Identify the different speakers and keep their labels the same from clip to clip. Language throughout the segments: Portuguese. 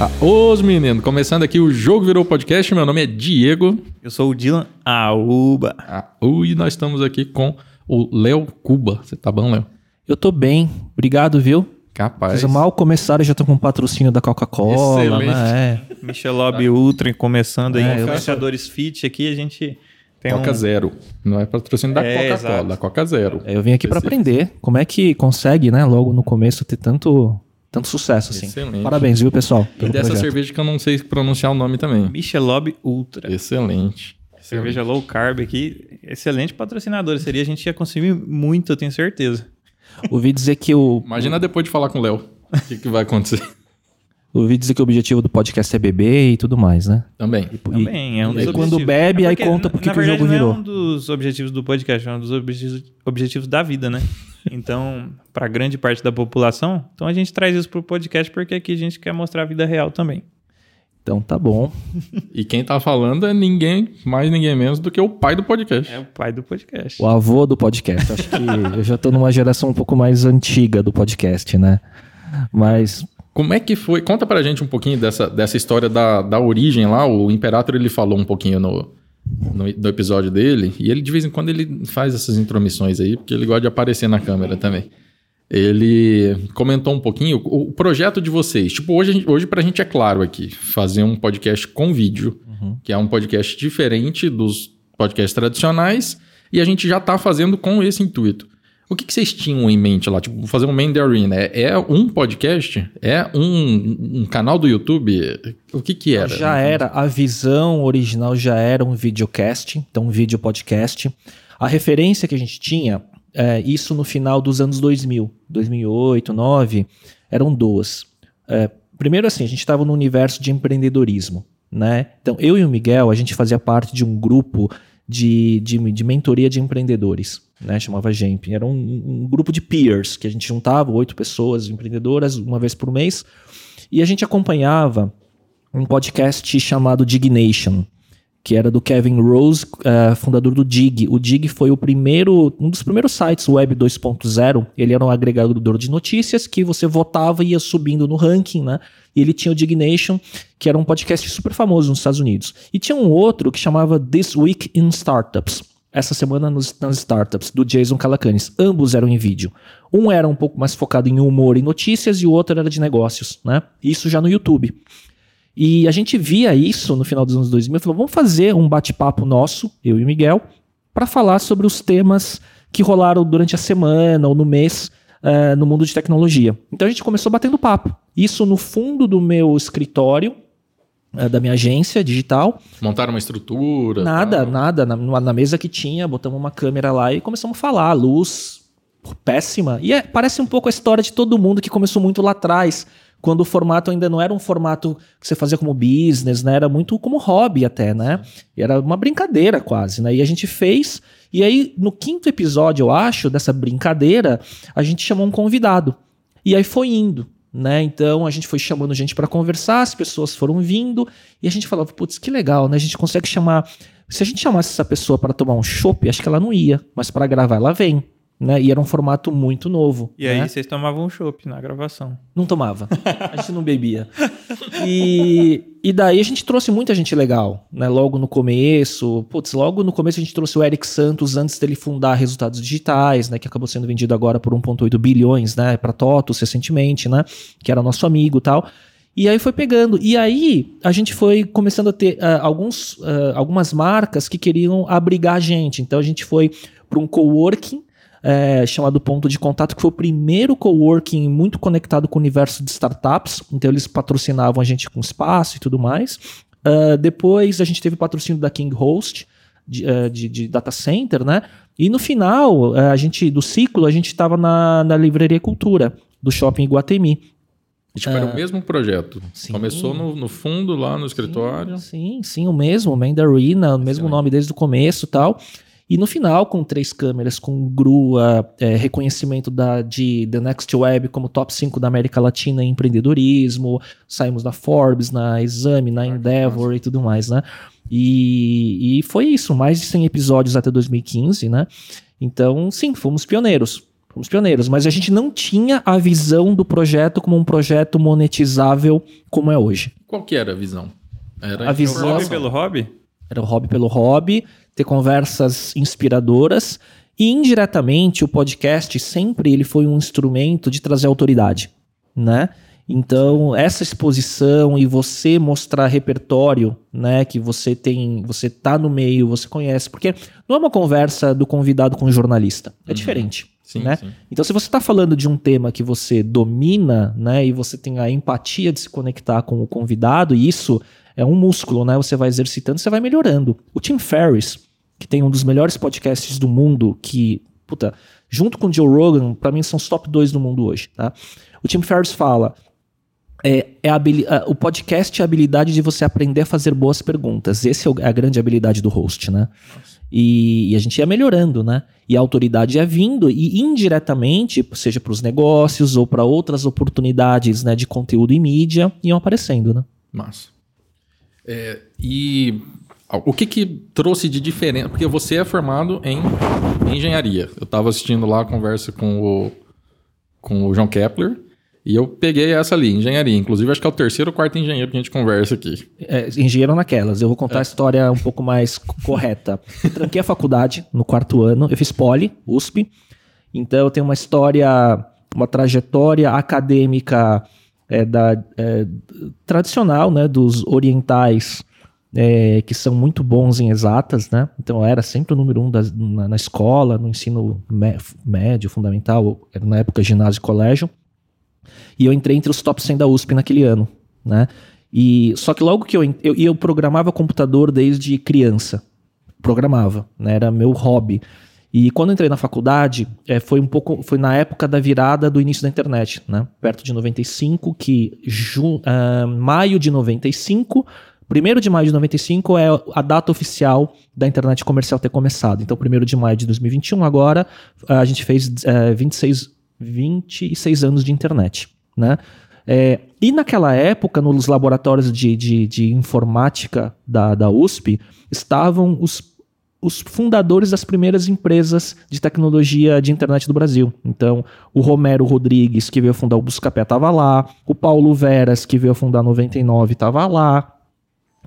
Speaker 1: Ah, os meninos, começando aqui o Jogo Virou Podcast, meu nome é Diego.
Speaker 2: Eu sou o Dylan Aúba.
Speaker 1: Ah, e nós estamos aqui com o Léo Cuba. Você tá bom, Léo?
Speaker 3: Eu tô bem, obrigado, viu?
Speaker 1: Capaz.
Speaker 3: Vocês mal começaram e já estão com patrocínio da Coca-Cola,
Speaker 1: Excelente.
Speaker 3: né? É.
Speaker 2: Michelob Ultra começando aí.
Speaker 3: É,
Speaker 2: Influenciadores Fit aqui, a gente tem
Speaker 1: Coca
Speaker 2: um...
Speaker 1: Zero. Não é patrocínio da
Speaker 2: É,
Speaker 1: Coca-Cola, da Coca Zero.
Speaker 3: É, Eu vim aqui pra
Speaker 1: Específico.
Speaker 3: aprender como é que consegue, né, logo no começo ter tanto, tanto sucesso assim.
Speaker 1: Excelente.
Speaker 3: Parabéns, viu, pessoal?
Speaker 1: E dessa
Speaker 3: projeto.
Speaker 1: cerveja que eu não sei pronunciar o nome também.
Speaker 2: Michelob Ultra.
Speaker 1: Excelente.
Speaker 2: Cerveja low carb aqui. Excelente patrocinador. Seria, a gente ia consumir muito, eu tenho certeza.
Speaker 3: Ouvi dizer que o
Speaker 1: Imagina depois de falar com o Léo. O que, que vai acontecer?
Speaker 3: ouvi dizer que o objetivo do podcast é beber e tudo mais, né?
Speaker 1: Também.
Speaker 2: Também, é um
Speaker 3: e
Speaker 2: dos
Speaker 3: aí quando bebe, aí
Speaker 2: porque,
Speaker 3: conta por que
Speaker 2: na
Speaker 3: que o jogo
Speaker 2: não
Speaker 3: virou.
Speaker 2: é um dos objetivos do podcast, é um dos objetivos, objetivos da vida, né? Então, para grande parte da população, então a gente traz isso pro podcast porque aqui a gente quer mostrar a vida real também.
Speaker 3: Então tá bom.
Speaker 1: E quem tá falando é ninguém, mais ninguém menos do que o pai do podcast.
Speaker 2: É o pai do podcast.
Speaker 3: O avô do podcast. Acho que eu já tô numa geração um pouco mais antiga do podcast, né? Mas
Speaker 1: Como é que foi? Conta pra gente um pouquinho dessa, dessa história da, da origem lá. O Imperator ele falou um pouquinho no, no, do episódio dele. E ele de vez em quando ele faz essas intromissões aí, porque ele gosta de aparecer na câmera também. Ele comentou um pouquinho o, o projeto de vocês. Tipo, hoje, gente- hoje pra gente é claro aqui, fazer um podcast com vídeo, que é um podcast diferente dos podcasts tradicionais, e a gente já tá fazendo com esse intuito. O que, que vocês tinham em mente lá? Tipo, fazer um Man the Arena. É, é um podcast? É um, um canal do YouTube? O que que era?
Speaker 3: Já era, a visão original já era um videocast, então um vídeo podcast. A referência que a gente tinha, é, isso no final dos anos 2000, 2008, 2009, eram duas. É, primeiro assim, a gente estava no universo de empreendedorismo, né? Então eu e o Miguel, a gente fazia parte de um grupo de, de, de mentoria de empreendedores, né? Chamava GEMP. Era um, um grupo de peers, que a gente juntava oito pessoas empreendedoras uma vez por mês, e a gente acompanhava um podcast chamado Dignation, que era do Kevin Rose, eh, fundador do Dig. O Dig foi o primeiro, um dos primeiros sites web 2.0. Ele era um agregador de notícias que você votava e ia subindo no ranking, né? E ele tinha o Dignation, que era um podcast super famoso nos Estados Unidos. E tinha um outro que chamava This Week in Startups. Essa semana nos, nas startups, do Jason Calacanis. Ambos eram em vídeo. Um era um pouco mais focado em humor e notícias, e o outro era de negócios, né? Isso já no YouTube. E a gente via isso no final dos anos 2000 e falou: vamos fazer um bate-papo nosso, eu e o Miguel, para falar sobre os temas que rolaram durante a semana ou no mês eh, no mundo de tecnologia. Então a gente começou batendo papo. Isso no fundo do meu escritório, da minha agência digital.
Speaker 1: Montaram uma estrutura?
Speaker 3: Nada,
Speaker 1: tal?
Speaker 3: nada. Na, na mesa que tinha, botamos uma câmera lá e começamos a falar. Luz péssima. E é- parece um pouco a história de todo mundo que começou muito lá atrás, quando o formato ainda não era um formato que você fazia como business, né? Era muito como hobby até, né? E era uma brincadeira quase, né? E a gente fez. E aí, no quinto episódio, eu acho, dessa brincadeira, a gente chamou um convidado. E aí foi indo. Né? Então a gente foi chamando gente para conversar, as pessoas foram vindo e a gente falava, putz, que legal, né? A gente consegue chamar. Se a gente chamasse essa pessoa para tomar um chopp, acho que ela não ia, mas para gravar ela vem, né? E era um formato muito novo.
Speaker 2: E aí
Speaker 3: né?
Speaker 2: vocês tomavam um chopp na gravação.
Speaker 3: Não tomava. A gente não bebia. E, e daí a gente trouxe muita gente legal, né? Logo no começo. Putz, logo no começo a gente trouxe o Eric Santos antes dele fundar Resultados Digitais, né? Que acabou sendo vendido agora por 1,8 bilhões, né? Pra TOTUS recentemente, né? Que era nosso amigo e tal. E aí foi pegando. E aí a gente foi começando a ter ah, alguns, ah, algumas marcas que queriam abrigar a gente. Então a gente foi para um coworking é, chamado Ponto de Contato, que foi o primeiro coworking muito conectado com o universo de startups. Então eles patrocinavam a gente com espaço e tudo mais. Ah, depois a gente teve o patrocínio da King Host, de, eh, de- de data center, né? E no final eh, a gente do ciclo a gente estava na, na livraria Cultura do shopping Iguatemi.
Speaker 1: Tipo, era o mesmo projeto.
Speaker 3: Sim.
Speaker 1: Começou no, no fundo, lá no escritório.
Speaker 3: Sim, sim, o mesmo, Mandarina, o mesmo
Speaker 1: Excelente.
Speaker 3: nome desde o começo e tal. E no final, com três câmeras, com grua, é, reconhecimento da, de The Next Web como top 5 da América Latina em empreendedorismo, saímos na Forbes, na Exame, na
Speaker 1: que
Speaker 3: Endeavor e tudo mais, né? E, e foi isso, mais de 100 episódios até 2015, né? Então, sim, fomos pioneiros. Fomos pioneiros, mas a gente não tinha a visão do projeto como um projeto monetizável como é hoje.
Speaker 1: Qual que era a visão? Era
Speaker 3: A visão-
Speaker 2: Hobby pelo hobby?
Speaker 3: Era o hobby pelo hobby, ter conversas inspiradoras e indiretamente o podcast sempre ele foi um instrumento de trazer autoridade, né? Então, essa exposição e você mostrar repertório, né, que você tem, você tá no meio, você conhece, porque não é uma conversa do convidado com o jornalista, é diferente,
Speaker 1: Sim,
Speaker 3: né?
Speaker 1: sim.
Speaker 3: Então, se você está falando de um tema que você domina, né, e você tem a empatia de se conectar com o convidado, e isso é um músculo, né? Você vai exercitando, você vai melhorando. O Tim Ferriss, que tem um dos melhores podcasts do mundo, que, puta, junto com o Joe Rogan, pra mim são os top 2 do mundo hoje, tá? O Tim Ferriss fala: é, é a o podcast é a habilidade de você aprender a fazer boas perguntas. Essa é é a grande habilidade do host, né? E, e a gente ia melhorando, né? E a autoridade ia vindo e indiretamente, seja para os negócios ou para outras oportunidades né, de conteúdo e mídia, iam aparecendo, né?
Speaker 1: Massa. É, e o que que trouxe de diferença? Porque você é formado em engenharia. Eu estava assistindo lá a conversa com o, com o João Kepler e eu peguei essa ali, engenharia. Inclusive, acho que é o terceiro ou quarto engenheiro que a gente conversa aqui.
Speaker 3: É, engenheiro naquelas. Eu vou contar a história um pouco mais co- correta. Eu tranquei a faculdade no quarto ano. Eu fiz poli, USP. Então eu tenho uma história, uma trajetória acadêmica é, da, é, tradicional, né, dos orientais, é, que são muito bons em exatas, né? Então era sempre o número um das- na, na escola, no ensino mé- médio, fundamental, na época ginásio e colégio. E eu entrei entre os top 100 da USP naquele ano, né? E só que logo que eu eu, eu programava computador desde criança, programava, né? Era meu hobby. E quando entrei na faculdade, eh, foi um pouco, foi na época da virada do início da internet, né? Perto de 95, que ju, ah, maio de 95, primeiro de maio de 95 é a data oficial da internet comercial ter começado. Então, primeiro de maio de 2021, agora a gente fez eh, 26, 26 anos de internet, né? É, e naquela época, nos laboratórios de, de, de informática da, da USP, estavam os, os fundadores das primeiras empresas de tecnologia de internet do Brasil. Então, o Romero Rodrigues, que veio fundar o Buscapé, estava lá. O Paulo Veras, que veio fundar 99, estava lá.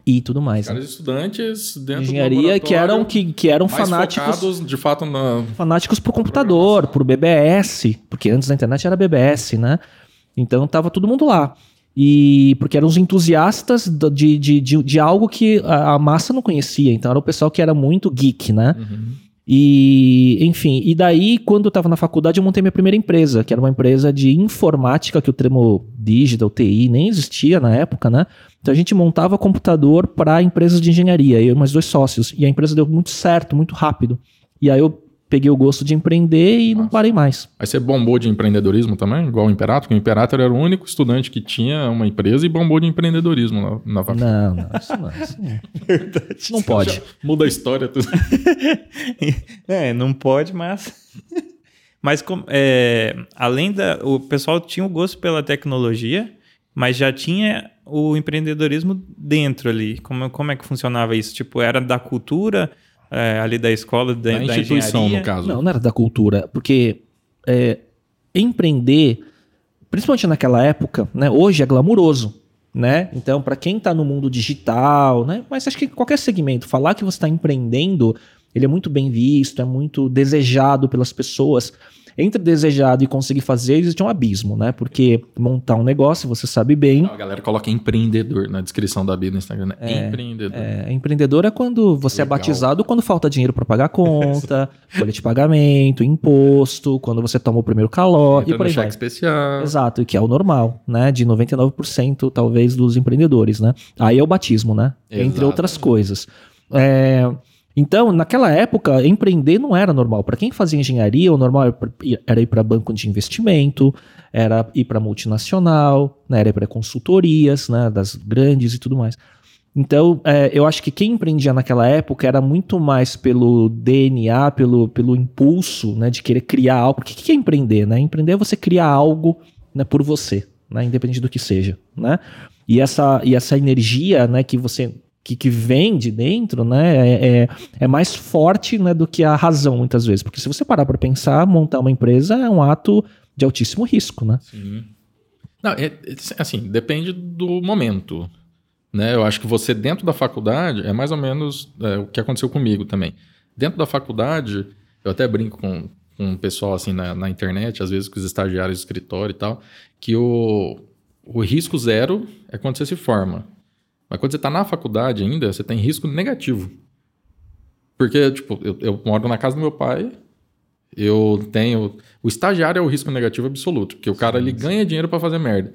Speaker 3: E tudo mais. né?
Speaker 1: Caras estudantes dentro
Speaker 3: Engenharia
Speaker 1: do
Speaker 3: que eram, que, que eram fanáticos
Speaker 1: focados, de fato, na...
Speaker 3: fanáticos por computador, por BBS, porque antes da internet era BBS, né? Então tava todo mundo lá. E porque eram os entusiastas de, de, de, de algo que a, a massa não conhecia. Então era o pessoal que era muito geek, né? E, enfim, e daí, quando eu tava na faculdade, eu montei minha primeira empresa, que era uma empresa de informática, que o termo digital, TI, nem existia na época, né? Então a gente montava computador para empresas de engenharia, eu e mais dois sócios. E a empresa deu muito certo, muito rápido. E aí eu peguei o gosto de empreender e não parei mais.
Speaker 1: Aí você bombou de empreendedorismo também, igual o Imperator, porque o Imperator era o único estudante que tinha uma empresa e bombou de empreendedorismo na, na faculdade.
Speaker 3: Não, não, isso não. Isso não, não pode.
Speaker 1: Muda a história. tudo.
Speaker 2: É, não pode, mas. Mas com- é, além da. O pessoal tinha o gosto pela tecnologia, mas já tinha o empreendedorismo dentro ali. Como, como é que funcionava isso? Tipo, era da cultura é, ali da escola, da,
Speaker 1: Da
Speaker 2: da
Speaker 1: instituição,
Speaker 2: engenharia?
Speaker 1: no caso.
Speaker 3: Não, não era da cultura, porque é, empreender, principalmente naquela época, né, hoje é glamuroso, né? Então, para quem está no mundo digital, né, mas acho que qualquer segmento, falar que você está empreendendo, ele é muito bem visto, é muito desejado pelas pessoas. Entre desejado e conseguir fazer, existe um abismo, né? Porque montar um negócio, você sabe bem,
Speaker 1: A galera coloca empreendedor na descrição da Bíblia no Instagram. Né? empreendedor.
Speaker 3: É, empreendedor é quando você
Speaker 1: Legal.
Speaker 3: é batizado quando falta dinheiro para pagar a conta, folha de pagamento, imposto, quando você toma o primeiro calor
Speaker 1: Entra
Speaker 3: e por aí
Speaker 1: cheque
Speaker 3: vai.
Speaker 1: especial.
Speaker 3: Exato, que é o normal, né? De 99% talvez dos empreendedores, né? Aí é o batismo, né? Entre
Speaker 1: Exato.
Speaker 3: outras coisas. É, então, naquela época, empreender não era normal. Para quem fazia engenharia, o normal era ir para banco de investimento, era ir para multinacional, né? era ir para consultorias, né? Das grandes e tudo mais. Então, é, eu acho que quem empreendia naquela época era muito mais pelo DNA, pelo, pelo impulso, né, de querer criar algo. O que, que é empreender, né? Empreender é você criar algo né, por você, né, independente do que seja, né? E essa, e essa energia, né, que você que, que vem de dentro, né, é, é, é mais forte né, do que a razão, muitas vezes. Porque se você parar para pensar, montar uma empresa é um ato de altíssimo risco, né?
Speaker 1: Sim. Não, é, é, assim, depende do momento. Né? Eu acho que você, dentro da faculdade, é mais ou menos é, o que aconteceu comigo também. Dentro da faculdade, eu até brinco com, com o pessoal assim na, na internet, às vezes com os estagiários de escritório e tal, que o, o risco zero é quando você se forma. Mas quando você está na faculdade ainda, você tem risco negativo. Porque, tipo, eu, eu, moro na casa do meu pai, eu tenho. O estagiário é o risco negativo absoluto, porque o cara ele ganha dinheiro para fazer merda.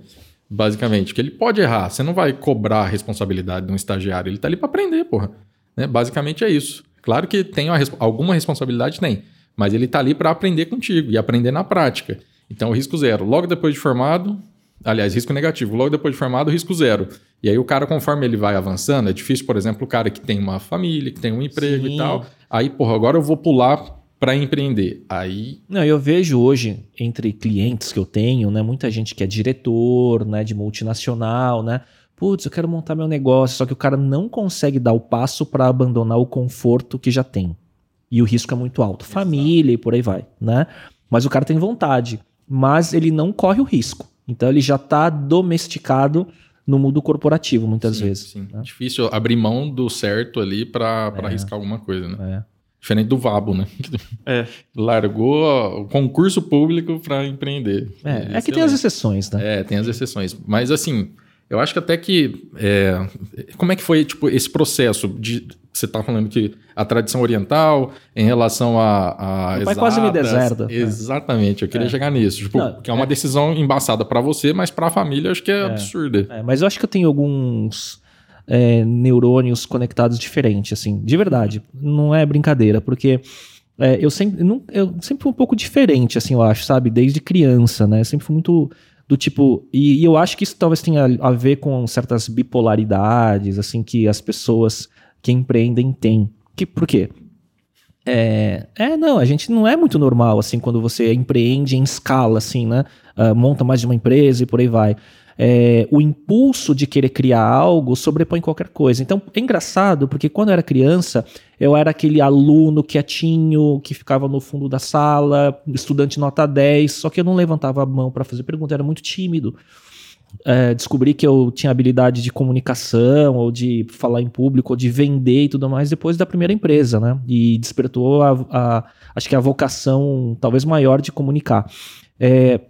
Speaker 1: Basicamente, que ele pode errar. Você não vai cobrar a responsabilidade de um estagiário, ele tá ali para aprender, porra. Né? Basicamente é isso. Claro que tem uma, alguma responsabilidade, tem. Mas ele tá ali para aprender contigo e aprender na prática. Então, risco zero. Logo depois de formado, aliás, risco negativo. Logo depois de formado, risco zero. E aí o cara, conforme ele vai avançando, é difícil, por exemplo, o cara que tem uma família, que tem um emprego Sim. e tal. Aí, porra, agora eu vou pular para empreender. Aí.
Speaker 3: Não, eu vejo hoje entre clientes que eu tenho, né, muita gente que é diretor, né, de multinacional, né? Putz, eu quero montar meu negócio, só que o cara não consegue dar o passo para abandonar o conforto que já tem. E o risco é muito alto. Exato. Família e por aí vai, né? Mas o cara tem vontade, mas ele não corre o risco. Então ele já está domesticado no mundo corporativo, muitas
Speaker 1: sim,
Speaker 3: vezes.
Speaker 1: Sim. Né? Difícil abrir mão do certo ali para é. arriscar alguma coisa, né? É. Diferente do Vabo, né? É. Largou o concurso público para empreender.
Speaker 3: É, é que tem as exceções, né?
Speaker 1: É, tem as exceções. Mas assim, eu acho que até que. É, como é que foi tipo, esse processo de. Você está falando que a tradição oriental em relação a. a
Speaker 3: Meu pai quase me deserda.
Speaker 1: Exatamente, eu queria é. chegar nisso. Tipo, Não, que é uma é. decisão embaçada para você, mas para a família acho que é, é. absurda.
Speaker 3: É, mas eu acho que eu tenho alguns é, neurônios conectados diferentes, assim, de verdade. Não é brincadeira, porque é, eu, sempre, não, eu sempre fui um pouco diferente, assim, eu acho, sabe? Desde criança, né? Eu sempre fui muito do tipo. E, e, eu acho que isso talvez tenha a ver com certas bipolaridades, assim, que as pessoas que empreendem têm. Que, por quê? É, é, não, a gente não é muito normal, assim, quando você empreende em escala, assim, né? Uh, monta mais de uma empresa e por aí vai é, o impulso de querer criar algo sobrepõe qualquer coisa. Então é engraçado porque quando eu era criança, eu era aquele aluno quietinho que ficava no fundo da sala, estudante nota 10, só que eu não levantava a mão para fazer pergunta, era muito tímido. É, descobri que eu tinha habilidade de comunicação, ou de falar em público, ou de vender e tudo mais depois da primeira empresa, né? E despertou a, a acho que a vocação talvez maior de comunicar. É,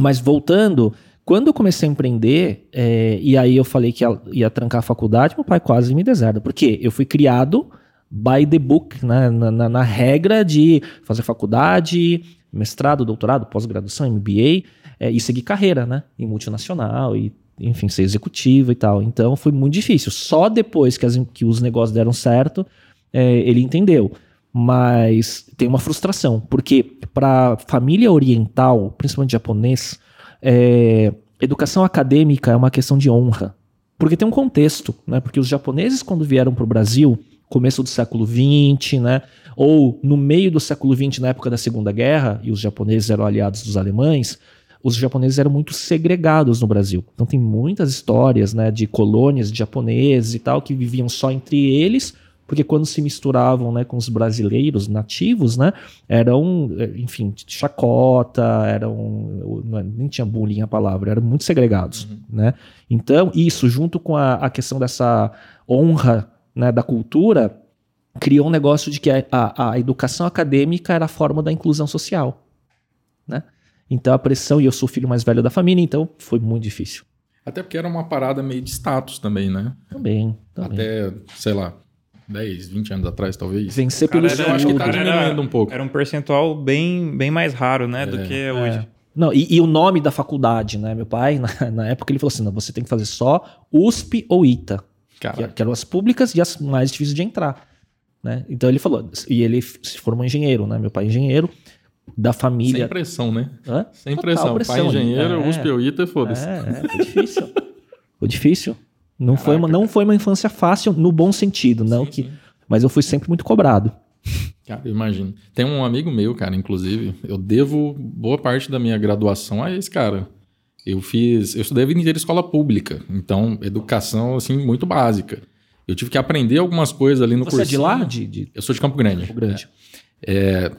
Speaker 3: mas voltando, quando eu comecei a empreender, é, e aí eu falei que ia, ia, trancar a faculdade, meu pai quase me deserda. Porque eu fui criado by the book, né, na, na, na regra de fazer faculdade, mestrado, doutorado, pós-graduação, MBA, é, e seguir carreira, né? Em multinacional e, enfim, ser executivo e tal. Então foi muito difícil. Só depois que, as, que os negócios deram certo, é, ele entendeu. Mas tem uma frustração, porque para família oriental, principalmente japonês, é, educação acadêmica é uma questão de honra. Porque tem um contexto, né? Porque os japoneses, quando vieram para o Brasil, começo do século XX, né? Ou no meio do século XX, na época da Segunda Guerra, e os japoneses eram aliados dos alemães, os japoneses eram muito segregados no Brasil. Então tem muitas histórias, né, de colônias de japoneses e tal que viviam só entre eles porque quando se misturavam né, com os brasileiros nativos, né, eram, enfim, chacota, eram, é, nem tinha bullying a palavra, eram muito segregados, uhum. né? Então, isso, junto com a, a questão dessa honra né, da cultura, criou um negócio de que a, a, a, educação acadêmica era a forma da inclusão social, né? Então a pressão, e eu sou o filho mais velho da família, então foi muito difícil.
Speaker 1: Até porque era uma parada meio de status também, né?
Speaker 3: Também. também.
Speaker 1: Até, sei lá, 10, 20 anos atrás, talvez.
Speaker 3: Vencer pelo
Speaker 2: cara, Eu acho que tá diminuindo um pouco. Era um percentual bem, bem mais raro, né, é. do que é. hoje.
Speaker 3: Não, e, e, o nome da faculdade, né? Meu pai, na, na, época, ele falou assim: não, você tem que fazer só USP ou ITA. Que, que, eram as públicas e as mais difíceis de entrar. Né? Então ele falou, e ele se formou engenheiro, né? Meu pai é engenheiro, da família.
Speaker 1: Sem pressão, né? Hã? Sem pressão. pressão. Pai engenheiro, é, USP ou ITA, foda-se.
Speaker 3: É, é, foi difícil. foi difícil. Não foi, uma, não foi uma infância fácil no bom sentido, não sim, que. Sim. Mas eu fui sempre muito cobrado.
Speaker 1: Cara, imagino. Tem um amigo meu, cara, inclusive, eu devo boa parte da minha graduação a esse cara. Eu fiz, eu estudei a vida inteira escola pública, então educação assim muito básica. Eu tive que aprender algumas coisas ali no
Speaker 3: Você
Speaker 1: cursinho.
Speaker 3: é de lá? De, de
Speaker 1: Eu sou de Campo Grande.
Speaker 3: Campo Grande.
Speaker 1: É,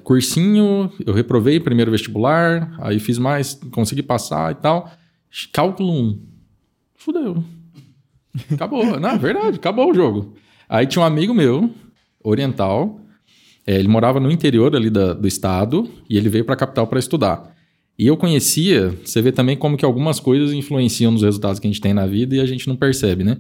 Speaker 1: cursinho, eu reprovei primeiro vestibular, aí fiz mais, consegui passar e tal. Cálculo 1. Fudeu. Acabou. É verdade, acabou o jogo. Aí tinha um amigo meu, oriental, é, ele morava no interior ali da- do estado e ele veio para a capital para estudar. E eu conhecia, você vê também como que algumas coisas influenciam nos resultados que a gente tem na vida e a gente não percebe, né?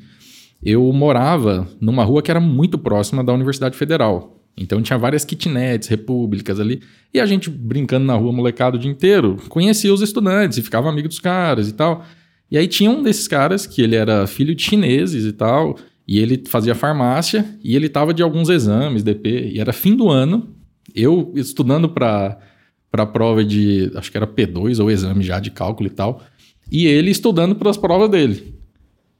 Speaker 1: Eu morava numa rua que era muito próxima da Universidade Federal. Então tinha várias kitnets, repúblicas ali. E a gente brincando na rua, molecado o dia inteiro, conhecia os estudantes e ficava amigo dos caras e tal. E aí tinha um desses caras que ele era filho de chineses e tal, e ele fazia farmácia e ele tava de alguns exames, DP, e era fim do ano. Eu estudando para para prova de, acho que era P2 ou exame já de cálculo e tal, e ele estudando para as provas dele.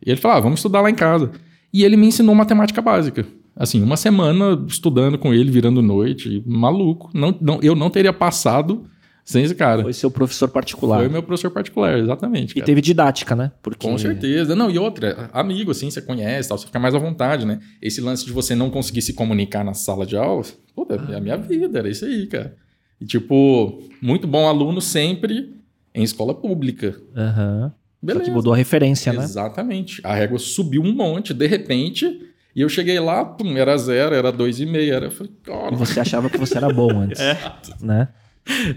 Speaker 1: E ele falou: ah, vamos estudar lá em casa. E ele me ensinou matemática básica. Assim, uma semana estudando com ele, virando noite, maluco. Não, não, eu não teria passado sem esse cara.
Speaker 3: Foi seu professor particular.
Speaker 1: Foi meu professor particular, exatamente.
Speaker 3: E
Speaker 1: cara.
Speaker 3: teve didática, né? Porque
Speaker 1: Com certeza. Não, e outra, amigo, assim, você conhece, tal, você fica mais à vontade, né? Esse lance de você não conseguir se comunicar na sala de aula, pô, é a minha vida, era isso aí, cara. E, tipo, muito bom aluno sempre em escola pública.
Speaker 3: Aham. Só
Speaker 1: Beleza.
Speaker 3: que mudou a referência, né?
Speaker 1: Exatamente. A régua subiu um monte, de repente, e eu cheguei lá, pum, era zero, era dois e meio, era... eu falei,
Speaker 3: E
Speaker 1: cara...
Speaker 3: você achava que você era bom antes, né?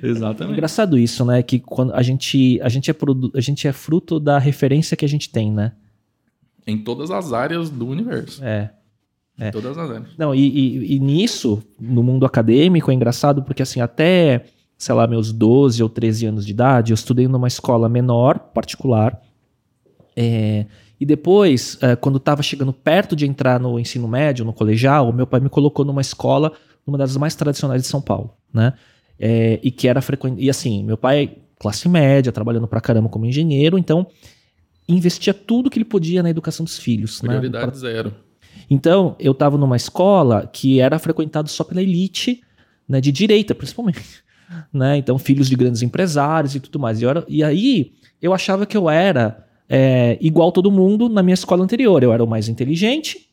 Speaker 3: É
Speaker 1: Exatamente.
Speaker 3: engraçado isso, né? Que quando a gente, a gente é produ- a gente é fruto da referência que a gente tem, né?
Speaker 1: Em todas as áreas do universo.
Speaker 3: É.
Speaker 1: Em todas as áreas.
Speaker 3: Não, e, e- e nisso, no mundo acadêmico, é engraçado porque, assim, até, sei lá, meus 12 ou 13 anos de idade, eu estudei numa escola menor, particular. É, e depois, é, quando estava chegando perto de entrar no ensino médio, no colegial, meu pai me colocou numa escola, numa das mais tradicionais de São Paulo, né? É, e que era frequente. E assim, meu pai, classe média, trabalhando pra caramba como engenheiro, então investia tudo que ele podia na educação dos filhos. né?
Speaker 1: Prioridade zero.
Speaker 3: Então, eu estava numa escola que era frequentada só pela elite, né, de direita, principalmente. Né? Então, filhos de grandes empresários e tudo mais. E, eu era- e aí, eu achava que eu era é, igual todo mundo na minha escola anterior. Eu era o mais inteligente,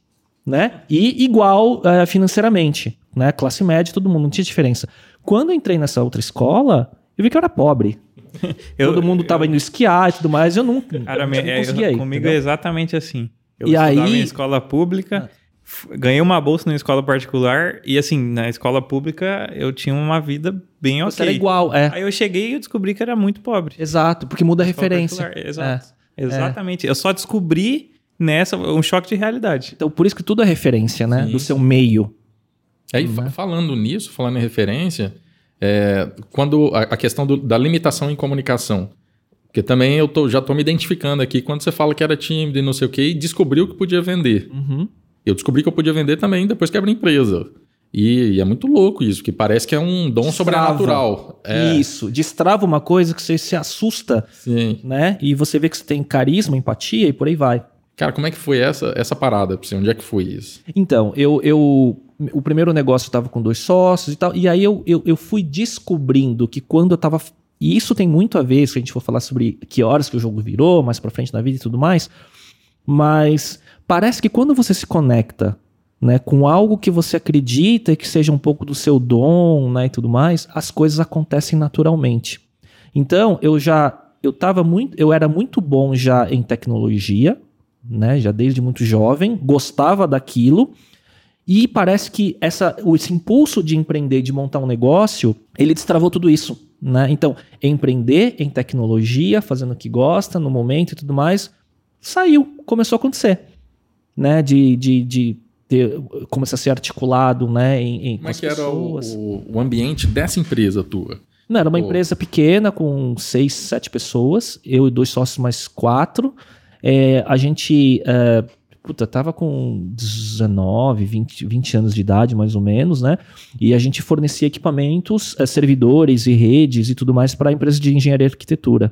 Speaker 3: né? E igual é, financeiramente, né? Classe média, todo mundo, não tinha diferença. Quando eu entrei nessa outra escola, eu vi que eu era pobre.
Speaker 2: Eu-
Speaker 3: todo mundo tava indo esquiar e tudo mais, eu nunca,
Speaker 2: Cara,
Speaker 3: eu não
Speaker 2: é,
Speaker 3: conseguia ir.
Speaker 2: comigo
Speaker 3: entendeu?
Speaker 2: é exatamente assim. Eu
Speaker 3: E
Speaker 2: estudava
Speaker 3: aí-
Speaker 2: em escola pública, f- ganhei uma bolsa na escola particular e assim, na escola pública eu tinha uma vida bem
Speaker 3: Você
Speaker 2: ok.
Speaker 3: era igual, é.
Speaker 2: Aí eu cheguei e eu descobri que era muito pobre.
Speaker 3: Exato, porque muda a referência.
Speaker 2: particular, Exato. Exatamente. Eu só descobri nessa um choque de realidade.
Speaker 3: Então, por isso que tudo é referência, né?
Speaker 1: Sim,
Speaker 3: Do seu meio.
Speaker 1: Aí, fa- falando nisso, falando em referência, é, quando a, a questão do- da limitação em comunicação. Porque também eu tô- já estou me identificando aqui quando você fala que era tímido e não sei o quê, e descobriu que podia vender.
Speaker 3: Uhum.
Speaker 1: Eu descobri que eu podia vender também depois que abri empresa. E, e é muito louco isso, que parece que é um dom
Speaker 3: Destrava.
Speaker 1: sobrenatural. É,
Speaker 3: Isso. Destrava uma coisa que você se assusta,
Speaker 1: sim.
Speaker 3: né? E você vê que você tem carisma, empatia e por aí vai.
Speaker 1: Cara, como é que foi essa, essa parada pra você? Onde é que foi isso?
Speaker 3: Então, eu, eu. O primeiro negócio eu tava com dois sócios e tal. E aí eu, eu, eu fui descobrindo que quando eu tava. E isso tem muito a ver, se a gente for falar sobre que horas que o jogo virou, mais pra frente na vida e tudo mais. Mas parece que quando você se conecta né, com algo que você acredita que seja um pouco do seu dom né, e tudo mais, as coisas acontecem naturalmente. Então, eu já. Eu tava muito. Eu era muito bom já em tecnologia, né? Já desde muito jovem, gostava daquilo. E parece que essa, esse impulso de empreender, de montar um negócio, ele destravou tudo isso. Né? Então, empreender em tecnologia, fazendo o que gosta, no momento e tudo mais, saiu, começou a acontecer. Né? De, de, de ter, começar a ser articulado né? em, em
Speaker 1: Como é que
Speaker 3: as
Speaker 1: era o,
Speaker 3: pessoas.
Speaker 1: o- ambiente dessa empresa tua?
Speaker 3: Não, era uma empresa pequena, com seis, sete pessoas, eu e dois sócios mais quatro. É, a gente, é, puta, tava com 19, 20, 20 anos de idade, mais ou menos, né? E a gente fornecia equipamentos, é, servidores e redes e tudo mais para a empresa de engenharia e arquitetura.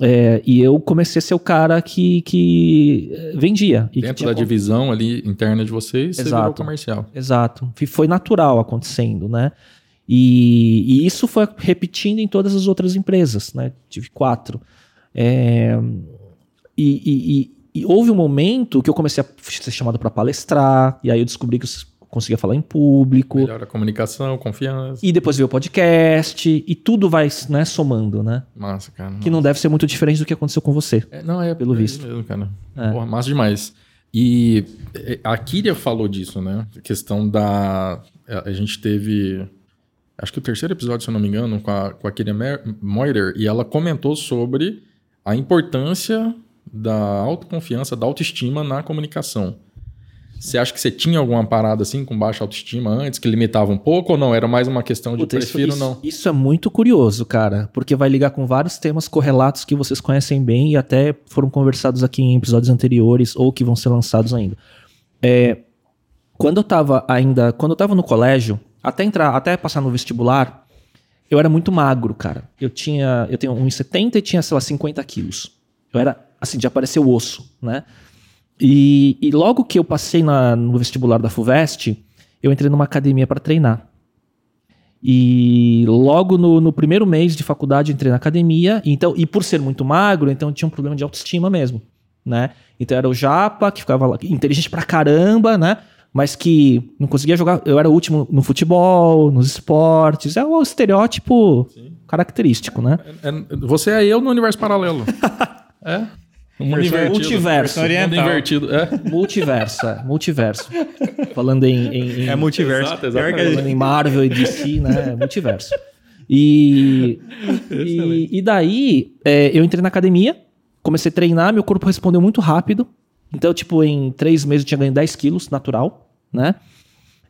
Speaker 3: É, e eu comecei a ser o cara que, que é, vendia. E que
Speaker 1: Dentro
Speaker 3: tinha
Speaker 1: da divisão ali interna de vocês, você virou
Speaker 3: Exato.
Speaker 1: comercial.
Speaker 3: Exato. F- Foi natural acontecendo, né? E, e isso foi repetindo em todas as outras empresas, né? Tive quatro. É, e, e- e e houve um momento que eu comecei a ser chamado para palestrar, e aí eu descobri que eu conseguia falar em público.
Speaker 1: Melhora a comunicação, confiança.
Speaker 3: E depois veio o podcast, e tudo vai né, somando, né?
Speaker 1: Massa, cara.
Speaker 3: Que não deve ser muito diferente do que aconteceu com você.
Speaker 1: É, não, é
Speaker 3: Pelo
Speaker 1: é
Speaker 3: visto.
Speaker 1: mesmo, cara.
Speaker 3: É.
Speaker 1: Porra, massa demais. E é, a Kyria falou disso, né? A questão da. A a gente teve. Acho que o terceiro episódio, se eu não me engano, com a, com a Kyria Mer- Moiter, e ela comentou sobre a importância da autoconfiança, da autoestima na comunicação. Você acha que você tinha alguma parada assim com baixa autoestima antes, que limitava um pouco, ou não? Era mais uma questão de
Speaker 3: Puta,
Speaker 1: prefiro
Speaker 3: isso,
Speaker 1: não?
Speaker 3: Isso é muito curioso, cara, porque vai ligar com vários temas correlatos que vocês conhecem bem e até foram conversados aqui em episódios anteriores ou que vão ser lançados ainda. É, quando eu tava ainda, quando eu tava no colégio, até entrar, até passar no vestibular, eu era muito magro, cara. Eu tinha, eu tenho 1,70 e tinha, sei lá, 50 quilos. Eu era, assim, de aparecer o osso, né? E, e logo que eu passei na- no vestibular da FUVEST, eu entrei numa academia para treinar. E logo no, no primeiro mês de faculdade entrei na academia, então e por ser muito magro, então eu tinha um problema de autoestima mesmo, né? Então era o japa que ficava lá, inteligente pra caramba, né? Mas que não conseguia jogar, eu era o último no futebol, nos esportes, é o estereótipo característico, né?
Speaker 1: É- é- você é eu no universo paralelo. é.
Speaker 3: Multiverso.
Speaker 1: O mundo
Speaker 2: Oriental.
Speaker 1: invertido. É.
Speaker 3: Multiversa, multiverso. Falando em, em- em-
Speaker 2: É multiverso.
Speaker 1: Exato,
Speaker 2: a
Speaker 3: Falando em Marvel e DC, né? Multiverso. E, e, e daí, é, eu entrei na academia, comecei a treinar, meu corpo respondeu muito rápido. Então, tipo, em três meses eu tinha ganho 10 quilos, natural, né?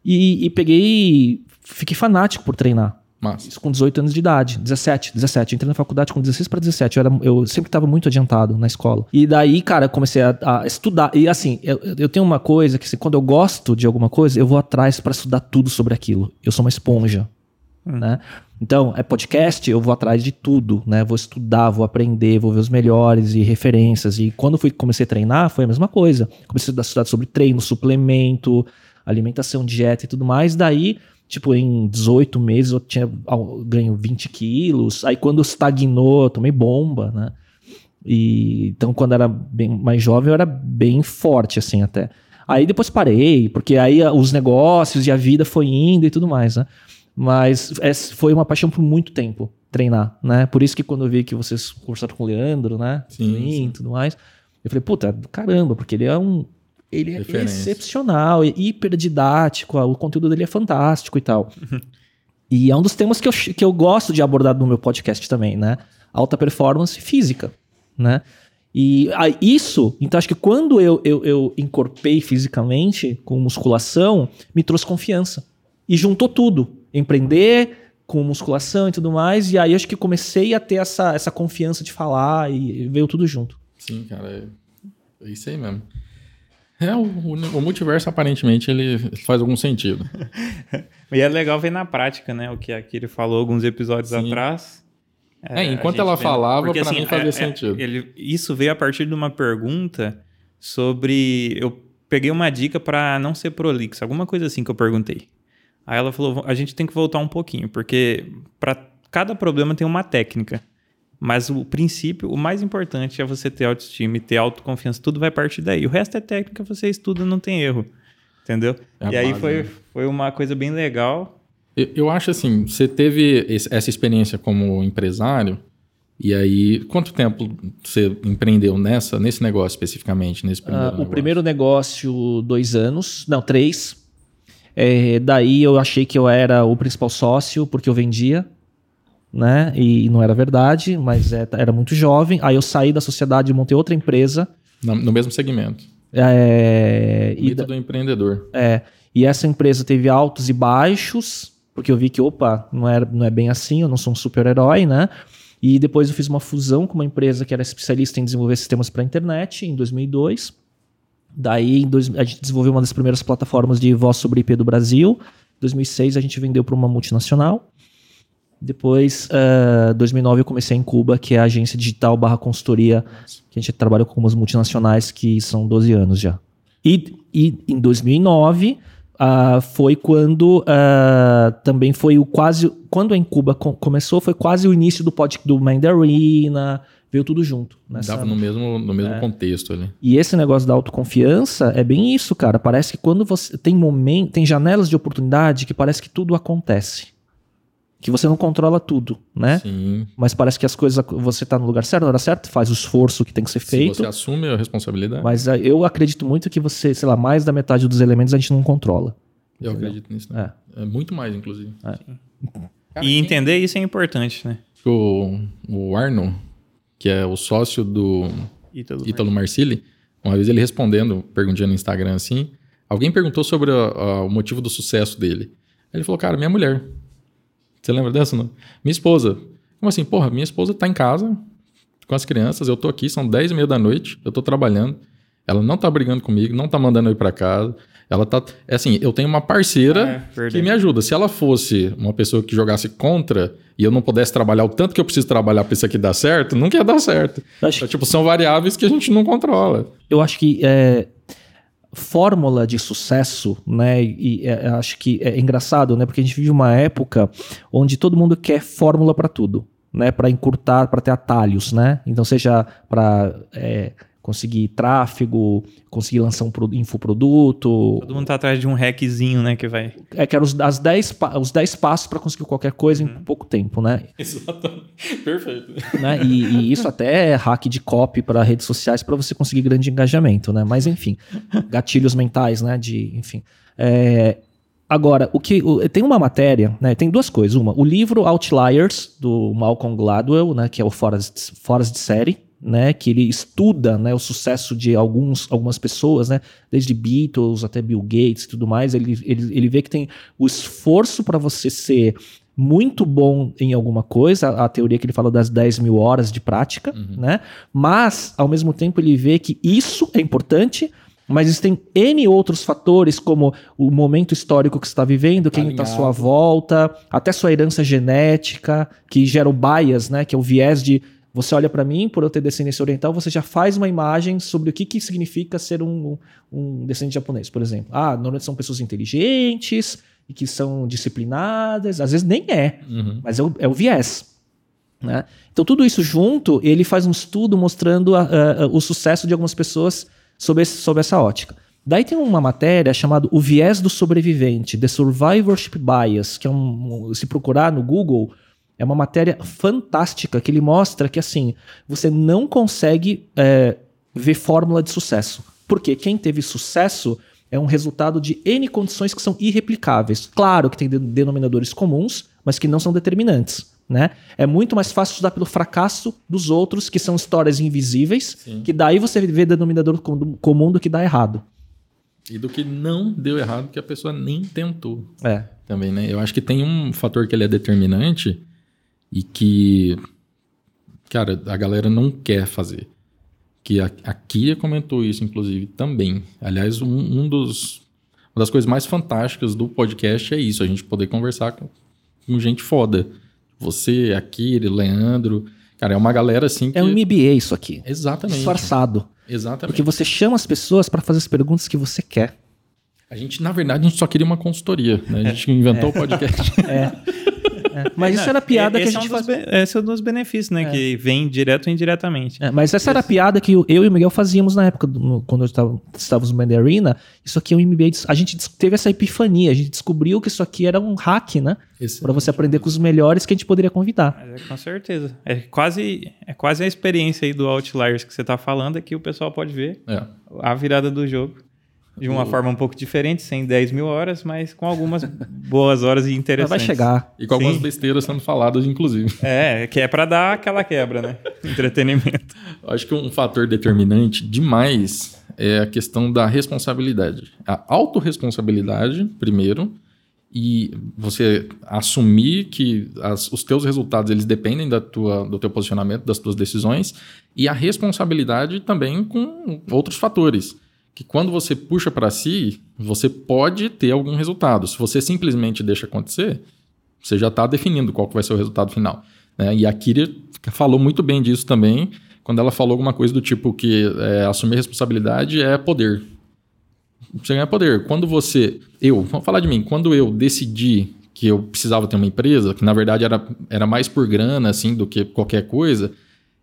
Speaker 3: E, e peguei. Fiquei fanático por treinar.
Speaker 1: Massa.
Speaker 3: Isso com 18 anos de idade, 17, 17. Eu entrei na faculdade com 16 para 17. Eu, era, eu sempre estava muito adiantado na escola. E daí, cara, comecei a, a estudar. E assim, eu, eu tenho uma coisa que, assim, quando eu gosto de alguma coisa, eu vou atrás para estudar tudo sobre aquilo. Eu sou uma esponja. Né? Então, é podcast, eu vou atrás de tudo, né? Vou estudar, vou aprender, vou ver os melhores e referências. E quando fui, comecei a treinar, foi a mesma coisa. Comecei a estudar sobre treino, suplemento, alimentação, dieta e tudo mais. Daí, tipo, em 18 meses eu tinha ganho 20 quilos. Aí quando estagnou, eu tomei bomba, né? E, então, quando era bem mais jovem, eu era bem forte, assim, até. Aí depois parei, porque aí ah, os negócios e a vida foi indo e tudo mais, né? Mas foi uma paixão por muito tempo, treinar, né? Por isso que quando eu vi que vocês conversaram com o Leandro, né?
Speaker 1: Sim.
Speaker 3: e tudo mais, eu falei, puta, caramba, porque ele é um... Ele é
Speaker 1: Referência.
Speaker 3: excepcional, é hiper didático, o conteúdo dele é fantástico e tal. E é um dos temas que eu, que eu gosto de abordar no meu podcast também, né? Alta performance física, né? E isso, então acho que quando eu, eu, eu encorpei fisicamente com musculação, me trouxe confiança. E juntou tudo. Empreender com musculação e tudo mais. E aí acho que comecei a ter essa, essa confiança de falar e veio tudo junto.
Speaker 1: Sim, cara. É, é isso aí mesmo. É, o, o- multiverso, aparentemente, ele faz algum sentido.
Speaker 2: E é legal ver na prática, né? O que a Kiri falou alguns episódios
Speaker 1: Sim.
Speaker 2: atrás.
Speaker 1: É,
Speaker 2: a
Speaker 1: enquanto ela falava, pra
Speaker 2: assim,
Speaker 1: mim fazia
Speaker 2: é- é-
Speaker 1: sentido.
Speaker 2: ele- isso veio a partir de uma pergunta sobre. Eu peguei uma dica para não ser prolixo, alguma coisa assim que eu perguntei. Aí ela falou: a gente tem que voltar um pouquinho, porque para cada problema tem uma técnica. Mas o princípio, o mais importante é você ter autoestima e ter autoconfiança. Tudo vai partir daí. O resto é técnica, você estuda, não tem erro. Entendeu?
Speaker 1: É
Speaker 2: e aí
Speaker 1: base,
Speaker 2: foi,
Speaker 1: né?
Speaker 2: foi uma coisa bem legal.
Speaker 1: Eu, eu acho assim, você teve esse- essa experiência como empresário, e aí, quanto tempo você empreendeu nessa, nesse negócio especificamente, nesse primeiro
Speaker 3: Ah, o
Speaker 1: negócio?
Speaker 3: primeiro negócio, dois anos, não, três. É, daí eu achei que eu era o principal sócio porque eu vendia, né? E não era verdade, mas é- era muito jovem. Aí eu saí da sociedade e montei outra empresa.
Speaker 1: Na- no mesmo segmento.
Speaker 3: É,
Speaker 1: O
Speaker 3: e, da-
Speaker 1: do empreendedor.
Speaker 3: é, e essa empresa teve altos e baixos, porque eu vi que, opa, não é, não é bem assim, eu não sou um super-herói, né? E depois eu fiz uma fusão com uma empresa que era especialista em desenvolver sistemas para internet, em 2002. Daí, em dois, a gente desenvolveu uma das primeiras plataformas de voz sobre IP do Brasil. Em 2006, a gente vendeu para uma multinacional. Depois, em 2009, eu comecei em Cuba, que é a agência digital barra consultoria, que a gente trabalha com algumas multinacionais que são 12 anos já. E, e em 2009, ah, foi quando ah, também foi o quase... Quando a Incuba co- começou, foi quase o início do pod, do Mandarina veio tudo junto. Nessa...
Speaker 1: Dava no mesmo, no mesmo contexto ali.
Speaker 3: E esse negócio da autoconfiança é bem isso, cara. Parece que quando você tem momento, tem janelas de oportunidade que parece que tudo acontece. Que você não controla tudo, né?
Speaker 1: Sim.
Speaker 3: Mas parece que as coisas você tá no lugar certo, na hora certa, faz o esforço que tem que ser
Speaker 1: Se
Speaker 3: feito.
Speaker 1: você assume a responsabilidade,
Speaker 3: Mas ah, eu acredito muito que você, sei lá, mais da metade dos elementos a gente não controla.
Speaker 1: eu acredito nisso. Né? É. muito mais, inclusive. Cara,
Speaker 2: E
Speaker 1: quem-
Speaker 2: entender isso é importante, né?
Speaker 1: O, o Arno, que é o sócio do
Speaker 2: Ítalo.
Speaker 1: Ítalo Marcilli, uma vez ele respondendo, perguntinha no Instagram assim, alguém perguntou sobre a- a- o motivo do sucesso dele. Ele falou, cara, minha mulher. Você lembra dessa, não? Minha esposa. Como assim? Porra, minha esposa tá em casa com as crianças, eu tô aqui, são 10 e meia da noite, eu tô trabalhando. Ela não tá brigando comigo, não tá mandando eu ir pra casa. Ela tá. É assim, eu tenho uma parceira
Speaker 2: É, verdade.
Speaker 1: que me ajuda. Se ela fosse uma pessoa que jogasse contra e eu não pudesse trabalhar o tanto que eu preciso trabalhar pra isso aqui dar certo, nunca ia dar certo.
Speaker 3: Acho,
Speaker 1: Então, tipo, são variáveis que a gente não controla.
Speaker 3: eu acho que é, fórmula de sucesso, né? E é, acho que é engraçado, né? Porque a gente vive uma época onde todo mundo quer fórmula para tudo, né? Para encurtar, para ter atalhos, né? Então seja para conseguir tráfego, conseguir lançar um pro- infoproduto,
Speaker 2: Todo mundo tá atrás de um hackzinho, né? Que vai.
Speaker 3: é que eram os, as 10 pa- os 10 passos para conseguir qualquer coisa em pouco tempo, né?
Speaker 1: Exatamente. Perfeito.
Speaker 3: né? E, e isso até é hack de copy para redes sociais para você conseguir grande engajamento, né? Mas enfim, gatilhos mentais, né? De, enfim. É, agora, o que o- tem uma matéria, né? Tem duas coisas. Uma, o livro Outliers do Malcolm Gladwell, né? Que é o Fora, de- Fora de série. Né, que ele estuda né, o sucesso de alguns, algumas pessoas, né, desde Beatles até Bill Gates e tudo mais. Ele, ele, ele vê que tem o esforço para você ser muito bom em alguma coisa, a, a teoria que ele fala das 10 mil horas de prática, né? Mas, ao mesmo tempo, ele vê que isso é importante, mas existem N outros fatores, como o momento histórico que você está vivendo, quem está à sua volta, até sua herança genética, que gera o bias, né? Que é o viés de você olha para mim, por eu ter descendência oriental, você já faz uma imagem sobre o que, que significa ser um, um descendente japonês, por exemplo. Ah, normalmente são pessoas inteligentes e que são disciplinadas, às vezes nem é,
Speaker 1: Uhum.
Speaker 3: mas é o, é o viés. Né? Então, tudo isso junto, ele faz um estudo mostrando a- a- a- o sucesso de algumas pessoas sob, esse- sob essa ótica. Daí tem uma matéria chamada O Viés do Sobrevivente, The Survivorship Bias, que é um, se procurar no Google, é uma matéria fantástica que ele mostra que assim, você não consegue é, ver fórmula de sucesso. Porque quem teve sucesso é um resultado de N condições que são irreplicáveis. Claro que tem de- denominadores comuns, mas que não são determinantes. Né? É muito mais fácil estudar pelo fracasso dos outros, que são histórias invisíveis,
Speaker 1: Sim.
Speaker 3: que daí você vê denominador com- comum do que dá errado.
Speaker 1: E do que não deu errado, que a pessoa nem tentou
Speaker 3: É.
Speaker 1: também, né? Eu acho que tem um fator que ele é determinante e que, cara, a galera não quer fazer. Que a, a Kia comentou isso, inclusive, também. Aliás, um, um dos, uma das coisas mais fantásticas do podcast é isso, a gente poder conversar com, com gente foda. Você, a Kira, Leandro. Cara, é uma galera assim que...
Speaker 3: É um MBA isso aqui.
Speaker 1: Exatamente.
Speaker 3: Disfarçado.
Speaker 1: Exatamente.
Speaker 3: Porque você chama as pessoas para fazer as perguntas que você quer.
Speaker 1: A gente, na verdade, a gente só queria uma consultoria, né? A gente inventou o podcast.
Speaker 3: Mas isso era a piada que a
Speaker 2: Esse é
Speaker 3: gente
Speaker 2: um
Speaker 3: fazia.
Speaker 2: Esse é um dos benefícios, né? Que vem direto ou indiretamente.
Speaker 3: É, mas essa era a piada que eu eu e o Miguel fazíamos na época, do- quando tava- estávamos no Mandy Arena. Isso aqui é um MBA. A gente teve essa epifania, a gente descobriu que isso aqui era um hack, né? Para você aprender com os melhores que a gente poderia convidar.
Speaker 2: É, com certeza. É quase, é quase a experiência aí do Outliers que você tá falando, é que o pessoal pode ver
Speaker 1: É.
Speaker 2: a virada do jogo. De uma forma um pouco diferente, sem 10 mil horas, mas com algumas boas horas e
Speaker 3: Mas
Speaker 2: interessantes.
Speaker 3: vai chegar.
Speaker 1: E com algumas
Speaker 2: Sim.
Speaker 1: besteiras sendo faladas, inclusive.
Speaker 2: É, que é pra dar aquela quebra, né? Entretenimento.
Speaker 1: Eu Acho que um fator determinante demais é a questão da responsabilidade. A autorresponsabilidade, primeiro, e você assumir que as- os teus resultados eles dependem da tua, do teu posicionamento, das tuas decisões, e a responsabilidade também com outros fatores. Que quando você puxa para si, você pode ter algum resultado. Se você simplesmente deixa acontecer, você já está definindo qual vai ser o resultado final. né? E a Kira falou muito bem disso também, quando ela falou alguma coisa do tipo que é, assumir responsabilidade é poder. Você ganha poder. Quando você. Eu, vamos falar de mim. Quando eu decidi que eu precisava ter uma empresa, que na verdade era, era mais por grana, assim, do que qualquer coisa,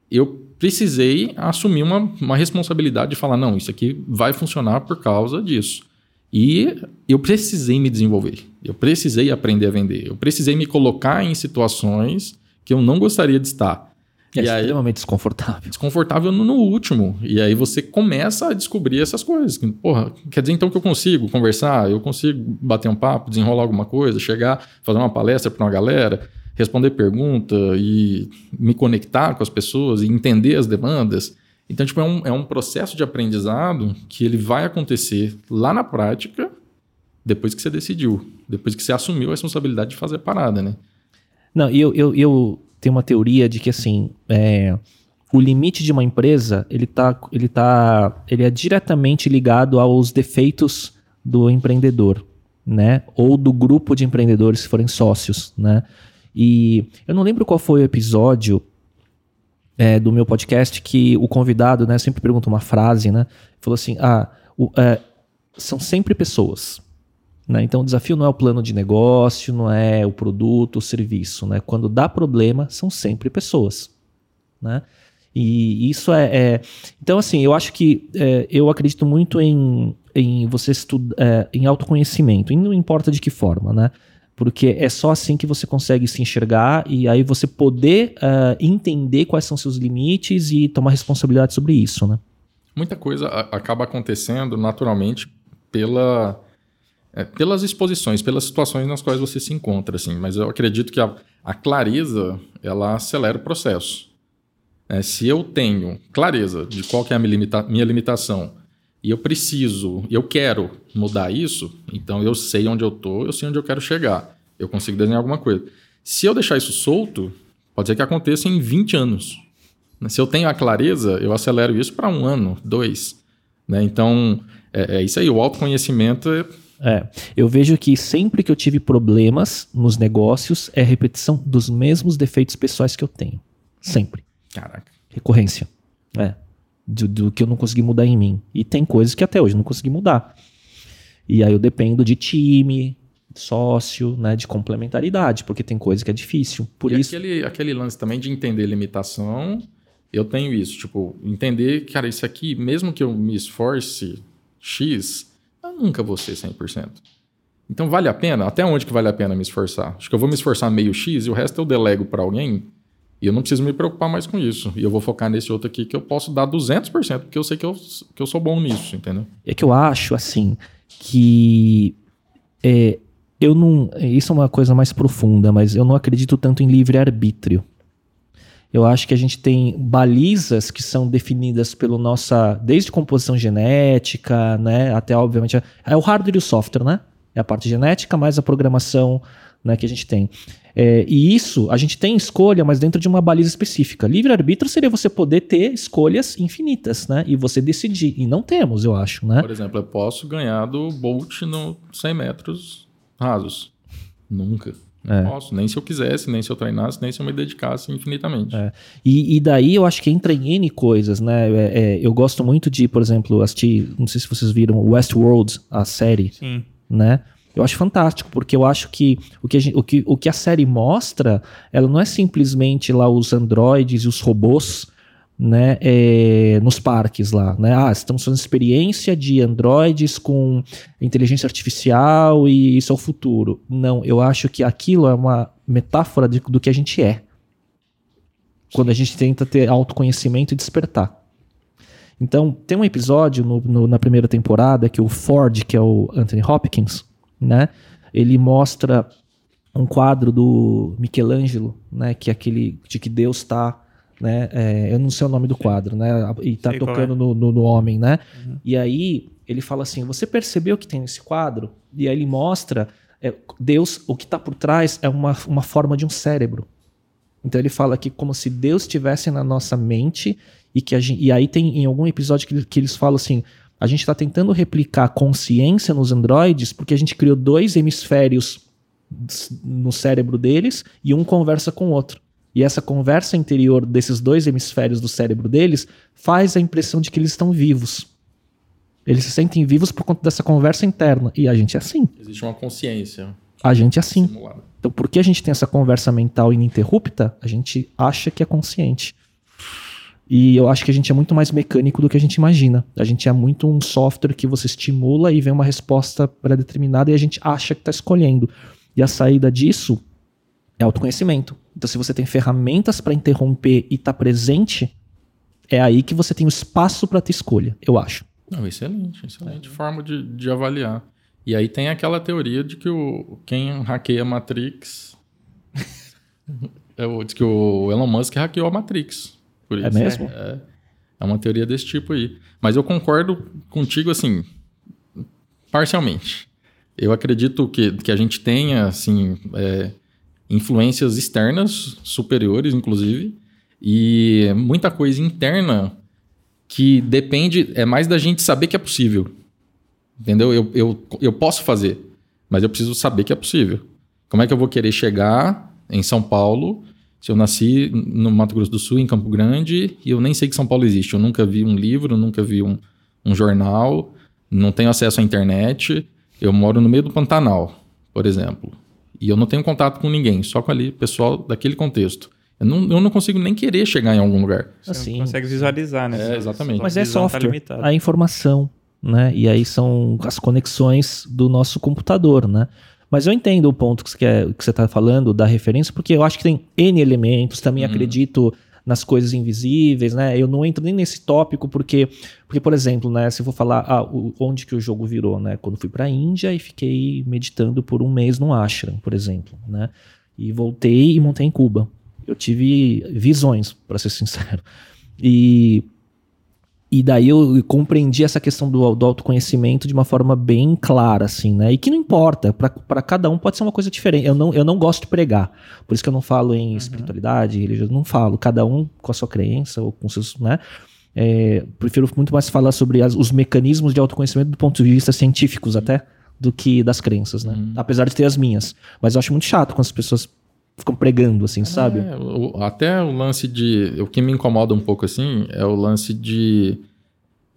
Speaker 1: eu precisei assumir uma, uma responsabilidade de falar: não, isso aqui vai funcionar por causa disso. E eu precisei me desenvolver, eu precisei aprender a vender, eu precisei me colocar em situações que eu não gostaria de estar.
Speaker 3: É
Speaker 1: e aí,
Speaker 3: extremamente desconfortável.
Speaker 1: desconfortável no, no último. E aí você começa a descobrir essas coisas. Porra, quer dizer então que eu consigo conversar, eu consigo bater um papo, desenrolar alguma coisa, chegar, fazer uma palestra para uma galera, responder pergunta e me conectar com as pessoas e entender as demandas. Então, tipo, é um, é um processo de aprendizado que ele vai acontecer lá na prática depois que você decidiu, depois que você assumiu a responsabilidade de fazer a parada, né?
Speaker 3: Não, eu, eu, eu tenho uma teoria de que assim, é, o limite de uma empresa ele tá, ele tá, ele é diretamente ligado aos defeitos do empreendedor, né? Ou do grupo de empreendedores se forem sócios, né? E eu não lembro qual foi o episódio é, do meu podcast que o convidado, né, sempre pergunta uma frase, né? Falou assim: ah, o, é, são sempre pessoas. Né? Então o desafio não é o plano de negócio, não é o produto, o serviço. Né? Quando dá problema, são sempre pessoas. Né? E isso é, é, Então, assim, eu acho que é, eu acredito muito em, em você estudar é, em autoconhecimento, e não importa de que forma, né? Porque é só assim que você consegue se enxergar e aí você poder é, entender quais são seus limites e tomar responsabilidade sobre isso, né?
Speaker 1: Muita coisa acaba acontecendo naturalmente pela, é, pelas exposições, pelas situações nas quais você se encontra, assim. Mas eu acredito que a, a clareza, ela acelera o processo. É, se eu tenho clareza de qual que é a minha, limita- minha limitação e eu preciso, eu quero mudar isso, então eu sei onde eu tô, eu sei onde eu quero chegar. Eu consigo desenhar alguma coisa. Se eu deixar isso solto, pode ser que aconteça em 20 anos. Se eu tenho a clareza, eu acelero isso para um ano, dois. Né? Então, é, é isso aí. O autoconhecimento é
Speaker 3: É, eu vejo que sempre que eu tive problemas nos negócios é repetição dos mesmos defeitos pessoais que eu tenho. Sempre.
Speaker 1: Caraca.
Speaker 3: Recorrência. É. Do, do que eu não consegui mudar em mim. E tem coisas que até hoje eu não consegui mudar. E aí eu dependo de time, sócio, né, de complementaridade, porque tem coisa que é difícil. Por
Speaker 1: e
Speaker 3: isso.
Speaker 1: aquele, aquele lance também de entender limitação, eu tenho isso. Tipo, entender, cara, isso aqui, mesmo que eu me esforce X, eu nunca vou ser 100%. Então vale a pena? Até onde que vale a pena me esforçar? Acho que eu vou me esforçar meio X e o resto eu delego para alguém e eu não preciso me preocupar mais com isso. E eu vou focar nesse outro aqui que eu posso dar 200%, porque eu sei que eu, que eu sou bom nisso, entendeu?
Speaker 3: É que eu acho, assim, que é, eu não. Isso é uma coisa mais profunda, mas eu não acredito tanto em livre-arbítrio. Eu acho que a gente tem balizas que são definidas pelo nossa. Desde composição genética, né? Até, obviamente, é o hardware e o software, né? É a parte genética mais a programação né, que a gente tem. É, e isso, a gente tem escolha, mas dentro de uma baliza específica. Livre-arbítrio seria você poder ter escolhas infinitas, né? E você decidir. E não temos, eu acho, né?
Speaker 1: Por exemplo, eu posso ganhar do Bolt no 100 metros rasos. Nunca. Não
Speaker 3: É.
Speaker 1: posso. Nem se eu quisesse, nem se eu treinasse, nem se eu me dedicasse infinitamente.
Speaker 3: É. E, e daí eu acho que entra em N coisas, né? É, é, eu gosto muito de, por exemplo, assistir, não sei se vocês viram, Westworld, a série,
Speaker 2: Sim.
Speaker 3: né? Eu acho fantástico, porque eu acho que o que, a gente- o que o que a série mostra, ela não é simplesmente lá os androides e os robôs, né, é, nos parques lá, né? Ah, estamos fazendo experiência de androides com inteligência artificial e isso é o futuro. Não, eu acho que aquilo é uma metáfora de- do que a gente é quando a gente tenta ter autoconhecimento e despertar. Então, tem um episódio no- no- na primeira temporada que o Ford, que é o Anthony Hopkins, né? Ele mostra um quadro do Michelangelo, né? Que é aquele de que Deus está, né? é, eu não sei o nome do quadro, né? E tá
Speaker 2: Sei
Speaker 3: tocando
Speaker 2: é.
Speaker 3: no, no- no homem, né? E aí ele fala assim: você percebeu o que tem nesse quadro? E aí ele mostra é, Deus, o que está por trás é uma, uma forma de um cérebro. Então ele fala que como se Deus estivesse na nossa mente e que a gente, e aí tem em algum episódio que, que eles falam assim, a gente está tentando replicar consciência nos androides porque a gente criou dois hemisférios no cérebro deles e um conversa com o outro. E essa conversa interior desses dois hemisférios do cérebro deles faz a impressão de que eles estão vivos. Eles se sentem vivos por conta dessa conversa interna. E a gente é assim.
Speaker 1: Existe uma consciência
Speaker 3: A gente é assim.
Speaker 1: simulada.
Speaker 3: Então, porque a gente tem essa conversa mental ininterrupta, a gente acha que é consciente. E eu acho que a gente é muito mais mecânico do que a gente imagina. A gente é muito um software que você estimula e vem uma resposta pré-determinada e a gente acha que está escolhendo. E a saída disso é autoconhecimento. Então, se você tem ferramentas para interromper e tá presente, é aí que você tem o espaço para ter escolha, eu acho.
Speaker 1: Não, excelente, excelente forma de, de avaliar. E aí tem aquela teoria de que o, quem hackeia a Matrix. é diz que o Elon Musk hackeou a Matrix. Por
Speaker 3: É
Speaker 1: isso.
Speaker 3: mesmo?
Speaker 1: É, é uma teoria desse tipo aí. Mas eu concordo contigo, assim, parcialmente. Eu acredito que, que a gente tenha, assim, é, influências externas, superiores, inclusive, e muita coisa interna que depende, é mais da gente saber que é possível. Entendeu? Eu, eu, eu posso fazer, mas eu preciso saber que é possível. Como é que eu vou querer chegar em São Paulo se eu nasci no Mato Grosso do Sul, em Campo Grande, e eu nem sei que São Paulo existe? Eu nunca vi um livro, nunca vi um, um jornal, não tenho acesso à internet. Eu moro no meio do Pantanal, por exemplo. E eu não tenho contato com ninguém, só com ali pessoal daquele contexto. Eu não, eu não consigo nem querer chegar em algum lugar.
Speaker 2: Você
Speaker 3: Assim.
Speaker 2: não consegue visualizar, né?
Speaker 1: É, exatamente.
Speaker 3: Mas é
Speaker 2: tá
Speaker 3: software,
Speaker 2: limitada.
Speaker 3: a informação, né? E aí são as conexões do nosso computador, né? Mas eu entendo o ponto que você, quer, que você tá falando da referência, porque eu acho que tem N elementos, também acredito nas coisas invisíveis, né? Eu não entro nem nesse tópico porque, porque por exemplo, né, se eu for falar ah, o- onde que o jogo virou, né? Quando fui para a Índia e fiquei meditando por um mês num ashram, por exemplo, né? E voltei e montei em Cuba. Eu tive visões, para ser sincero. E e daí eu compreendi essa questão do, do autoconhecimento de uma forma bem clara, assim, né? E que não importa, para cada um pode ser uma coisa diferente. Eu não, eu não gosto de pregar, por isso que eu não falo em espiritualidade, religião, não falo. Cada um com a sua crença ou com seus, né? É, prefiro muito mais falar sobre as- os mecanismos de autoconhecimento do ponto de vista científicos até, do que das crenças, né? Apesar de ter as minhas. Mas eu acho muito chato quando as pessoas ficam pregando, assim, sabe?
Speaker 1: É, o- até o lance de. O que me incomoda um pouco assim é o lance de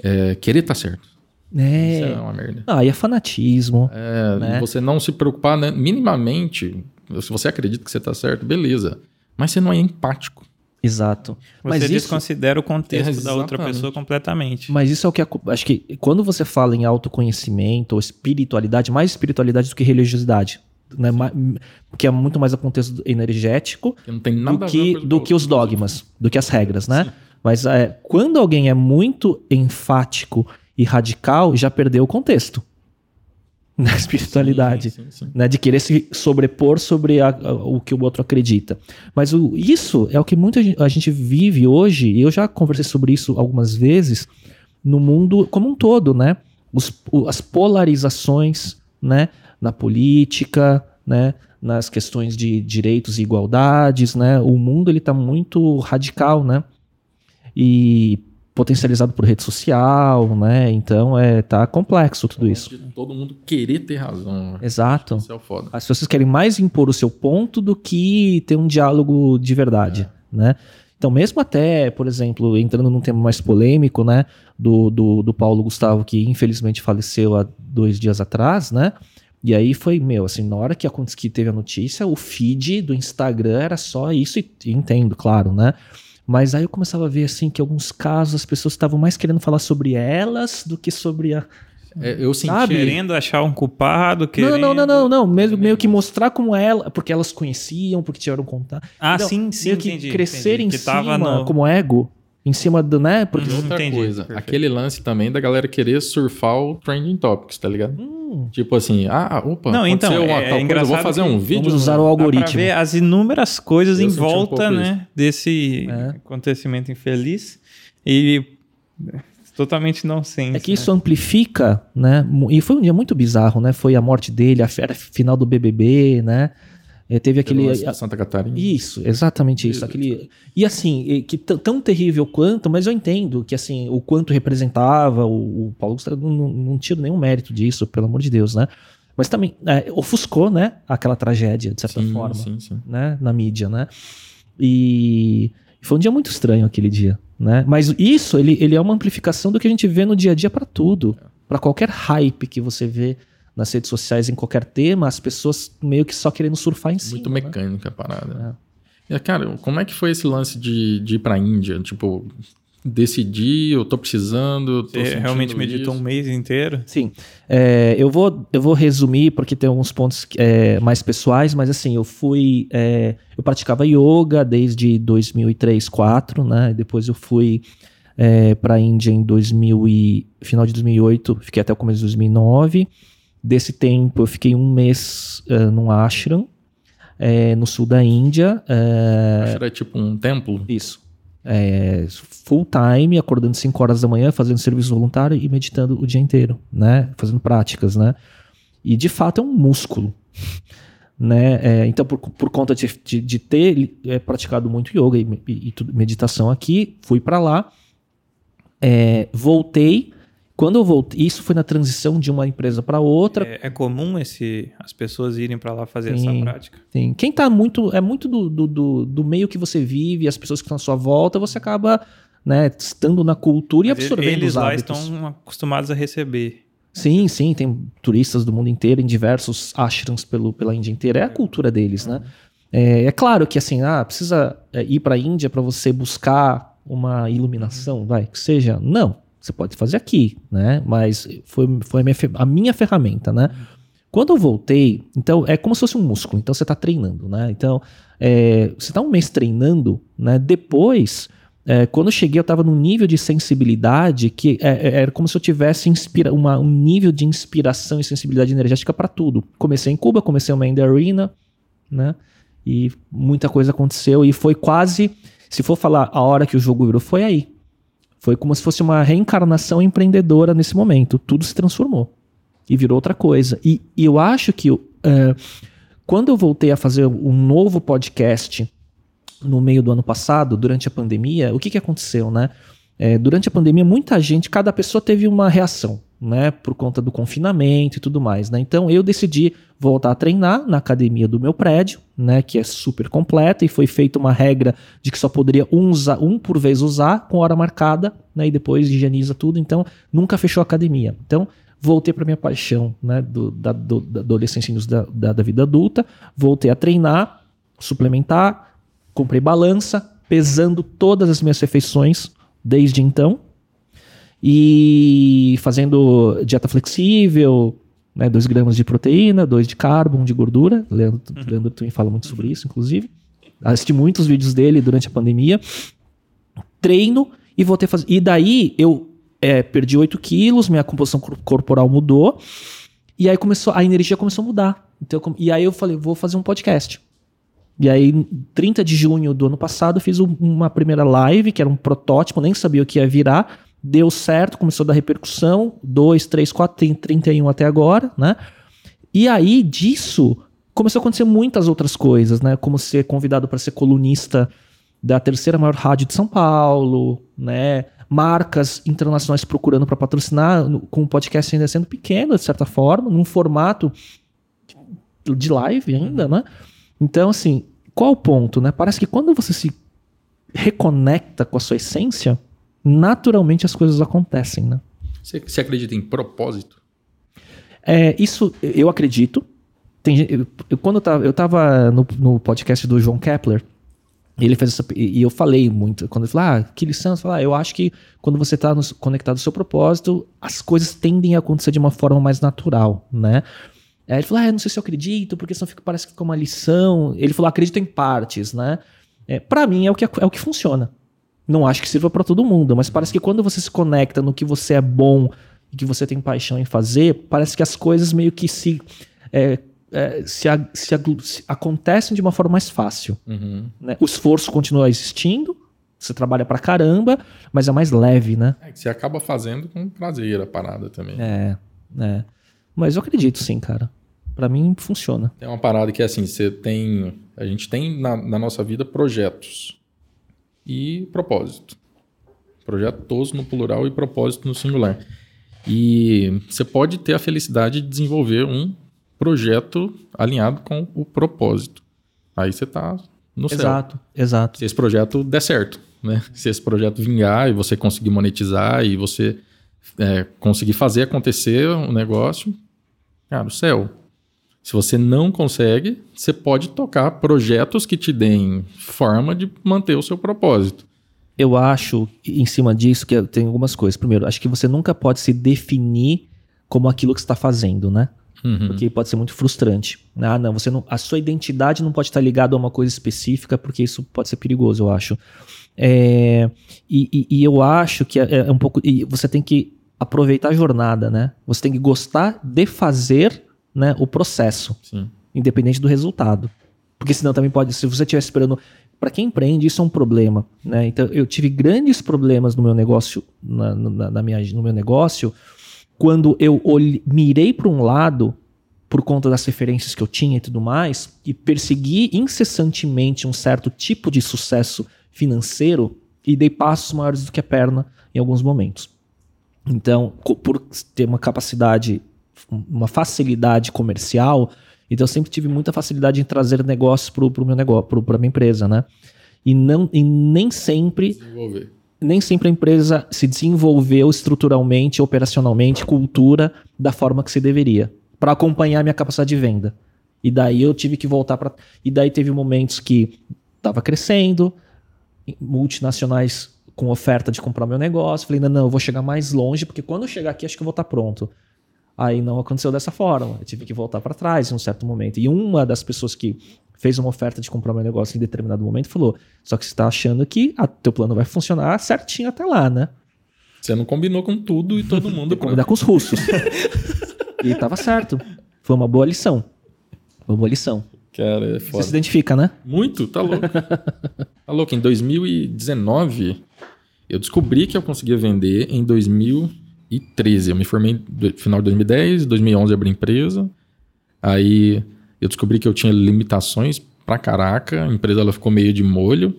Speaker 1: é, querer estar certo. Isso
Speaker 3: É.
Speaker 1: é uma merda.
Speaker 3: Ah, e é fanatismo.
Speaker 1: É,
Speaker 3: Né?
Speaker 1: Você não se preocupar né, minimamente. Se você acredita que você está certo, beleza. Mas você não é empático.
Speaker 3: Exato.
Speaker 2: Você
Speaker 3: Mas isso,
Speaker 2: desconsidera o contexto
Speaker 1: É,
Speaker 2: da outra pessoa completamente.
Speaker 3: mas isso é o que acho que quando você fala em autoconhecimento ou espiritualidade, mais espiritualidade do que religiosidade, né? Que é muito mais a contexto energético
Speaker 1: Que
Speaker 3: do que, do que os
Speaker 1: outra.
Speaker 3: dogmas, do que as regras, né? Mas é, quando alguém é muito enfático e radical, já perdeu o contexto na espiritualidade.
Speaker 1: Sim, sim, sim.
Speaker 3: né, de querer se sobrepor sobre a- a- o que o outro acredita. Mas o- isso é o que muita gente, a gente vive hoje, e eu já conversei sobre isso algumas vezes, no mundo como um todo, né? Os- as polarizações, né? Na política, né? Nas questões de direitos e igualdades, né? O mundo ele está muito radical, né? E potencializado por rede social, né? Então é tá complexo tudo isso.
Speaker 1: Todo mundo querer ter razão. né?
Speaker 3: Exato.
Speaker 1: Isso é foda.
Speaker 3: As pessoas querem mais impor o seu ponto do que ter um diálogo de verdade, né? Então, mesmo até, por exemplo, entrando num tema mais polêmico, né, do, do, do Paulo Gustavo, que infelizmente faleceu há dois dias atrás, né? E aí foi, meu, assim, na hora que, aconteceu, que teve a notícia, o feed do Instagram era só isso, e entendo, claro, né? Mas aí eu começava a ver, assim, que em alguns casos as pessoas estavam mais querendo falar sobre elas do que sobre a,
Speaker 1: É, eu senti.
Speaker 3: Sabe?
Speaker 2: Querendo achar um culpado, querendo...
Speaker 3: não, não, não, não, não. Mesmo, meio que mostrar como ela, porque elas conheciam, porque tiveram contato.
Speaker 2: Ah,
Speaker 3: Então,
Speaker 2: sim, sim,
Speaker 3: meio que crescer em cima, como ego, em cima do, né? Porque
Speaker 1: E outra
Speaker 2: Entendi,
Speaker 1: coisa,
Speaker 2: perfeito.
Speaker 1: aquele lance também da galera querer surfar o trending topics, tá ligado?
Speaker 3: Hum.
Speaker 1: Tipo assim, ah, opa,
Speaker 2: Não, então,
Speaker 1: aconteceu uma
Speaker 2: é
Speaker 1: tal coisa, eu vou
Speaker 2: engraçado
Speaker 1: fazer um vídeo.
Speaker 3: vamos usar o
Speaker 2: Dá pra
Speaker 3: algoritmo.
Speaker 2: ver as inúmeras coisas
Speaker 1: Eu
Speaker 2: em
Speaker 1: um
Speaker 2: volta,
Speaker 1: pouco
Speaker 2: né, desse
Speaker 3: É.
Speaker 2: acontecimento infeliz e totalmente nonsense.
Speaker 3: É que isso amplifica, né? E foi um dia muito bizarro, né? Foi a morte dele, a final do BBB, né? É, teve
Speaker 1: Aquele de Santa Catarina.
Speaker 3: Isso, exatamente isso. Aquele, e assim, que tão terrível quanto, mas eu entendo que assim, o quanto representava, o, o Paulo Gustavo não, não, tiro nenhum mérito disso, pelo amor de Deus, né? Mas também é, ofuscou, né? Aquela tragédia, de certa
Speaker 1: sim,
Speaker 3: forma,
Speaker 1: sim, sim.
Speaker 3: né? Na mídia, né? E foi um dia muito estranho aquele dia, né? Mas isso, ele, ele é uma amplificação do que a gente vê no dia a dia para tudo. Para qualquer hype que você vê nas redes sociais em qualquer tema, as pessoas meio que só querendo surfar em cima.
Speaker 1: Muito
Speaker 3: né?
Speaker 1: mecânica a parada. E, cara, como é que foi esse lance de, de ir pra Índia? Tipo, decidi, eu tô precisando. Tô
Speaker 2: Você realmente meditou
Speaker 1: isso.
Speaker 2: um mês inteiro?
Speaker 3: Sim. É, eu, vou, eu vou resumir porque tem alguns pontos é, mais pessoais, mas assim, eu fui. é, eu praticava yoga desde 2003, 2004, né? Depois eu fui é, para a Índia em 2000 e, final de 2008, fiquei até o começo de 2009. Desse tempo eu fiquei um mês é, num ashram é, no sul da Índia. é,
Speaker 1: que era tipo um templo.
Speaker 3: isso. É, full time, acordando 5 horas da manhã, fazendo serviço voluntário e meditando o dia inteiro, né? Fazendo práticas, né? E de fato é um músculo. Né? É, então, por, por conta de, de, de ter é, praticado muito yoga e, e- e meditação aqui, fui para lá, é, voltei. Quando eu voltei, isso foi na transição de uma empresa para outra.
Speaker 2: É, é comum esse, as pessoas irem pra lá fazer
Speaker 3: Sim.
Speaker 2: essa prática?
Speaker 3: Sim. Quem tá muito. É muito do, do, do, meio que você vive, as pessoas que estão à sua volta, você acaba né, estando na cultura e absorvendo
Speaker 2: eles
Speaker 3: os
Speaker 2: lá
Speaker 3: hábitos.
Speaker 2: estão acostumados a receber.
Speaker 3: Sim, sim, tem turistas do mundo inteiro em diversos ashrams pelo, pela Índia inteira. É a cultura deles, né? É, é claro que assim, ah, precisa é, ir para a Índia para você buscar uma iluminação, vai, que seja. Não, você pode fazer aqui, né? Mas foi, foi a, minha, a minha ferramenta, né? Quando eu voltei, então é como se fosse um músculo, então você está treinando, né? Então, é, você está um mês treinando, né? Depois, é, quando eu cheguei, eu estava num nível de sensibilidade que é, é, era como se eu tivesse inspira uma- um nível de inspiração e sensibilidade energética para tudo. Comecei em Cuba, comecei uma End Arena, né? E muita coisa aconteceu e foi quase, se for falar a hora que o jogo virou, foi aí. Foi como se fosse uma reencarnação empreendedora nesse momento. Tudo se transformou e virou outra coisa. E, e eu acho que é, quando eu voltei a fazer um novo podcast no meio do ano passado, durante a pandemia, o que, que aconteceu, né? É, durante a pandemia, muita gente, cada pessoa teve uma reação, né? Por conta do confinamento e tudo mais, né? Então eu decidi voltar a treinar na academia do meu prédio, né? Que é super completa e foi feita uma regra de que só poderia um, usar, um por vez usar, com hora marcada, né? E depois higieniza tudo. Então nunca fechou a academia. Então voltei para minha paixão, né? Do, da, do, da adolescência e da, da, da vida adulta, voltei a treinar, suplementar, comprei balança, pesando todas as minhas refeições desde então. E fazendo dieta flexível, né, 2 gramas de proteína, 2 de carbo, 1 de gordura. Leandro, Leandro também fala muito sobre isso, inclusive. Assisti muitos vídeos dele durante a pandemia. Treino e voltei a fazer. E daí eu é, perdi 8 quilos, minha composição cor- corporal mudou. E aí começou, a energia começou a mudar. Então, e aí eu falei, vou fazer um podcast. E aí, 30 de junho do ano passado, eu fiz um- uma primeira live, que era um protótipo, nem sabia o que ia virar. Deu certo, começou a dar repercussão. 2, 3, 4, tem 31 até agora, né? E aí, disso, começou a acontecer muitas outras coisas, né? Como ser convidado para ser colunista da terceira maior rádio de São Paulo, né? Marcas internacionais procurando para patrocinar, com o podcast ainda sendo pequeno, de certa forma, num formato de live ainda, né? Então, assim, qual o ponto, né? Parece que quando você se reconecta com a sua essência, naturalmente as coisas acontecem, né?
Speaker 1: Você, você acredita em propósito?
Speaker 3: É, isso eu acredito. Tem, eu, eu- quando eu tava, eu tava no, no podcast do João Kepler, ele fez essa. E e eu falei muito. Quando ele falou, ah, que lição? Eu falei, ah, eu acho que quando você está conectado ao seu propósito, as coisas tendem a acontecer de uma forma mais natural, né? Aí ele falou, ah, não sei se eu acredito, porque senão fica, parece que fica uma lição. Ele falou, acredito em partes, né? É, para mim é o, que, é o que funciona. Não acho que sirva para todo mundo, mas parece que quando você se conecta no que você é bom e que você tem paixão em fazer, parece que as coisas meio que se, é, é, se, a- se aglu- se acontecem de uma forma mais fácil.
Speaker 1: Uhum.
Speaker 3: né? O esforço continua existindo, você trabalha pra caramba, mas é mais leve, né?
Speaker 1: É que você acaba fazendo com prazer a parada também.
Speaker 3: É, é. Mas eu acredito sim, cara. Pra mim funciona.
Speaker 1: Tem uma parada que é assim, você tem. A gente tem na, na nossa vida projetos e propósito. Projetos no plural e propósito no singular. E você pode ter a felicidade de desenvolver um projeto alinhado com o propósito. Aí você tá no céu.
Speaker 3: Exato, exato.
Speaker 1: Se esse projeto der certo, né? Se esse projeto vingar e você conseguir monetizar e você é, conseguir fazer acontecer um negócio, cara, o céu. Se você não consegue, você pode tocar projetos que te deem forma de manter o seu propósito.
Speaker 3: Eu acho, em cima disso, que tem algumas coisas. Primeiro, acho que você nunca pode se definir como aquilo que está fazendo, né?
Speaker 1: Uhum.
Speaker 3: Porque pode ser muito frustrante. Ah, não, você não, a sua identidade não pode estar ligada a uma coisa específica, porque isso pode ser perigoso, eu acho. É, e, e, e, eu acho que é, é um pouco. E você tem que aproveitar a jornada, né? Você tem que gostar de fazer né, o processo,
Speaker 1: Sim.
Speaker 3: independente do resultado. Porque senão também pode, se você estiver esperando. Para quem empreende, isso é um problema. Né? Então, eu tive grandes problemas no meu negócio, na, na, na minha, no meu negócio, quando eu mirei para um lado por conta das referências que eu tinha e tudo mais, e persegui incessantemente um certo tipo de sucesso financeiro e dei passos maiores do que a perna em alguns momentos. Então, por ter uma capacidade, uma facilidade comercial, então eu sempre tive muita facilidade em trazer negócios para o meu negócio, para a minha empresa, né? E, não, e nem sempre.
Speaker 1: Desenvolver.
Speaker 3: Nem sempre a empresa se desenvolveu estruturalmente, operacionalmente, cultura da forma que se deveria, para acompanhar a minha capacidade de venda. E daí eu tive que voltar para. E daí teve momentos que estava crescendo, multinacionais com oferta de comprar meu negócio. Falei, não, não, eu vou chegar mais longe, porque quando eu chegar aqui, acho que eu vou estar pronto. Aí não aconteceu dessa forma. Eu tive que voltar para trás em um certo momento. E uma das pessoas que fez uma oferta de comprar meu negócio em determinado momento falou: Só que você está achando que o teu plano vai funcionar certinho até lá, né?
Speaker 1: Você não combinou com tudo e todo mundo.
Speaker 3: Combinar com os russos. e estava certo. Foi uma boa lição. Uma boa lição.
Speaker 1: Cara, é foda.
Speaker 3: Você se identifica, né?
Speaker 1: Muito, tá louco. tá louco. Em 2019, eu descobri que eu conseguia vender em 2013. Eu me formei no final de 2010, 2011 abri empresa. Aí eu descobri que eu tinha limitações pra caraca. A empresa ela ficou meio de molho.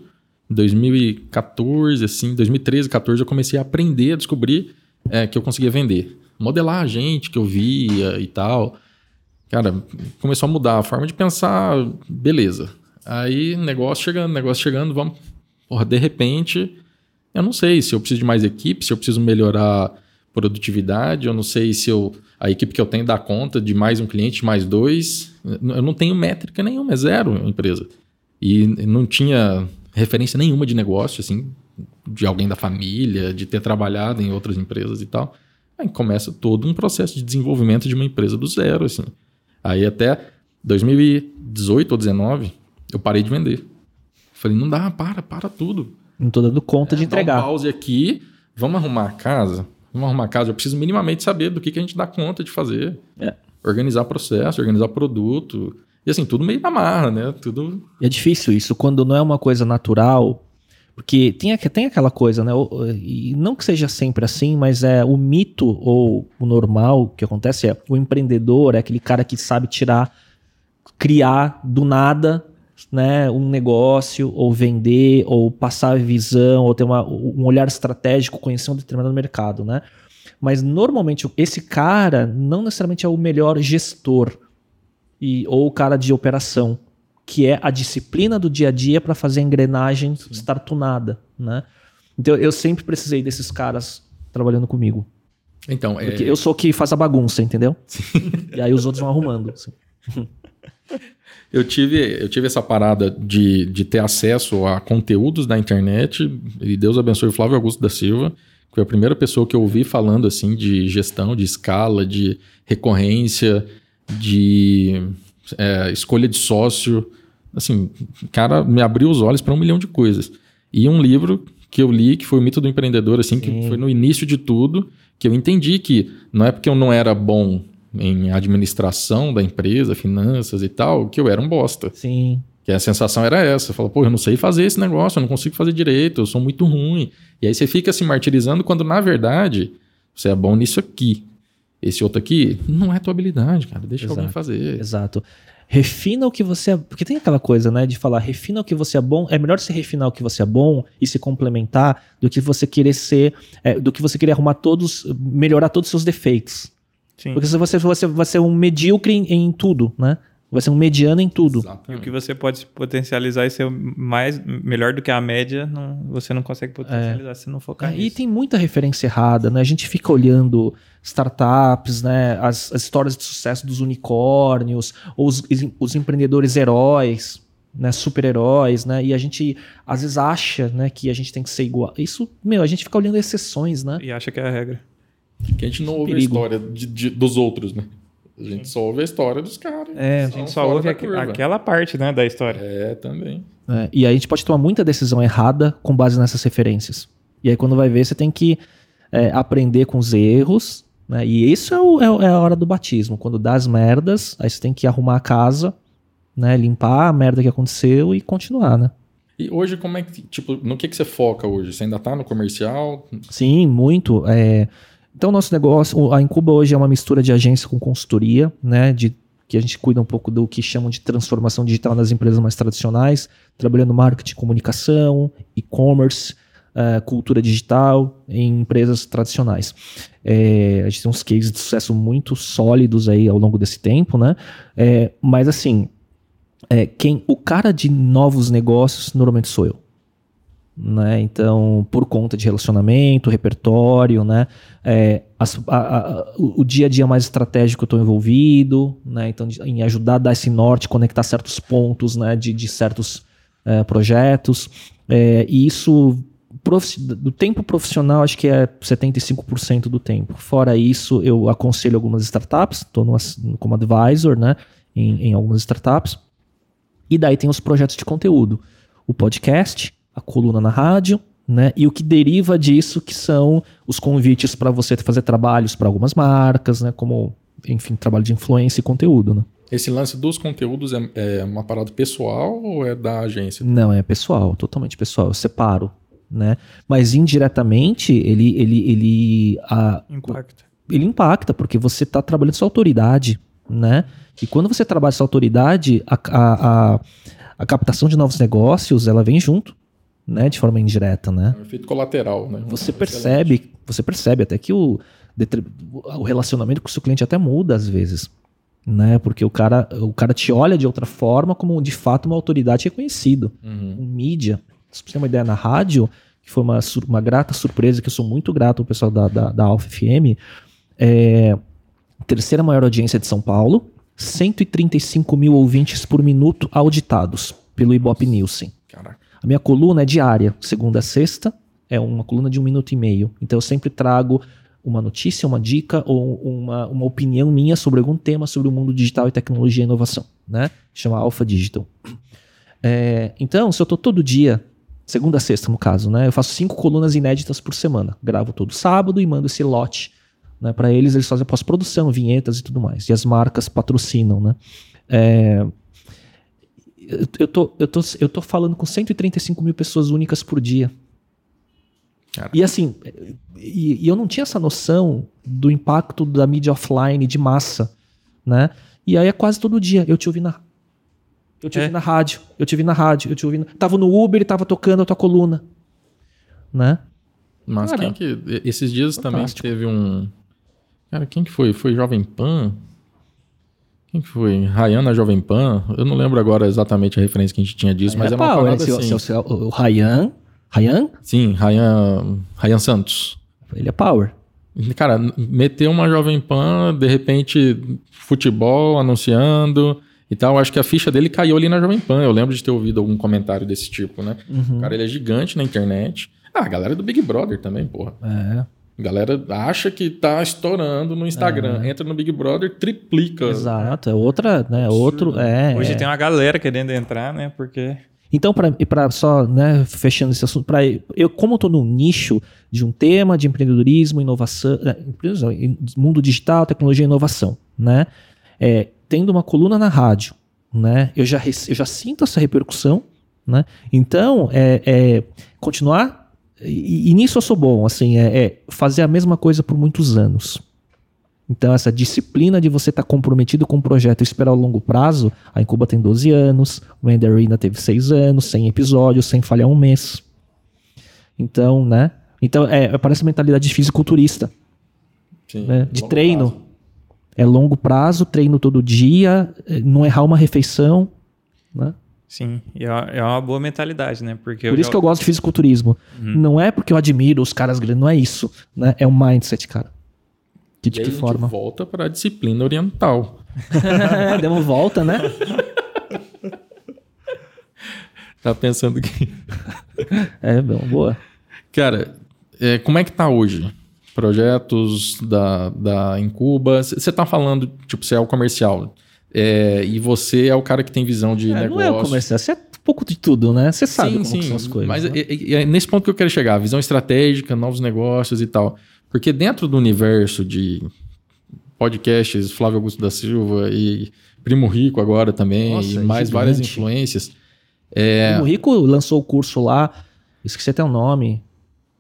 Speaker 1: Em 2014, assim, 2013, 14, eu comecei a aprender, a descobrir é, que eu conseguia vender. Modelar a gente que eu via e tal. Cara, começou a mudar a forma de pensar, beleza. Aí, negócio chegando, negócio chegando, vamos. Porra, de repente, eu não sei se eu preciso de mais equipe, se eu preciso melhorar produtividade, eu não sei se eu, a equipe que eu tenho dá conta de mais um cliente, mais dois. Eu não tenho métrica nenhuma, é zero a empresa. E não tinha referência nenhuma de negócio, assim, de alguém da família, de ter trabalhado em outras empresas e tal. Aí começa todo um processo de desenvolvimento de uma empresa do zero, assim. Aí até 2018 ou 2019, eu parei de vender. Falei, não dá, para, para tudo.
Speaker 3: Não tô dando conta
Speaker 1: é,
Speaker 3: de entregar.
Speaker 1: Dá um pause aqui, vamos arrumar a casa. Vamos arrumar casa. Eu preciso minimamente saber do que, que a gente dá conta de fazer.
Speaker 3: É.
Speaker 1: Organizar processo, organizar produto. E assim, tudo meio na marra, né? Tudo.
Speaker 3: É difícil isso, quando não é uma coisa natural. Porque tem, tem aquela coisa, né? E não que seja sempre assim, mas é o mito ou o normal que acontece é o empreendedor é aquele cara que sabe tirar, criar do nada né, um negócio, ou vender, ou passar a visão, ou ter uma, um olhar estratégico, conhecer um determinado mercado, né? Mas normalmente esse cara não necessariamente é o melhor gestor e, ou o cara de operação, que é a disciplina do dia a dia para fazer a engrenagem Sim. estar tunada, né? Então eu sempre precisei desses caras trabalhando comigo.
Speaker 1: Então,
Speaker 3: Porque é... eu sou o que faz a bagunça, entendeu? e aí os outros vão arrumando. Assim.
Speaker 1: Eu tive, eu tive essa parada de, de ter acesso a conteúdos da internet, e Deus abençoe o Flávio Augusto da Silva, que foi a primeira pessoa que eu ouvi falando assim de gestão, de escala, de recorrência, de é, escolha de sócio. Assim, o cara me abriu os olhos para um milhão de coisas. E um livro que eu li, que foi o Mito do Empreendedor, assim, Sim. que foi no início de tudo, que eu entendi que não é porque eu não era bom em administração da empresa, finanças e tal, que eu era um bosta.
Speaker 3: Sim.
Speaker 1: Que a sensação era essa. Fala, pô, eu não sei fazer esse negócio, eu não consigo fazer direito, eu sou muito ruim. E aí você fica se martirizando quando, na verdade, você é bom nisso aqui. Esse outro aqui não é tua habilidade, cara. Deixa Exato. alguém fazer.
Speaker 3: Exato. Refina o que você é. Porque tem aquela coisa, né, de falar, refina o que você é bom. É melhor você refinar o que você é bom e se complementar do que você querer ser. É, do que você querer arrumar todos. melhorar todos os seus defeitos. Sim. Porque você, você vai ser um medíocre em, em tudo, né? Vai ser um mediano em tudo.
Speaker 2: E o
Speaker 1: Exatamente.
Speaker 2: que você pode potencializar e ser mais, melhor do que a média, não, você não consegue potencializar se não focar
Speaker 3: É, e
Speaker 2: nisso.
Speaker 3: tem muita referência errada, né? A gente fica olhando startups, né? As, as histórias de sucesso dos unicórnios, ou os, os empreendedores heróis, né? Super-heróis, né? E a gente às vezes acha, né, que a gente tem que ser igual. Isso, meu, a gente fica olhando exceções, né?
Speaker 2: E acha que é a regra.
Speaker 1: Que a gente não ouve
Speaker 3: Perigo.
Speaker 1: a história de- de- dos outros, né? A gente só ouve a história dos caras.
Speaker 3: É,
Speaker 2: A gente só ouve aqu-
Speaker 1: curva.
Speaker 2: aquela parte, né, da história.
Speaker 1: É, também.
Speaker 3: É, e aí a gente pode tomar muita decisão errada com base nessas referências. E aí quando vai ver, você tem que é, aprender com os erros, né? E isso é, o- é o- é a hora do batismo. Quando dá as merdas, aí você tem que arrumar a casa, né? Limpar a merda que aconteceu e continuar, né?
Speaker 1: E hoje, como é que, tipo, no que, que você foca hoje? Você ainda tá no comercial?
Speaker 3: Sim, muito. é. Então, nosso negócio, a Incuba hoje é uma mistura de agência com consultoria, né? De, que a gente cuida um pouco do que chamam de transformação digital nas empresas mais tradicionais, trabalhando marketing, comunicação, e-commerce, eh, cultura digital em empresas tradicionais. É, a gente tem uns cases de sucesso muito sólidos aí ao longo desse tempo, né? É, mas assim, é, quem, o cara de novos negócios normalmente sou eu né? Então, por conta de relacionamento, repertório, né? É, as- a- a- o, dia a dia mais estratégico eu estou envolvido, né? Então, de- em ajudar a dar esse norte, conectar certos pontos, né? De, de certos é, projetos. É, e isso, profi- do tempo profissional, acho que é 75% do tempo. Fora isso, eu aconselho algumas startups, estou como advisor, né? Em, em algumas startups. E daí tem os projetos de conteúdo. O podcast, a coluna na rádio, né? E o que deriva disso, que são os convites para você fazer trabalhos para algumas marcas, né? Como, enfim, trabalho de influência e conteúdo, né?
Speaker 1: Esse lance dos conteúdos é, é uma parada pessoal ou é da agência?
Speaker 3: Não, é pessoal, totalmente pessoal. Eu separo, né? Mas indiretamente, ele, ele, ele, a,
Speaker 2: Impacta.
Speaker 3: ele impacta, porque você está trabalhando sua autoridade, né? E quando você trabalha sua autoridade, a, a, a, a captação de novos negócios, ela vem junto, né? De forma indireta, né?
Speaker 1: É um efeito colateral, né?
Speaker 3: Você percebe, você percebe até que o, o relacionamento com o seu cliente até muda às vezes, né? Porque o cara, o cara te olha de outra forma como de fato uma autoridade reconhecido.
Speaker 1: Uhum.
Speaker 3: Com mídia, se você tem uma ideia na rádio, que foi uma, uma grata surpresa, que eu sou muito grato ao pessoal da, da, da Alfa FM, é, terceira maior audiência de São Paulo, 135 mil ouvintes por minuto auditados pelo Ibope Nielsen.
Speaker 1: Caraca.
Speaker 3: A minha coluna é diária, segunda a sexta, é uma coluna de um minuto e meio. Então eu sempre trago uma notícia, uma dica ou uma, uma opinião minha sobre algum tema sobre o mundo digital e tecnologia e inovação, né? Chama Alpha Digital. É, então, se eu tô todo dia, segunda a sexta no caso, né? Eu faço cinco colunas inéditas por semana. Gravo todo sábado e mando esse lote né, para eles. Eles fazem pós-produção, vinhetas e tudo mais. E as marcas patrocinam, né? É, eu, tô, eu, tô, eu tô falando com 135 mil pessoas únicas por dia.
Speaker 1: Cara.
Speaker 3: E assim, e, e eu não tinha essa noção do impacto da mídia offline de massa, né? E aí é quase todo dia eu te ouvi na eu te
Speaker 2: É.
Speaker 3: ouvi na rádio, eu te ouvi na rádio, eu te ouvi na... Tava no Uber e tava tocando a tua coluna, né?
Speaker 1: Mas
Speaker 3: Cara,
Speaker 1: quem que. Esses dias também
Speaker 3: fantástico.
Speaker 1: teve um. Cara, quem que foi? Foi Jovem Pan? Quem que foi? Rayana Jovem Pan? Eu não lembro agora exatamente a referência que a gente tinha disso, mas
Speaker 3: é
Speaker 1: era uma
Speaker 3: pau,
Speaker 1: parada
Speaker 3: esse-
Speaker 1: assim.
Speaker 3: esse- esse- o, o Ryan, Ryan,
Speaker 1: Sim, Rayan, Rayan Santos.
Speaker 3: ele é power.
Speaker 1: Cara, meteu uma Jovem Pan, de repente, futebol anunciando e tal. Acho que a ficha dele caiu ali na Jovem Pan. Eu lembro de ter ouvido algum comentário desse tipo, né?
Speaker 3: Uhum.
Speaker 1: Cara, ele é gigante na internet. Ah, a galera do Big Brother também, porra.
Speaker 3: É,
Speaker 1: A galera acha que tá estourando no Instagram. Entra no Big Brother, triplica.
Speaker 3: exato, é outra, né?
Speaker 1: Absurdo.
Speaker 3: Outro, é.
Speaker 2: Hoje
Speaker 3: é.
Speaker 2: tem uma galera querendo entrar, né? Porque
Speaker 3: Então, para só, né, fechando esse assunto, para eu, como eu estou num nicho de um tema de empreendedorismo, inovação, é, mundo digital, tecnologia e inovação, né? É, tendo uma coluna na rádio, né? Eu já, eu já sinto essa repercussão, né? Então, é, é continuar e, e nisso eu sou bom, assim, é, é fazer a mesma coisa por muitos anos. Então, essa disciplina de você estar comprometido com o projeto e esperar o longo prazo, a Incuba tem 12 anos, o Mandarina teve 6 anos, 100 episódios, sem falhar um mês. Então, né? Então, é, parece mentalidade de fisiculturista,
Speaker 1: Sim,
Speaker 3: né? De treino.
Speaker 1: prazo.
Speaker 3: É longo prazo, treino todo dia, eh, não errar uma refeição, né?
Speaker 2: Sim, e é uma- é uma boa mentalidade, né? Porque
Speaker 3: Por isso que eu gosto de fisiculturismo.
Speaker 2: Uhum.
Speaker 3: Não é porque eu admiro os caras grandes, não é isso, né? É um mindset, cara. Que, de
Speaker 1: E aí
Speaker 3: que
Speaker 1: a gente
Speaker 3: forma?
Speaker 1: volta para a disciplina oriental.
Speaker 3: Demos volta, né?
Speaker 1: Tá pensando que.
Speaker 3: É, bom, boa.
Speaker 1: Cara, é, como é que tá hoje? Projetos da, da Incuba. Você tá falando, tipo, você é o comercial. É, e você é o cara que tem visão de
Speaker 3: É,
Speaker 1: negócio.
Speaker 3: não é o comercial, você é um pouco de tudo, né? Você sabe
Speaker 1: sim,
Speaker 3: como
Speaker 1: sim,
Speaker 3: que são as coisas.
Speaker 1: Mas
Speaker 3: né?
Speaker 1: é, é- é nesse ponto que eu quero chegar, visão estratégica, novos negócios e tal. Porque dentro do universo de podcasts, Flávio Augusto da Silva e Primo Rico agora também,
Speaker 3: Nossa,
Speaker 1: e
Speaker 3: é
Speaker 1: mais
Speaker 3: gigante.
Speaker 1: várias influências. É,
Speaker 3: O Rico lançou o curso lá, esqueci até o nome,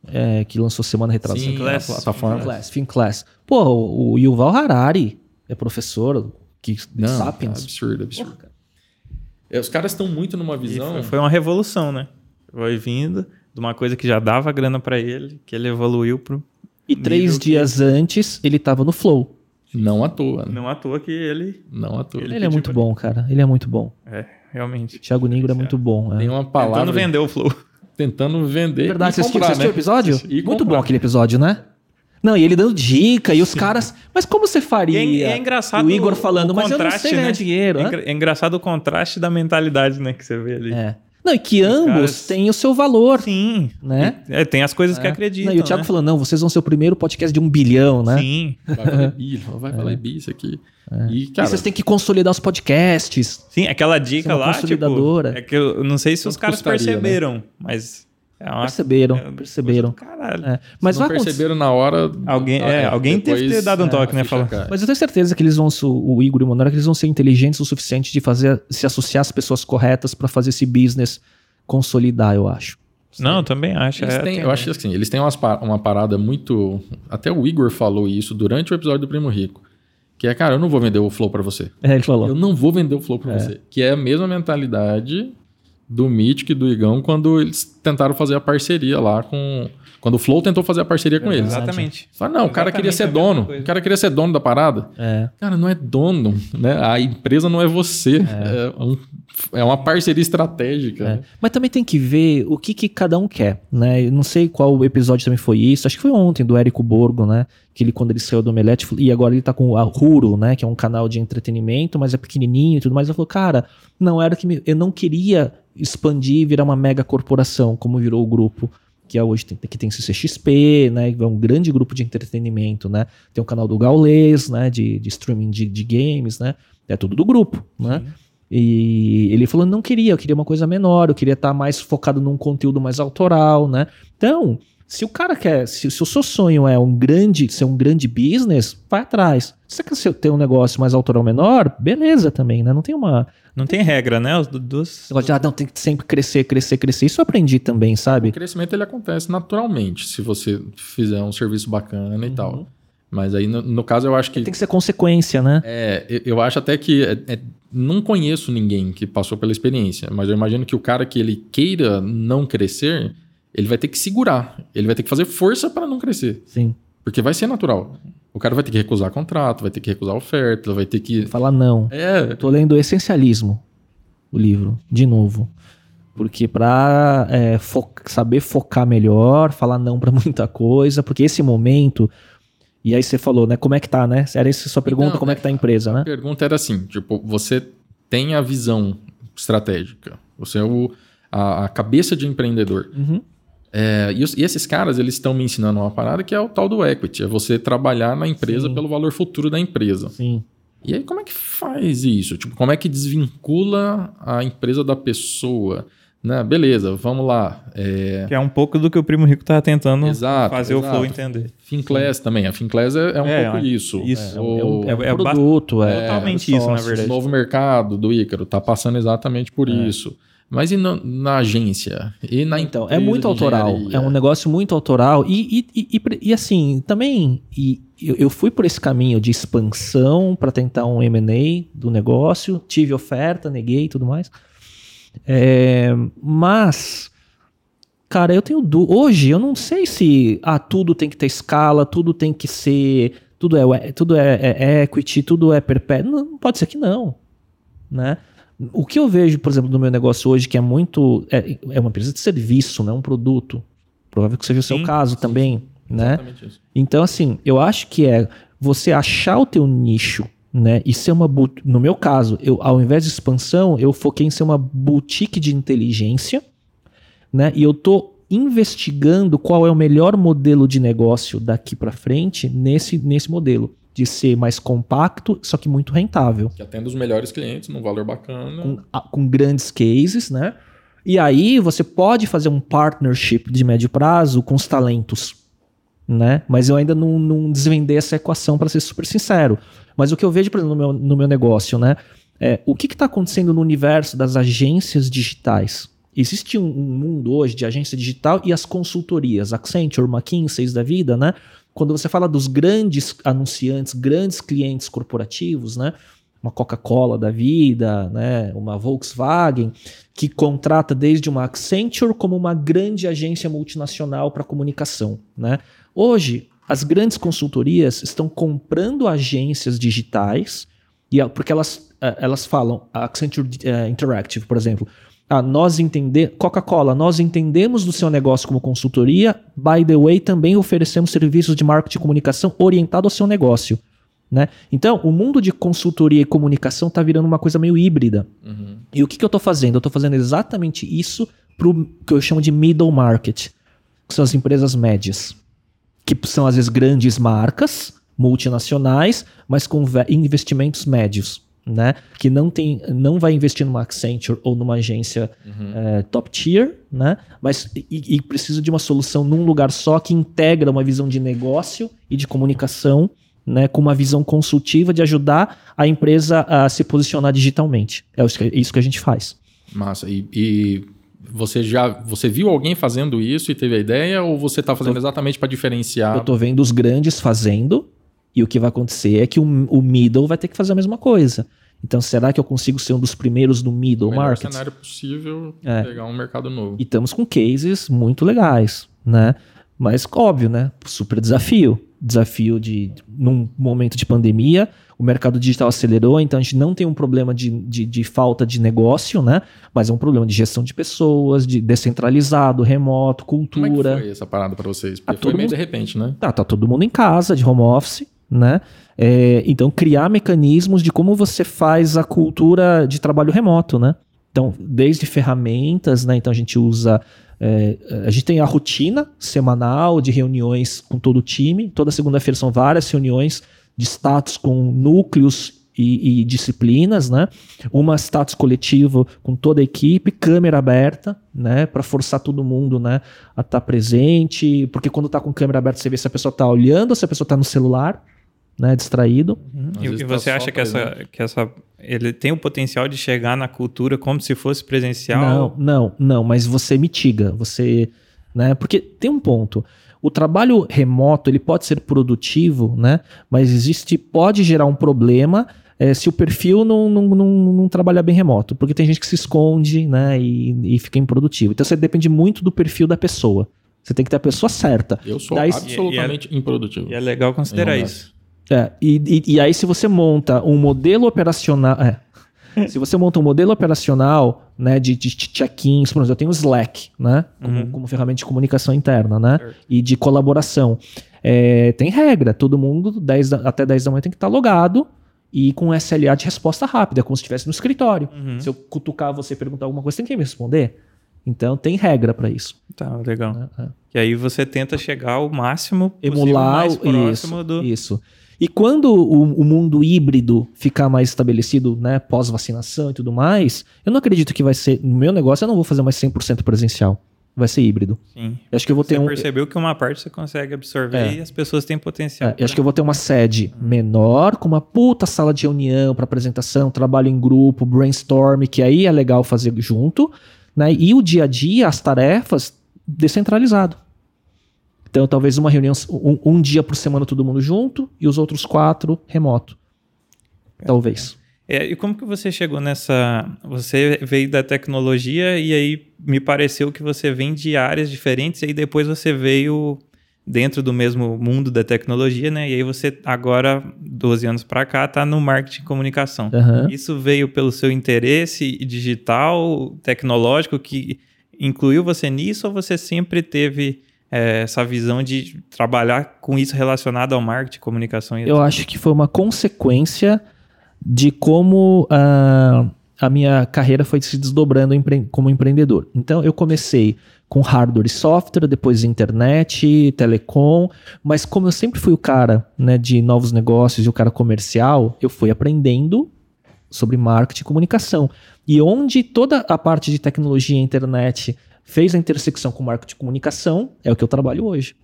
Speaker 3: é, que lançou semana retrasada.
Speaker 1: sim,
Speaker 2: Finclass.
Speaker 3: Finclass, Finclass. Pô, o o Yuval Harari é professor que,
Speaker 1: Não,
Speaker 3: Sapiens.
Speaker 1: absurdo, absurdo. É, os caras estão muito numa
Speaker 2: E
Speaker 1: visão.
Speaker 2: foi- foi uma revolução, né? Foi vindo de uma coisa que já dava grana pra ele, que ele evoluiu pro.
Speaker 3: E três
Speaker 2: nível que-
Speaker 3: dias antes, ele tava no Flow.
Speaker 1: Não à toa, né?
Speaker 2: Não à toa que ele.
Speaker 1: Não à toa.
Speaker 2: Ele
Speaker 3: Ele, é muito
Speaker 2: pra-
Speaker 3: bom, cara. Ele é muito bom.
Speaker 2: É, realmente.
Speaker 3: Thiago Negro é muito bom.
Speaker 1: Tem
Speaker 3: É.
Speaker 1: uma palavra
Speaker 2: Tentando vender o Flow.
Speaker 1: tentando vender.
Speaker 3: Verdade,
Speaker 1: e
Speaker 3: você assistiu,
Speaker 1: comprar,
Speaker 3: assistiu o
Speaker 1: né?
Speaker 3: episódio?
Speaker 1: E
Speaker 3: muito
Speaker 1: comprar.
Speaker 3: bom aquele episódio, né? Não, e ele dando dica, e os caras. Mas como você faria?
Speaker 2: E é, é engraçado.
Speaker 3: O Igor falando, mas eu não sei ganhar
Speaker 2: né?
Speaker 3: dinheiro.
Speaker 2: É,
Speaker 3: né?
Speaker 2: engra- é engraçado o contraste da mentalidade, né? Que você vê ali.
Speaker 3: É. Não, e que ambos
Speaker 2: caras-
Speaker 3: têm o seu valor,
Speaker 2: Sim.
Speaker 3: né?
Speaker 2: É, tem as coisas que
Speaker 3: É.
Speaker 2: acreditam.
Speaker 3: Não, e o Thiago
Speaker 2: né?
Speaker 3: falou: não, vocês vão ser o primeiro podcast de um bilhão, né?
Speaker 2: Sim.
Speaker 1: Vai falar bi, vai falar bi isso aqui. E,
Speaker 3: E
Speaker 1: cara,
Speaker 3: vocês têm que consolidar os podcasts.
Speaker 2: Sim, aquela dica
Speaker 3: é
Speaker 2: lá,
Speaker 3: consolidadora.
Speaker 2: tipo, é que eu não sei se os caras
Speaker 1: custaria,
Speaker 2: perceberam, mas é uma
Speaker 3: Perceberam,
Speaker 2: é
Speaker 3: perceberam.
Speaker 2: Caralho.
Speaker 3: É. Mas
Speaker 1: não
Speaker 3: acontecer.
Speaker 1: perceberam na hora.
Speaker 2: Alguém-
Speaker 1: Ah,
Speaker 2: é, alguém teve que ter dado um toque,
Speaker 1: a
Speaker 2: né,
Speaker 1: cai.
Speaker 3: Mas eu tenho certeza que eles vão, o Igor e o Monora, que eles vão ser inteligentes o suficiente de fazer, se associar às pessoas corretas para fazer esse business consolidar, eu acho.
Speaker 2: Não, eu também acho.
Speaker 1: Eles
Speaker 2: é,
Speaker 1: têm-
Speaker 2: tem-
Speaker 1: eu acho que assim, eles têm umas uma parada muito. Até o Igor falou isso durante o episódio do Primo Rico. Que é, cara, eu não vou vender o Flow pra você.
Speaker 3: É, ele falou.
Speaker 1: Eu não vou vender o Flow pra você. Que é a mesma mentalidade do Mythic e do Igão quando eles tentaram fazer a parceria lá com. Quando o Flow tentou fazer a parceria com eles.
Speaker 2: Exatamente.
Speaker 1: Fala, não, o cara queria ser
Speaker 2: Exatamente a mesma
Speaker 1: dono. O cara queria ser dono da parada.
Speaker 3: É.
Speaker 1: Cara, não é dono, né? A empresa não é você. É, um- é uma parceria estratégica.
Speaker 3: É.
Speaker 1: né?
Speaker 3: Mas também tem que ver o que, que cada um quer, né? Eu não sei qual episódio também foi isso. Acho que foi ontem, do Érico Borgo, né? Que ele, quando ele saiu do Omelete, e agora ele tá com a Huro, né? Que é um canal de entretenimento, mas é pequenininho e tudo mais. Ele falou, cara, não era que me- eu não queria expandir e virar uma mega corporação, como virou o grupo. Que é hoje tem, que tem CCXP, né? que É um grande grupo de entretenimento, né? Tem o canal do Gaulês, né? De, de streaming de, de games, né? É tudo do grupo, né? E ele falou, não queria, eu queria uma coisa menor, eu queria estar mais focado num conteúdo mais autoral, né? Então, se o cara quer, se, se o seu sonho é um grande, ser um grande business, vai atrás. Se você quer ter um negócio mais autoral menor, beleza também, né? Não tem uma.
Speaker 2: Não tem regra, né? Os do- dos.
Speaker 3: Negócio de, ah, não, tem que sempre crescer, crescer, crescer. Isso eu aprendi também,
Speaker 1: O
Speaker 3: sabe?
Speaker 1: crescimento ele acontece naturalmente, se você fizer um serviço bacana e tal. Mas aí, no, no caso, eu acho que.
Speaker 3: Tem que ser consequência, né?
Speaker 1: É, eu- eu acho até que. é- é- não conheço ninguém que passou pela experiência, mas eu imagino que o cara que ele queira não crescer, ele vai ter que segurar. Ele vai ter que fazer força para não crescer.
Speaker 3: Sim.
Speaker 1: Porque vai ser natural. O cara vai ter que recusar contrato, vai ter que recusar oferta, vai ter que.
Speaker 3: Falar não.
Speaker 1: É,
Speaker 3: Tô lendo Essencialismo, o livro, de novo. Porque pra é, fo- saber focar melhor, falar não pra muita coisa, porque esse momento. E aí você falou, né? Como é que tá, né? Era essa a sua pergunta,
Speaker 1: Então,
Speaker 3: como é que tá a empresa,
Speaker 1: A
Speaker 3: né?
Speaker 1: pergunta era assim: tipo, você tem a visão estratégica, você é o, a, a cabeça de empreendedor.
Speaker 3: Uhum.
Speaker 1: É, e, os- e esses caras, eles estão me ensinando uma parada que é o tal do equity, é você trabalhar na empresa
Speaker 3: Sim.
Speaker 1: pelo valor futuro da empresa.
Speaker 3: Sim.
Speaker 1: E aí, como é que faz isso? Tipo, como é que desvincula a empresa da pessoa? Né? Beleza, vamos lá. É,
Speaker 2: Que é um pouco do que o Primo Rico tava tentando
Speaker 1: Exato,
Speaker 2: fazer o
Speaker 1: exato.
Speaker 2: Flow entender.
Speaker 1: Finclass também. A Finclass é, é um
Speaker 2: É,
Speaker 1: pouco
Speaker 2: é,
Speaker 1: isso.
Speaker 2: isso.
Speaker 3: É,
Speaker 1: O-
Speaker 3: um, é um
Speaker 2: é- é ba-
Speaker 3: produto, é,
Speaker 2: totalmente
Speaker 3: é
Speaker 2: isso, na verdade.
Speaker 1: O novo mercado do Ícaro tá passando exatamente por isso. Mas e na, na agência? E na
Speaker 3: Então, é muito autoral. É um negócio muito autoral. E, e, e, e- e, assim, também e, eu, eu fui por esse caminho de expansão para tentar um M&A do negócio. Tive oferta, neguei e tudo mais. É, mas, cara, eu tenho dúvida. Hoje eu não sei se ah, tudo tem que ter escala, tudo tem que ser tudo é, tudo é, é equity, tudo é perpétuo. Não, pode ser que não. Né? O que eu vejo, por exemplo, no meu negócio hoje, que é muito. É, é uma empresa de serviço, não é um produto. Provável que seja o seu sim, caso também. Né? Então, assim, eu acho que é você achar o teu nicho né? E ser uma no meu caso, eu ao invés de expansão, eu foquei em ser uma boutique de inteligência, né? E eu tô investigando qual é o melhor modelo de negócio daqui para frente nesse nesse modelo de ser mais compacto, só que muito rentável.
Speaker 1: Que atenda os melhores clientes num valor bacana.
Speaker 3: Com, com grandes cases, né? E aí você pode fazer um partnership de médio prazo com os talentos, né? Mas eu ainda não, não desvendei essa equação para ser super sincero. Mas o que eu vejo, por exemplo, no meu, no meu negócio, né? É, o que está acontecendo no universo das agências digitais? Existe um, um, mundo hoje de agência digital e as consultorias, Accenture, McKinsey da vida, né? Quando você fala dos grandes anunciantes, grandes clientes corporativos, né? Uma Coca-Cola da vida, né? Uma Volkswagen, que contrata desde uma Accenture como uma grande agência multinacional para comunicação, né? Hoje, as grandes consultorias estão comprando agências digitais, e porque elas, eh, elas falam, a Accenture uh, Interactive, por exemplo, ah, nós entendemos, Coca-Cola, nós entendemos do seu negócio como consultoria, by the way, também oferecemos serviços de marketing e comunicação orientado ao seu negócio. Né? Então, o mundo de consultoria e comunicação está virando uma coisa meio híbrida. Uhum. E o que, que eu estou fazendo? Eu estou fazendo exatamente isso para o que eu chamo de middle market, que são as empresas médias que são às vezes grandes marcas multinacionais, mas com investimentos médios. Né? Que não tem, não vai investir numa Accenture ou numa agência uhum. é, top tier, né? Mas e, e, precisa de uma solução num lugar só que integra uma visão de negócio e de comunicação, né? Com uma visão consultiva de ajudar a empresa a se posicionar digitalmente. É isso que a gente faz.
Speaker 1: Massa. E, e você já você viu alguém fazendo isso e teve a ideia ou você está fazendo exatamente para diferenciar?
Speaker 3: Eu estou vendo os grandes fazendo e o que vai acontecer é que o, o middle vai ter que fazer a mesma coisa. Então, será que eu consigo ser um dos primeiros no middle o market?
Speaker 1: É cenário possível é. pegar um mercado novo.
Speaker 3: E estamos com cases muito legais, né? Mas óbvio, né? Super desafio. Desafio de num momento de pandemia, o mercado digital acelerou, então a gente não tem um problema de, de, de, falta de negócio, né? Mas é um problema de gestão de pessoas, de descentralizado, remoto, cultura. Como
Speaker 1: é que foi essa parada para vocês? Porque tá foi meio mundo... de repente, né?
Speaker 3: Tá, tá todo mundo em casa, de home office, né? É, então, criar mecanismos de como você faz a cultura de trabalho remoto, né? Então, desde ferramentas, né? Então a gente usa. É, a gente tem a rotina semanal de reuniões com todo o time. Toda segunda-feira são várias reuniões de status com núcleos e, e, disciplinas, né? Uma status coletivo com toda a equipe, câmera aberta, né? Para forçar todo mundo, né? A estar tá presente, porque quando está com câmera aberta você vê se a pessoa está olhando ou se a pessoa está no celular, né? Distraído.
Speaker 2: Uhum. E, e tá você tá acha que essa, que essa, ele tem o potencial de chegar na cultura como se fosse presencial?
Speaker 3: Não, não, não. Mas você mitiga, você, né? Porque tem um ponto. O trabalho remoto ele pode ser produtivo, né? Mas existe, pode gerar um problema é, se o perfil não, não, não, não, trabalha bem remoto, porque tem gente que se esconde, né? E, e fica improdutivo. Então você depende muito do perfil da pessoa. Você tem que ter a pessoa certa.
Speaker 1: Eu sou Daí, absolutamente e, e é, improdutivo.
Speaker 2: E é legal considerar isso.
Speaker 3: É, e, e, e, aí, se você monta um modelo operacional. É, se você monta um modelo operacional né, de, de check-ins, por exemplo, eu tenho o Slack, né, como, uhum. como ferramenta de comunicação interna, né, certo. e de colaboração. É, tem regra, todo mundo 10 da, até 10 da manhã tem que estar logado e com SLA de resposta rápida, como se estivesse no escritório. Uhum. Se eu cutucar você e perguntar alguma coisa, tem que me responder. Então tem regra para isso.
Speaker 2: Tá, legal. É, é. E aí você tenta chegar ao máximo
Speaker 3: emular mais próximo isso, do isso. E quando o, o mundo híbrido ficar mais estabelecido, né, pós-vacinação e tudo mais, eu não acredito que vai ser. No meu negócio, eu não vou fazer mais 100% presencial. Vai ser híbrido.
Speaker 2: Sim.
Speaker 3: Eu acho que eu vou ter
Speaker 2: você um... percebeu que uma parte você consegue absorver é. e as pessoas têm potencial.
Speaker 3: É, eu acho que eu vou ter uma sede menor, com uma puta sala de reunião para apresentação, trabalho em grupo, brainstorm, que aí é legal fazer junto. Né? E o dia a dia, as tarefas, descentralizado. Então, talvez uma reunião, um, um, dia por semana todo mundo junto e os outros quatro remoto. Talvez.
Speaker 2: É, e como que você chegou nessa. Você veio da tecnologia e aí me pareceu que você vem de áreas diferentes e aí depois você veio dentro do mesmo mundo da tecnologia, né? E aí você agora, 12 anos para cá, tá no marketing e comunicação.
Speaker 3: Aham.
Speaker 2: Isso veio pelo seu interesse digital, tecnológico, que incluiu você nisso ou você sempre teve é, essa visão de trabalhar com isso relacionado ao marketing, comunicação e
Speaker 3: Eu acho que foi uma consequência de como ah, a minha carreira foi se desdobrando empre- como empreendedor. Então, eu comecei com hardware e software, depois internet, telecom, mas como eu sempre fui o cara né, de novos negócios e o cara comercial, eu fui aprendendo sobre marketing e comunicação. E onde toda a parte de tecnologia e internet fez a intersecção com marketing e comunicação, é o que eu trabalho hoje.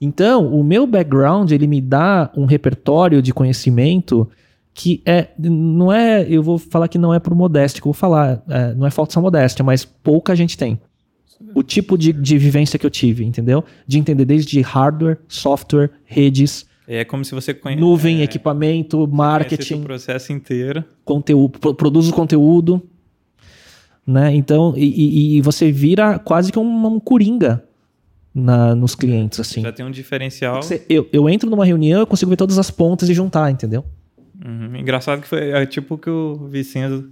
Speaker 3: Então, o meu background, ele me dá um repertório de conhecimento que é, não é, eu vou falar que não é por modéstia, que eu vou falar, é, não é falta de modéstia, mas pouca gente tem. O tipo de, de vivência que eu tive, entendeu? De entender desde hardware, software, redes,
Speaker 2: É como se você conhece
Speaker 3: nuvem, equipamento, marketing
Speaker 2: o processo inteiro.
Speaker 3: conteúdo, pro- produz o conteúdo, né? Então, e, e- e você vira quase que um, um coringa na, nos clientes, assim.
Speaker 2: Já tem um diferencial.
Speaker 3: Você- eu, eu entro numa reunião, eu consigo ver todas as pontas e juntar, entendeu?
Speaker 2: Uhum. Engraçado que foi é, tipo o que o Vicenzo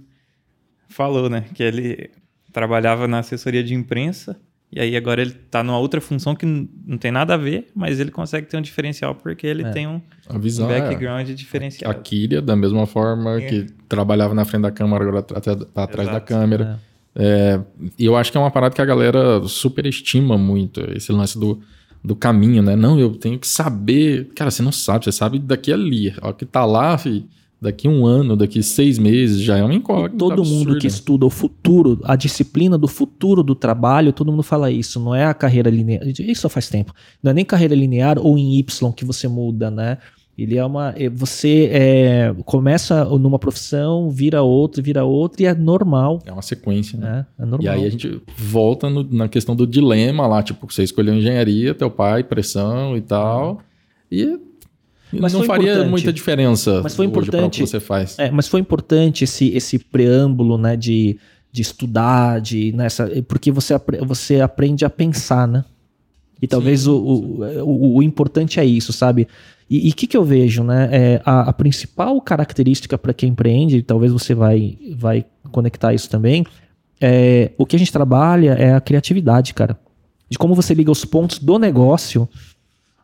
Speaker 2: falou, né? Que ele trabalhava na assessoria de imprensa e aí agora ele tá numa outra função que não tem nada a ver, mas ele consegue ter um diferencial porque ele
Speaker 3: É.
Speaker 2: tem um
Speaker 1: A visão é...
Speaker 2: background
Speaker 1: A
Speaker 2: diferenciado.
Speaker 1: Kíria, da mesma forma
Speaker 2: É.
Speaker 1: que trabalhava na frente da câmera, agora tá até tá atrás da
Speaker 2: Exato.
Speaker 1: câmera. É, e eu acho que é uma parada que a galera superestima muito, esse lance do, do caminho, né? Não, eu tenho que saber. Cara, você não sabe, você sabe daqui ali. Ó, que tá lá, fi, daqui um ano, daqui seis meses, já é uma incógnita.
Speaker 3: Todo mundo
Speaker 1: absurda.
Speaker 3: que estuda o futuro, a disciplina do futuro do trabalho, todo mundo fala isso. Não é a carreira linear. Isso faz tempo. Não é nem carreira linear ou em Y que você muda, né? Ele é uma. é, Você é, começa numa profissão, vira outra, vira outra, e é normal.
Speaker 1: É uma sequência, né?
Speaker 3: Né? É normal.
Speaker 1: E aí a gente volta no- na questão do dilema lá, tipo, você escolheu engenharia, teu pai, pressão e tal. E
Speaker 3: Mas
Speaker 1: não faria
Speaker 3: importante.
Speaker 1: muita diferença
Speaker 3: Mas foi
Speaker 1: hoje pra o que
Speaker 3: importante.
Speaker 1: você faz.
Speaker 3: É, mas foi importante esse, esse preâmbulo, né, de, de estudar, de nessa, porque você, você aprende a pensar, né? E talvez o, o, o, o importante é isso, sabe? E o que, que eu vejo, né? É, a, a principal característica para quem empreende, e talvez você vai, vai conectar isso também, é, o que a gente trabalha é a criatividade, cara. De como você liga os pontos do negócio,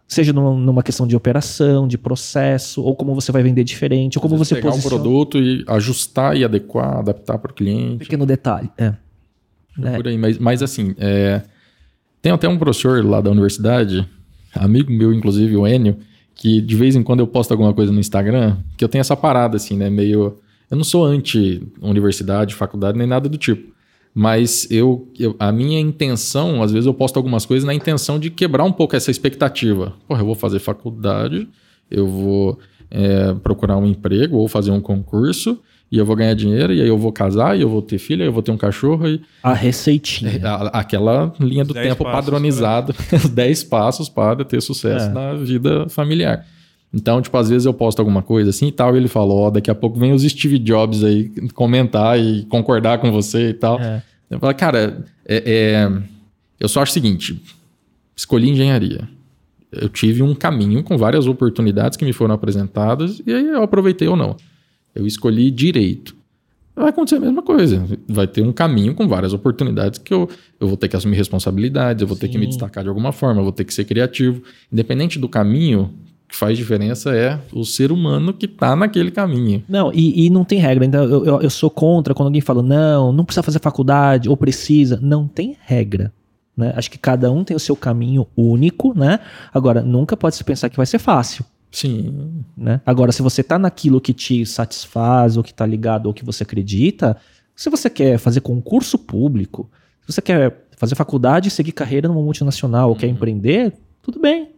Speaker 3: seja numa, questão de operação, de processo, ou como você vai vender diferente, ou como você
Speaker 1: pegar um produto e ajustar e adequar, adaptar para o cliente.
Speaker 3: Pequeno detalhe. É. Né?
Speaker 1: Por aí. Mas, mas assim, é, tem até um professor lá da universidade, amigo meu, inclusive, o Enio, que de vez em quando eu posto alguma coisa no Instagram, que eu tenho essa parada, assim, né? Meio. Eu não sou anti-universidade, faculdade, nem nada do tipo. Mas eu, eu- a minha intenção, às vezes eu posto algumas coisas na intenção de quebrar um pouco essa expectativa. Porra, eu vou fazer faculdade, eu vou é, procurar um emprego ou fazer um concurso, e eu vou ganhar dinheiro, e aí eu vou casar, e eu vou ter filho, e eu vou ter um cachorro, e
Speaker 3: A receitinha.
Speaker 1: a- aquela linha do tempo
Speaker 2: passos
Speaker 1: padronizada, os 10 passos para ter sucesso
Speaker 3: É.
Speaker 1: na vida familiar. Então, tipo, às vezes eu posto alguma coisa assim e tal, e ele falou, ó, daqui a pouco vem os Steve Jobs aí comentar e concordar com você e tal.
Speaker 3: É.
Speaker 1: Eu falo, cara, é, é, eu só acho o seguinte, escolhi engenharia. Eu tive um caminho com várias oportunidades que me foram apresentadas, e aí eu aproveitei ou não. Eu escolhi direito. Vai acontecer a mesma coisa. Vai ter um caminho com várias oportunidades que eu, eu vou ter que assumir responsabilidades, eu vou ter que me
Speaker 3: Sim.
Speaker 1: destacar de alguma forma, eu vou ter que ser criativo. Independente do caminho, que faz diferença é o ser humano que está naquele caminho.
Speaker 3: Não, e, e não tem regra. Então, eu, eu, eu sou contra quando alguém fala, não, não precisa fazer faculdade, ou precisa. Não tem regra. Né? Acho que cada um tem o seu caminho único, né? Agora, nunca pode se pensar que vai ser fácil.
Speaker 1: Sim,
Speaker 3: Né? Agora, se você tá naquilo que te satisfaz, ou que tá ligado, ou que você acredita, se você quer fazer concurso público, se você quer fazer faculdade e seguir carreira numa multinacional, ou quer empreender, tudo bem.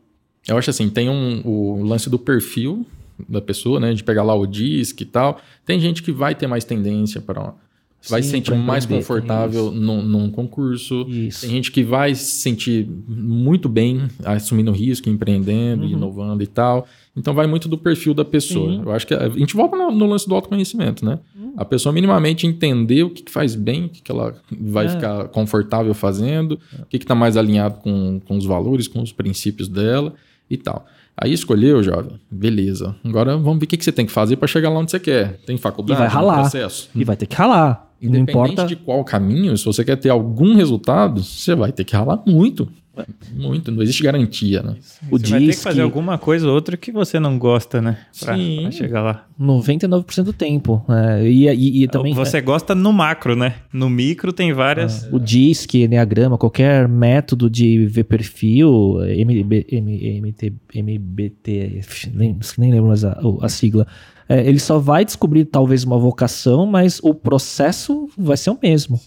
Speaker 1: Eu acho assim, tem um, o lance do perfil da pessoa, né? De pegar lá o disque e tal. Tem gente que vai ter mais tendência para. Vai se sentir mais confortável num, num concurso.
Speaker 3: Isso.
Speaker 1: Tem gente que vai se sentir muito bem assumindo risco, empreendendo,
Speaker 3: Uhum.
Speaker 1: inovando e tal. Então vai muito do perfil da pessoa.
Speaker 3: Sim.
Speaker 1: Eu acho que a, a gente volta no, no lance do autoconhecimento, né?
Speaker 3: Uhum.
Speaker 1: A pessoa minimamente entender o que, que faz bem, o que, que ela vai
Speaker 3: É.
Speaker 1: ficar confortável fazendo, o que está mais alinhado com, com os valores, com os princípios dela e tal. Aí escolheu, jovem, beleza. Agora vamos ver o que, que você tem que fazer para chegar lá onde você quer. Tem faculdade,
Speaker 3: E vai
Speaker 1: tem
Speaker 3: ralar.
Speaker 1: processo.
Speaker 3: E vai ter que ralar. Não
Speaker 1: Independente
Speaker 3: importa.
Speaker 1: de qual caminho, se você quer ter algum resultado, você vai ter que ralar muito. Muito. Não existe garantia, né?
Speaker 3: O
Speaker 2: Você vai ter que fazer alguma coisa ou outra que você não gosta, né? Pra,
Speaker 1: Sim.
Speaker 2: pra chegar lá.
Speaker 3: 99% do tempo. É, e, e- e também
Speaker 2: você gosta no macro, né? No micro tem várias.
Speaker 3: o DISC, Enneagrama, qualquer método de ver perfil, MB, M, MT, MBT, nem, nem lembro mais a, a sigla, é, ele só vai descobrir talvez uma vocação, mas o processo vai ser o mesmo,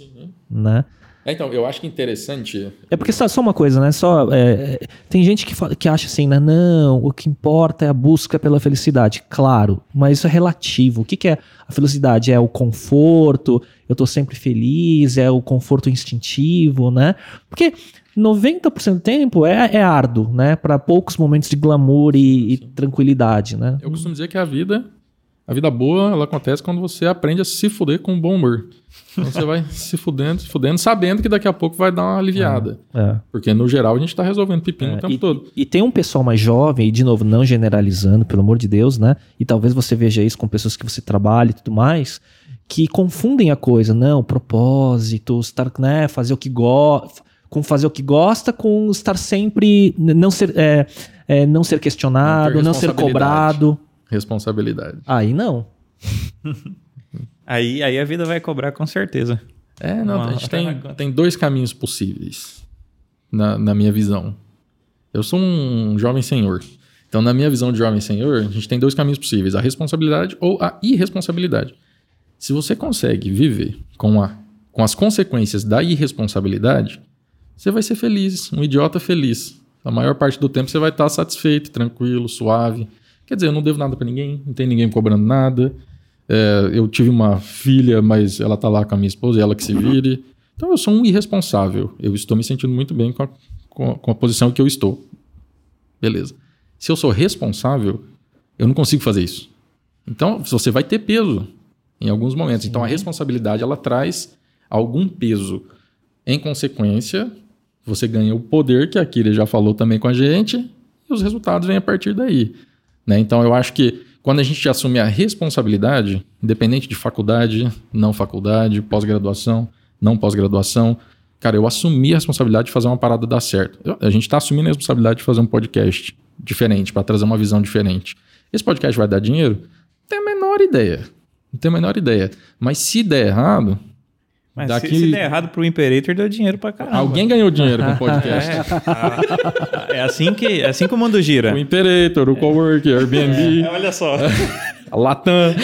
Speaker 3: né?
Speaker 1: É, Então, eu acho que interessante.
Speaker 3: É porque só, só uma coisa, né? Só, é, é, tem gente que, fala- que acha assim, né? Não, o que importa é a busca pela felicidade. Claro, mas isso é relativo. O que, que é a felicidade? É o conforto, eu tô sempre feliz, é o conforto instintivo, né? Porque 90% do tempo é, é árduo, né? Para poucos momentos de glamour e, e tranquilidade, né?
Speaker 1: Eu costumo dizer que a vida, a vida boa, ela acontece quando você aprende a se fuder com bom humor. Então você vai se fudendo, se fudendo, sabendo que daqui a pouco vai dar uma aliviada.
Speaker 3: É.
Speaker 1: Porque no geral a gente tá resolvendo pepino o tempo
Speaker 3: e,
Speaker 1: todo.
Speaker 3: e tem um pessoal mais jovem, e de novo, não generalizando, pelo amor de Deus, né? E talvez você veja isso com pessoas que você trabalha e tudo mais, que confundem a coisa. Não, propósito, estar, né, fazer o que gosta, com fazer o que gosta, com estar sempre, não ser, é, é, não ser questionado,
Speaker 1: Não
Speaker 3: não ser cobrado.
Speaker 1: Responsabilidade.
Speaker 3: Aí não.
Speaker 2: Aí, aí a vida vai cobrar com certeza.
Speaker 1: É, não,
Speaker 2: Uma-
Speaker 1: a gente tem, tem dois caminhos possíveis na, na minha visão. Eu sou um jovem senhor. Então, na minha visão de jovem senhor, a gente tem dois caminhos possíveis: a responsabilidade ou a irresponsabilidade. Se você consegue viver com, a, com as consequências da irresponsabilidade, você vai ser feliz, um idiota feliz. A maior parte do tempo você vai estar satisfeito, tranquilo, suave. Quer dizer, eu não devo nada pra ninguém, não tem ninguém me cobrando nada. É, eu tive uma filha, mas ela tá lá com a minha esposa e ela que se vire. Então eu sou um irresponsável. Eu estou me sentindo muito bem com a, com a- com a posição que eu estou. Beleza. Se eu sou responsável, eu não consigo fazer isso. Então você vai ter peso em alguns momentos. Então a responsabilidade ela traz algum peso. Em consequência, você ganha o poder que a Kira já falou também com a gente e os resultados vêm a partir daí. Né? Então eu acho que quando a gente assume a responsabilidade, independente de faculdade, não faculdade, pós-graduação, não pós-graduação, cara, eu assumi a responsabilidade de fazer uma parada dar certo. Eu- a gente está assumindo a responsabilidade de fazer um podcast diferente, para trazer uma visão diferente. Esse podcast vai dar dinheiro? Não tenho a menor ideia. Não tenho a menor ideia. Mas se der errado,
Speaker 2: Mas
Speaker 1: Daqui-
Speaker 2: se, se der errado pro Imperator, deu dinheiro pra caramba.
Speaker 1: alguém ganhou dinheiro com o podcast.
Speaker 2: É, é assim que, é assim que o mundo gira.
Speaker 1: O Imperator, o Coworker, Airbnb,
Speaker 2: É, olha só.
Speaker 1: a Latam,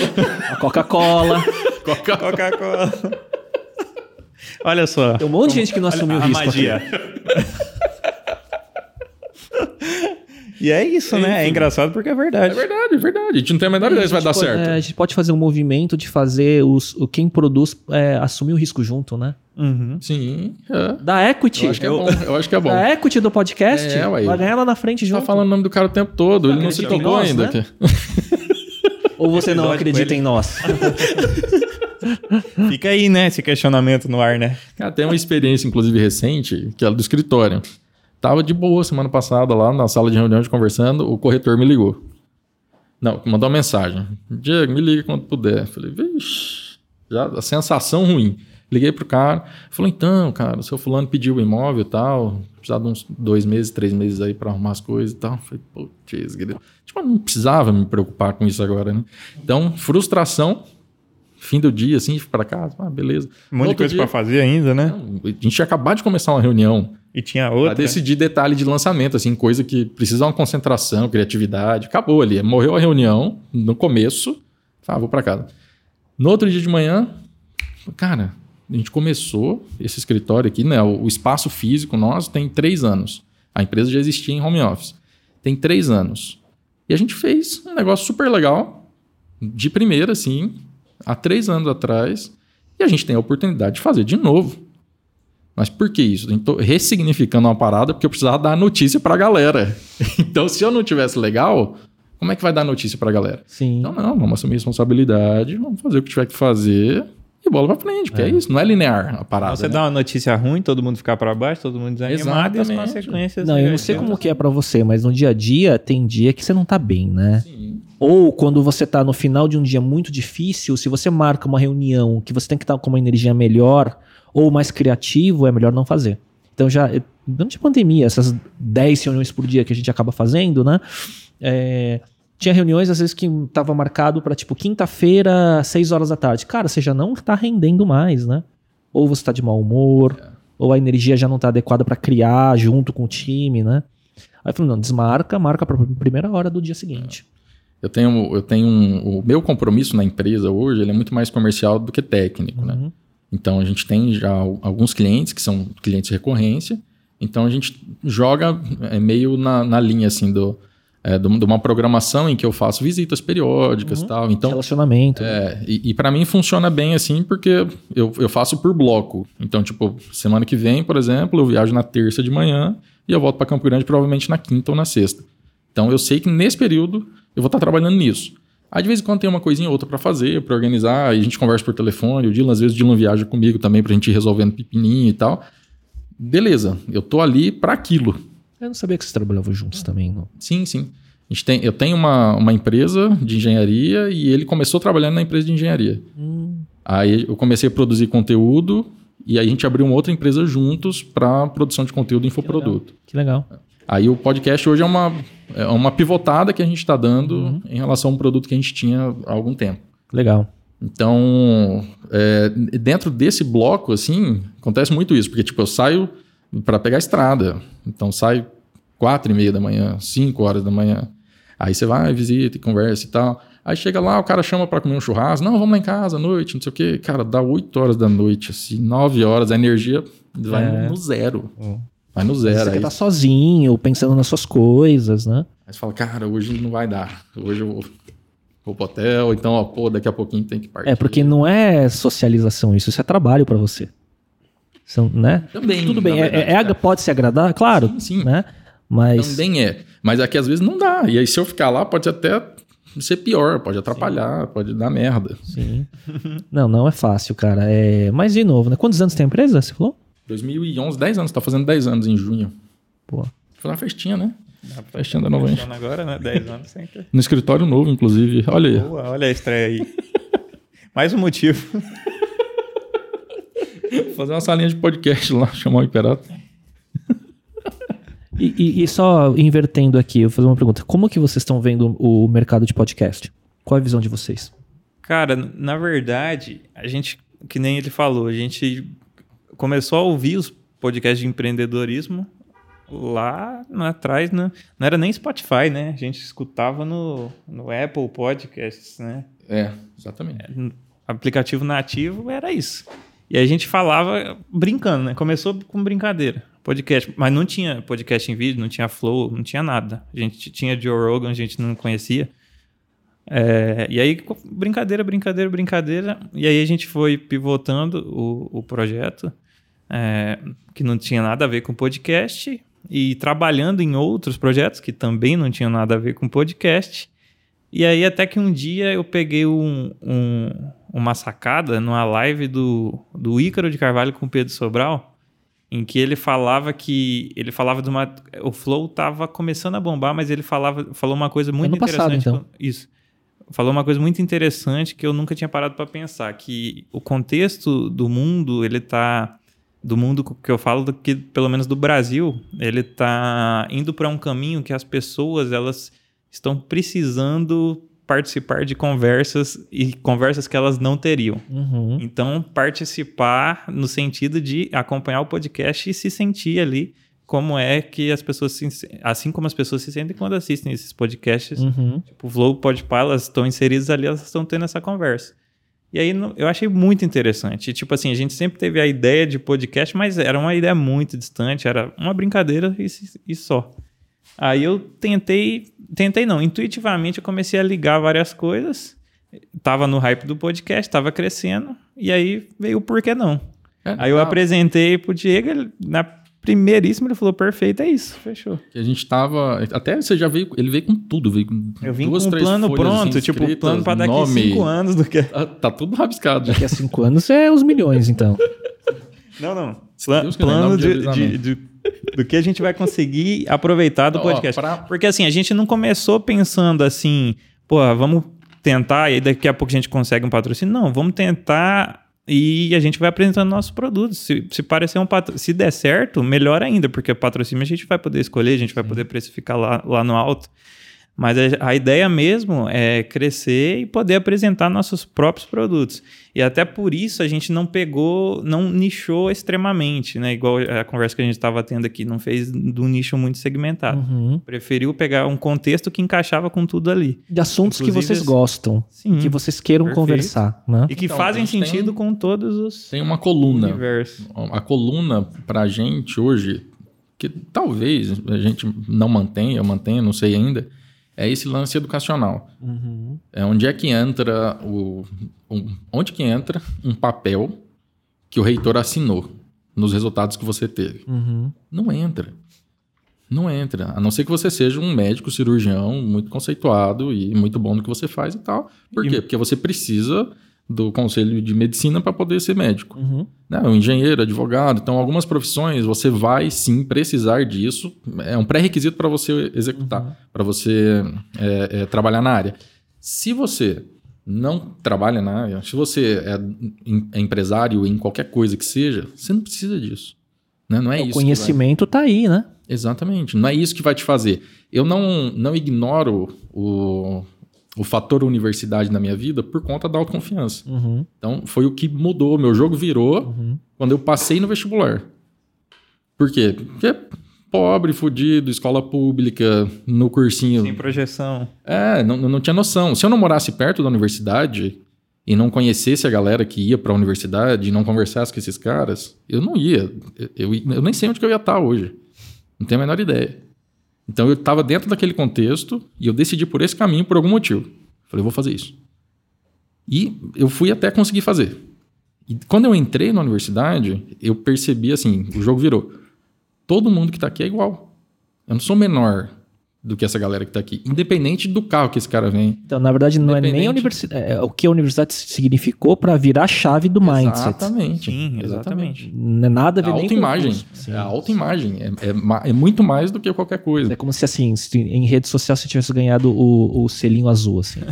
Speaker 3: A Coca-Cola.
Speaker 1: Coca
Speaker 2: Coca-Cola. Olha só.
Speaker 3: Tem um monte de gente que não assumiu o
Speaker 2: a
Speaker 3: risco.
Speaker 2: magia. e é isso, né? É engraçado porque é verdade.
Speaker 1: É verdade, é verdade. A gente não tem a menor ideia se vai dar
Speaker 3: pode-
Speaker 1: certo.
Speaker 3: é, a gente pode fazer um movimento de fazer os, o quem produz é, assumir o risco junto, né?
Speaker 2: Uhum.
Speaker 1: Sim, é.
Speaker 3: Da equity.
Speaker 1: Eu acho que é bom. Eu acho que é bom.
Speaker 3: Da equity do podcast.
Speaker 1: É, ué.
Speaker 3: vai ganhar lá na frente
Speaker 1: Tá
Speaker 3: junto.
Speaker 1: falando o nome do cara o tempo todo. Ele não se tocou
Speaker 3: nós,
Speaker 1: ainda.
Speaker 3: né? Ou você não acredita em nós?
Speaker 2: Fica aí, né? Esse questionamento no ar, né?
Speaker 1: Cara, tem uma experiência, inclusive, recente, que é do escritório. Tava de boa semana passada lá na sala de reunião de conversando, o corretor me ligou. Não, mandou uma mensagem. Diego, me liga quando puder. Falei, vixe, já a sensação ruim. Liguei pro cara, falou, então, cara, o seu fulano pediu o imóvel e tal, precisava de uns dois meses, três meses aí pra arrumar as coisas e tal. Falei, putz, tipo, não precisava me preocupar com isso agora, né? Então, frustração, fim do dia, assim, pra casa, ah, beleza.
Speaker 2: Um monte de coisa pra fazer ainda, né?
Speaker 1: a gente tinha acabado de começar uma reunião
Speaker 2: E tinha
Speaker 1: para
Speaker 2: outra.
Speaker 1: decidir detalhe de lançamento, assim, coisa que precisa de uma concentração, criatividade. Acabou ali. Morreu a reunião no começo. Ah, vou para casa. No outro dia de manhã, cara, a gente começou esse escritório aqui, né? O, o espaço físico nosso tem três anos. A empresa já existia em home office. Tem três anos. E a gente fez um negócio super legal, de primeira, assim, há três anos atrás. E a gente tem a oportunidade de fazer de novo. Mas por que isso? Tô ressignificando uma parada porque eu precisava dar a notícia pra galera. Então, se eu não tivesse legal, Como é que vai dar notícia pra galera?
Speaker 3: Sim.
Speaker 1: Então, não, vamos assumir responsabilidade, vamos fazer o que tiver que fazer e bola pra frente, porque é, isso, não é linear a parada.
Speaker 2: Você
Speaker 1: né?
Speaker 2: dá uma notícia ruim, todo mundo ficar pra baixo, todo mundo desanimado e as
Speaker 1: Exatamente.
Speaker 2: consequências.
Speaker 3: Não, eu não sei como que é pra você, mas no dia a dia tem dia que você não tá bem, né?
Speaker 1: Sim.
Speaker 3: Ou quando você tá no final de um dia muito difícil, se você marca uma reunião que você tem que estar com uma energia melhor ou mais criativo, é melhor não fazer. Então já, eh, durante a pandemia, essas 10 reuniões por dia que a gente acaba fazendo, né? É, tinha reuniões às vezes que tava marcado para tipo quinta-feira, 6 horas da tarde. Cara, você já não tá rendendo mais, né? Ou você tá de mau humor, ou a energia já não tá adequada para criar junto com o time, né? Aí eu falei, não, desmarca, marca pra primeira hora do dia seguinte.
Speaker 1: Eu tenho, eu tenho um, o meu compromisso na empresa hoje, ele é muito mais comercial do que técnico, né?
Speaker 3: Uhum.
Speaker 1: Então a gente tem já al- alguns clientes que são clientes de recorrência. Então a gente joga é, meio na, na linha assim do, é, de uma programação em que eu faço visitas periódicas e tal. Então
Speaker 3: Relacionamento. né?
Speaker 1: é, e, e para mim funciona bem assim porque eu, eu faço por bloco. Então, tipo, semana que vem, por exemplo, eu viajo na terça de manhã e eu volto para Campo Grande provavelmente na quinta ou na sexta. Então, eu sei que nesse período eu vou estar trabalhando nisso. Aí, de vez em quando, tem uma coisinha ou outra para fazer, para organizar, aí a gente conversa por telefone. O Dylan, às vezes, o Dylan viaja comigo também pra gente ir resolvendo pepininho e tal. Beleza, eu tô ali para aquilo.
Speaker 3: Eu não sabia que vocês trabalhavam juntos também. Não.
Speaker 1: Sim, sim. A gente tem, eu tenho uma, uma empresa de engenharia e ele começou trabalhando na empresa de engenharia. Aí eu comecei a produzir conteúdo e aí a gente abriu uma outra empresa juntos para produção de conteúdo e infoproduto.
Speaker 3: Que legal.
Speaker 1: Aí o podcast hoje é uma, é uma pivotada que a gente está dando em relação a um produto que a gente tinha há algum tempo.
Speaker 3: Legal.
Speaker 1: Então, é, dentro desse bloco, assim, acontece muito isso, porque tipo, eu saio para pegar a estrada. Então, saio quatro e meia da manhã, cinco horas da manhã. Aí você vai, visita e conversa e tal. Aí chega lá, o cara chama para comer um churrasco. Não, vamos lá em casa à noite, não sei o quê. Cara, dá 8 horas da noite, assim, 9 horas, a energia vai
Speaker 3: É.
Speaker 1: no zero.
Speaker 3: Hum.
Speaker 1: Vai no
Speaker 3: Você
Speaker 1: zero.
Speaker 3: quer
Speaker 1: Aí,
Speaker 3: estar sozinho, pensando nas suas coisas, né?
Speaker 1: aí você fala, cara, hoje não vai dar. Hoje eu vou, pro hotel, então, ó, pô, daqui a pouquinho tem que partir.
Speaker 3: É, porque não é socialização isso, isso é trabalho pra você. São, né?
Speaker 1: Também,
Speaker 3: Tudo bem, é-
Speaker 1: verdade,
Speaker 3: é- é-
Speaker 1: cara.
Speaker 3: pode se agradar, claro,
Speaker 1: Sim, sim.
Speaker 3: né? Mas
Speaker 1: Também é. Mas aqui às vezes não dá. E aí, se eu ficar lá, pode até ser pior, pode atrapalhar, pode dar merda.
Speaker 3: sim. não, não é fácil, cara. É, mas de novo, né? Quantos anos tem a empresa? Você falou?
Speaker 1: 2011, 10 anos, tá fazendo 10 anos em junho.
Speaker 3: Pô.
Speaker 1: Foi uma festinha, né?
Speaker 2: Dá
Speaker 1: Festinha da nova
Speaker 2: Fechando agora, né? 10 anos sempre.
Speaker 1: No escritório novo, inclusive. Olha aí.
Speaker 2: Boa, olha a estreia aí. Mais um motivo.
Speaker 1: Vou fazer uma salinha de podcast lá, chamar o Imperato.
Speaker 3: E, e- e só invertendo aqui, eu vou fazer uma pergunta. Como que vocês estão vendo o mercado de podcast? Qual é a visão de vocês?
Speaker 2: Cara, na verdade, a gente, que nem ele falou, a gente começou a ouvir os podcasts de empreendedorismo lá atrás, né? não era nem Spotify, né? A gente escutava no, no Apple Podcasts, né?
Speaker 1: É, exatamente.
Speaker 2: aplicativo nativo era isso. E a gente falava brincando, né? Começou com brincadeira, podcast, mas não tinha podcast em vídeo, não tinha flow, não tinha nada. A gente tinha Joe Rogan, a gente não conhecia. É, e aí, brincadeira, brincadeira, brincadeira. E aí a gente foi pivotando o, o projeto, é, que não tinha nada a ver com podcast, e trabalhando em outros projetos que também não tinham nada a ver com podcast. E aí, até que um dia eu peguei um, um- uma sacada numa live do, do Ícaro de Carvalho com o Pedro Sobral, em que ele falava que. Ele falava de uma. O Flow tava começando a bombar, mas ele falava, falou uma coisa muito
Speaker 3: Ano passado,
Speaker 2: interessante.
Speaker 3: então.
Speaker 2: Isso. Falou uma coisa muito interessante que eu nunca tinha parado para pensar, que o contexto do mundo, ele tá do mundo que eu falo, do que pelo menos do Brasil, ele tá indo para um caminho que as pessoas elas estão precisando participar de conversas e conversas que elas não teriam.
Speaker 3: Uhum.
Speaker 2: Então, participar no sentido de acompanhar o podcast e se sentir ali como é que as pessoas se, assim como as pessoas se sentem quando assistem esses podcasts
Speaker 3: Uhum.
Speaker 2: Tipo, o Flow, Podpah, elas estão inseridas ali, elas estão tendo essa conversa. E aí eu achei muito interessante. Tipo assim, a gente sempre teve a ideia de podcast, mas era uma ideia muito distante, era uma brincadeira e, e só. Aí eu tentei, tentei não, intuitivamente eu comecei a ligar várias coisas. Tava no hype do podcast, tava crescendo, e aí veio o porquê não.
Speaker 1: É,
Speaker 2: Aí eu
Speaker 1: tá-
Speaker 2: apresentei pro Diego, ele, na primeiríssimo, ele falou, perfeito, é isso, fechou.
Speaker 1: Que a gente tava. Até você já veio. Ele veio com tudo, veio com
Speaker 2: Eu vim
Speaker 1: duas,
Speaker 2: com um
Speaker 1: três
Speaker 2: plano pronto, tipo, plano pra daqui
Speaker 1: nome.
Speaker 2: cinco anos do que...
Speaker 1: Tá, tá tudo rabiscado.
Speaker 3: Daqui a cinco anos é os milhões, então.
Speaker 2: Não, não. Pla-
Speaker 1: Deus
Speaker 2: plano
Speaker 1: de
Speaker 2: de, de- do que a gente vai conseguir aproveitar do
Speaker 1: Ó,
Speaker 2: podcast.
Speaker 1: pra-
Speaker 2: Porque assim, a gente não começou pensando assim, pô, vamos tentar e daqui a pouco a gente consegue um patrocínio. Não, vamos tentar e a gente vai apresentando nossos produtos. Se, se parecer um patro... se der certo, melhor ainda, porque patrocínio a gente vai poder escolher, a gente vai poder precificar lá, lá no alto. Mas a, a ideia mesmo é crescer e poder apresentar nossos próprios produtos. E até por isso a gente não pegou, não nichou extremamente, né? Igual a conversa que a gente estava tendo aqui, não fez do nicho muito segmentado.
Speaker 3: Uhum.
Speaker 2: Preferiu pegar um contexto que encaixava com tudo ali.
Speaker 3: De assuntos
Speaker 2: Inclusive,
Speaker 3: que vocês gostam,
Speaker 2: Sim.
Speaker 3: que vocês queiram
Speaker 2: Perfeito.
Speaker 3: conversar, né?
Speaker 2: E que
Speaker 1: Então,
Speaker 2: fazem
Speaker 1: a
Speaker 2: sentido
Speaker 1: tem-
Speaker 2: com todos os
Speaker 1: Tem uma coluna.
Speaker 2: universos.
Speaker 1: A coluna pra gente hoje, que talvez a gente não mantenha, mantenha, não sei ainda, é esse lance educacional.
Speaker 3: Uhum.
Speaker 1: É onde é que entra o. um- onde que entra um papel que o reitor assinou nos resultados que você teve?
Speaker 3: Uhum.
Speaker 1: Não entra. Não entra. A não ser que você seja um médico cirurgião muito conceituado e muito bom no que você faz e tal. Por
Speaker 2: E-
Speaker 1: quê? Porque você precisa do conselho de medicina para poder ser médico.
Speaker 3: Uhum.
Speaker 1: né, um engenheiro, advogado. Então, algumas profissões você vai sim precisar disso. É um pré-requisito para você executar, para você é, é, trabalhar na área. Se você não trabalha na área, se você é, é empresário em qualquer coisa que seja, você não precisa disso. né? Não é
Speaker 3: o
Speaker 1: isso. vai-
Speaker 3: conhecimento tá aí, né?
Speaker 1: Exatamente. Não é isso que vai te fazer. Eu não, não ignoro o, o fator universidade na minha vida por conta da autoconfiança.
Speaker 3: Uhum.
Speaker 1: Então, foi o que mudou. Meu jogo virou
Speaker 3: Uhum.
Speaker 1: quando eu passei no vestibular. Por quê? Porque pobre, fudido, escola pública, no cursinho.
Speaker 2: Sem projeção.
Speaker 1: É, não, não tinha noção. Se eu não morasse perto da universidade e não conhecesse a galera que ia pra universidade e não conversasse com esses caras, eu não ia. Eu, eu, eu nem sei onde eu ia estar hoje. Não tenho a menor ideia. Então eu estava dentro daquele contexto e eu decidi por esse caminho por algum motivo. Falei, eu vou fazer isso. E eu fui até conseguir fazer. E quando eu entrei na universidade, eu percebi assim, o jogo virou. Todo mundo que está aqui é igual. Eu não sou menor do que essa galera que está aqui, independente do carro que esse cara vem.
Speaker 3: Então, na verdade, não é nem a universidade. É o que a universidade significou para virar a chave do mindset.
Speaker 1: Exatamente.
Speaker 2: Sim, exatamente.
Speaker 3: Não é nada a
Speaker 1: A
Speaker 3: ver o
Speaker 1: autoimagem. É a autoimagem. É, é, é muito mais do que qualquer coisa.
Speaker 3: É como se assim, se em rede social você tivesse ganhado o, o selinho azul, assim.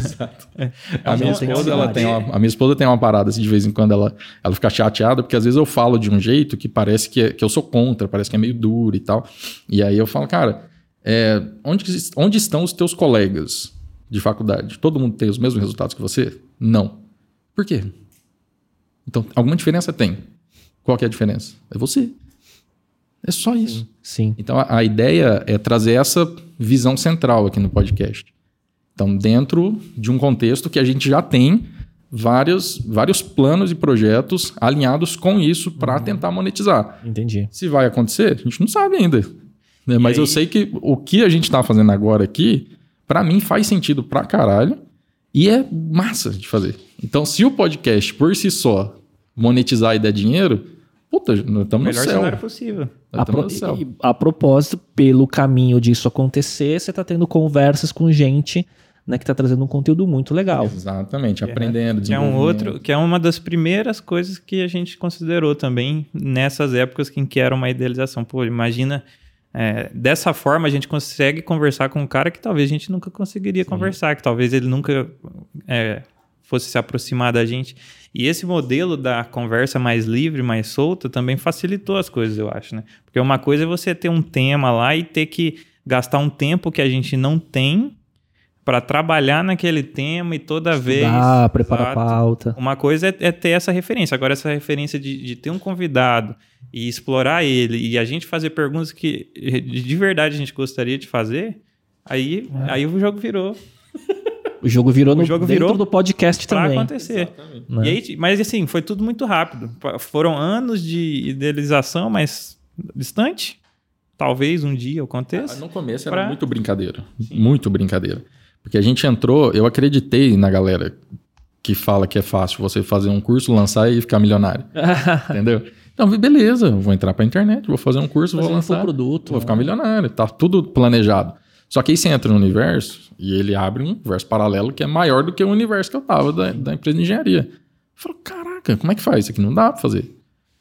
Speaker 1: A minha, esposa, ela tem uma, a minha esposa tem uma parada assim, de vez em quando ela, ela fica chateada, porque às vezes eu falo de um jeito que parece que, é- que eu sou contra, parece que é meio duro e tal. E aí eu falo, cara, é, onde, onde estão os teus colegas de faculdade? Todo mundo tem os mesmos resultados que você? Não. Por quê? Então, alguma diferença tem. Qual que é a diferença? É você. É só isso.
Speaker 3: Sim.
Speaker 1: Então a, a ideia é trazer essa visão central aqui no podcast. Então, dentro de um contexto que a gente já tem vários, vários planos e projetos alinhados com isso para tentar monetizar.
Speaker 3: Entendi.
Speaker 1: Se vai acontecer, a gente não sabe ainda. Né? Mas eu
Speaker 2: aí-
Speaker 1: sei que o que a gente está fazendo agora aqui, para mim faz sentido pra caralho e é massa de fazer. Então, se o podcast por si só monetizar e der dinheiro, puta, nós estamos no
Speaker 2: Melhor
Speaker 1: céu.
Speaker 2: cenário possível.
Speaker 3: A, pro-
Speaker 1: no céu.
Speaker 3: e- a propósito, pelo caminho disso acontecer, você está tendo conversas com gente né, que está trazendo um conteúdo muito legal.
Speaker 1: Exatamente, aprendendo,
Speaker 2: Que é um outro, que é uma das primeiras coisas que a gente considerou também nessas épocas em que era uma idealização. Pô, imagina, é, dessa forma a gente consegue conversar com um cara que talvez a gente nunca conseguiria conversar, que talvez ele nunca é, fosse se aproximar da gente. E esse modelo da conversa mais livre, mais solta, também facilitou as coisas, eu acho, né? Porque uma coisa é você ter um tema lá e ter que gastar um tempo que a gente não tem para trabalhar naquele tema e toda vez.
Speaker 3: Dá, prepara a pauta.
Speaker 2: Uma coisa é, é ter essa referência. Agora, essa referência de, de ter um convidado e explorar ele e a gente fazer perguntas que de de verdade a gente gostaria de fazer, aí,
Speaker 3: É.
Speaker 2: aí o jogo virou
Speaker 3: O jogo virou,
Speaker 2: O
Speaker 3: no,
Speaker 2: jogo
Speaker 3: dentro
Speaker 2: virou
Speaker 3: do podcast
Speaker 2: para
Speaker 3: também.
Speaker 2: acontecer.
Speaker 3: né?
Speaker 2: E aí, mas assim, foi tudo muito rápido. Foram anos de idealização, mas distante. Talvez um dia
Speaker 1: Ah,
Speaker 2: aconteça.
Speaker 1: No começo era
Speaker 2: Pra-
Speaker 1: muito brincadeira. Muito brincadeira. Porque a gente entrou, eu acreditei na galera que fala que é fácil você fazer um curso, lançar e ficar milionário. entendeu? Então, beleza, vou entrar pra internet, vou fazer um curso,
Speaker 3: Fazer
Speaker 1: vou
Speaker 3: um
Speaker 1: lançar.
Speaker 3: produto,
Speaker 1: Vou
Speaker 3: né?
Speaker 1: ficar milionário, tá tudo planejado. Só que aí você entra no universo e ele abre um universo paralelo que é maior do que o universo que eu tava da, da empresa de engenharia. Eu falo, caraca, como é que faz? Isso aqui não dá pra fazer.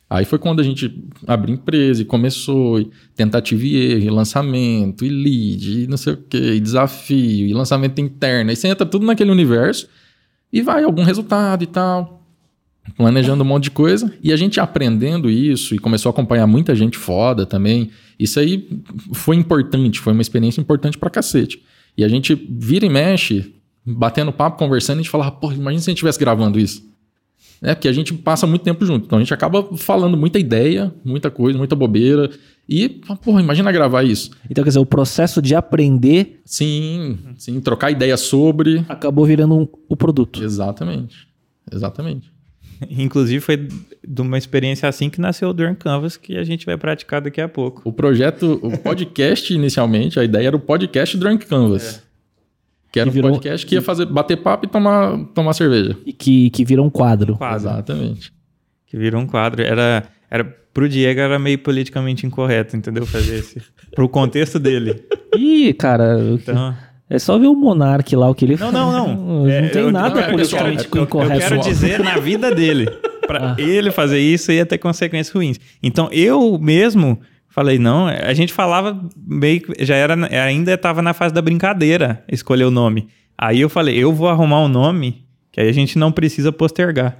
Speaker 1: Aí foi quando a gente abriu empresa e começou, e tentativa e erro, e lançamento, e lead, e não sei o quê, e desafio, e lançamento interno. Aí você entra tudo naquele universo e vai algum resultado e tal, planejando um monte de coisa. E a gente aprendendo isso e começou a acompanhar muita gente foda também. Isso aí foi importante, foi uma experiência importante pra cacete. E a gente vira e mexe, batendo papo, conversando, a gente falava, pô, imagina se a gente estivesse gravando isso. É, porque a gente passa muito tempo junto. Então a gente acaba falando muita ideia, muita coisa, muita bobeira. E, porra, imagina gravar isso.
Speaker 3: Então, quer dizer, o processo de aprender
Speaker 1: Sim, sim, trocar ideia sobre.
Speaker 3: acabou virando um- o produto.
Speaker 1: Exatamente. Exatamente.
Speaker 2: Inclusive, foi de uma experiência assim que nasceu o Drunk Canvas, que a gente vai praticar daqui a pouco.
Speaker 1: O projeto, o podcast inicialmente, a ideia era o podcast Drunk Canvas. Que era
Speaker 3: Que
Speaker 1: um
Speaker 3: virou-
Speaker 1: podcast que ia fazer bater papo e tomar, tomar cerveja.
Speaker 3: E que, que vira um quadro.
Speaker 2: Quadro.
Speaker 1: Exatamente.
Speaker 2: Que virou um quadro. Era, era, pro Diego era meio politicamente incorreto, entendeu? Fazer esse. pro contexto dele.
Speaker 3: Ih, cara,
Speaker 2: Então.
Speaker 3: é só ver o Monark lá, o que ele
Speaker 2: Não, não, não.
Speaker 3: Não
Speaker 2: É,
Speaker 3: tem
Speaker 2: eu-
Speaker 3: nada
Speaker 2: eu-
Speaker 3: politicamente
Speaker 2: eu-
Speaker 3: incorreto.
Speaker 2: Eu quero dizer na vida dele. Pra
Speaker 3: Ah.
Speaker 2: ele fazer isso ia ter consequências ruins. Então eu mesmo falei, não, a gente falava meio que já era, ainda estava na fase da brincadeira escolher o nome. Aí eu falei, eu vou arrumar um nome que aí a gente não precisa postergar.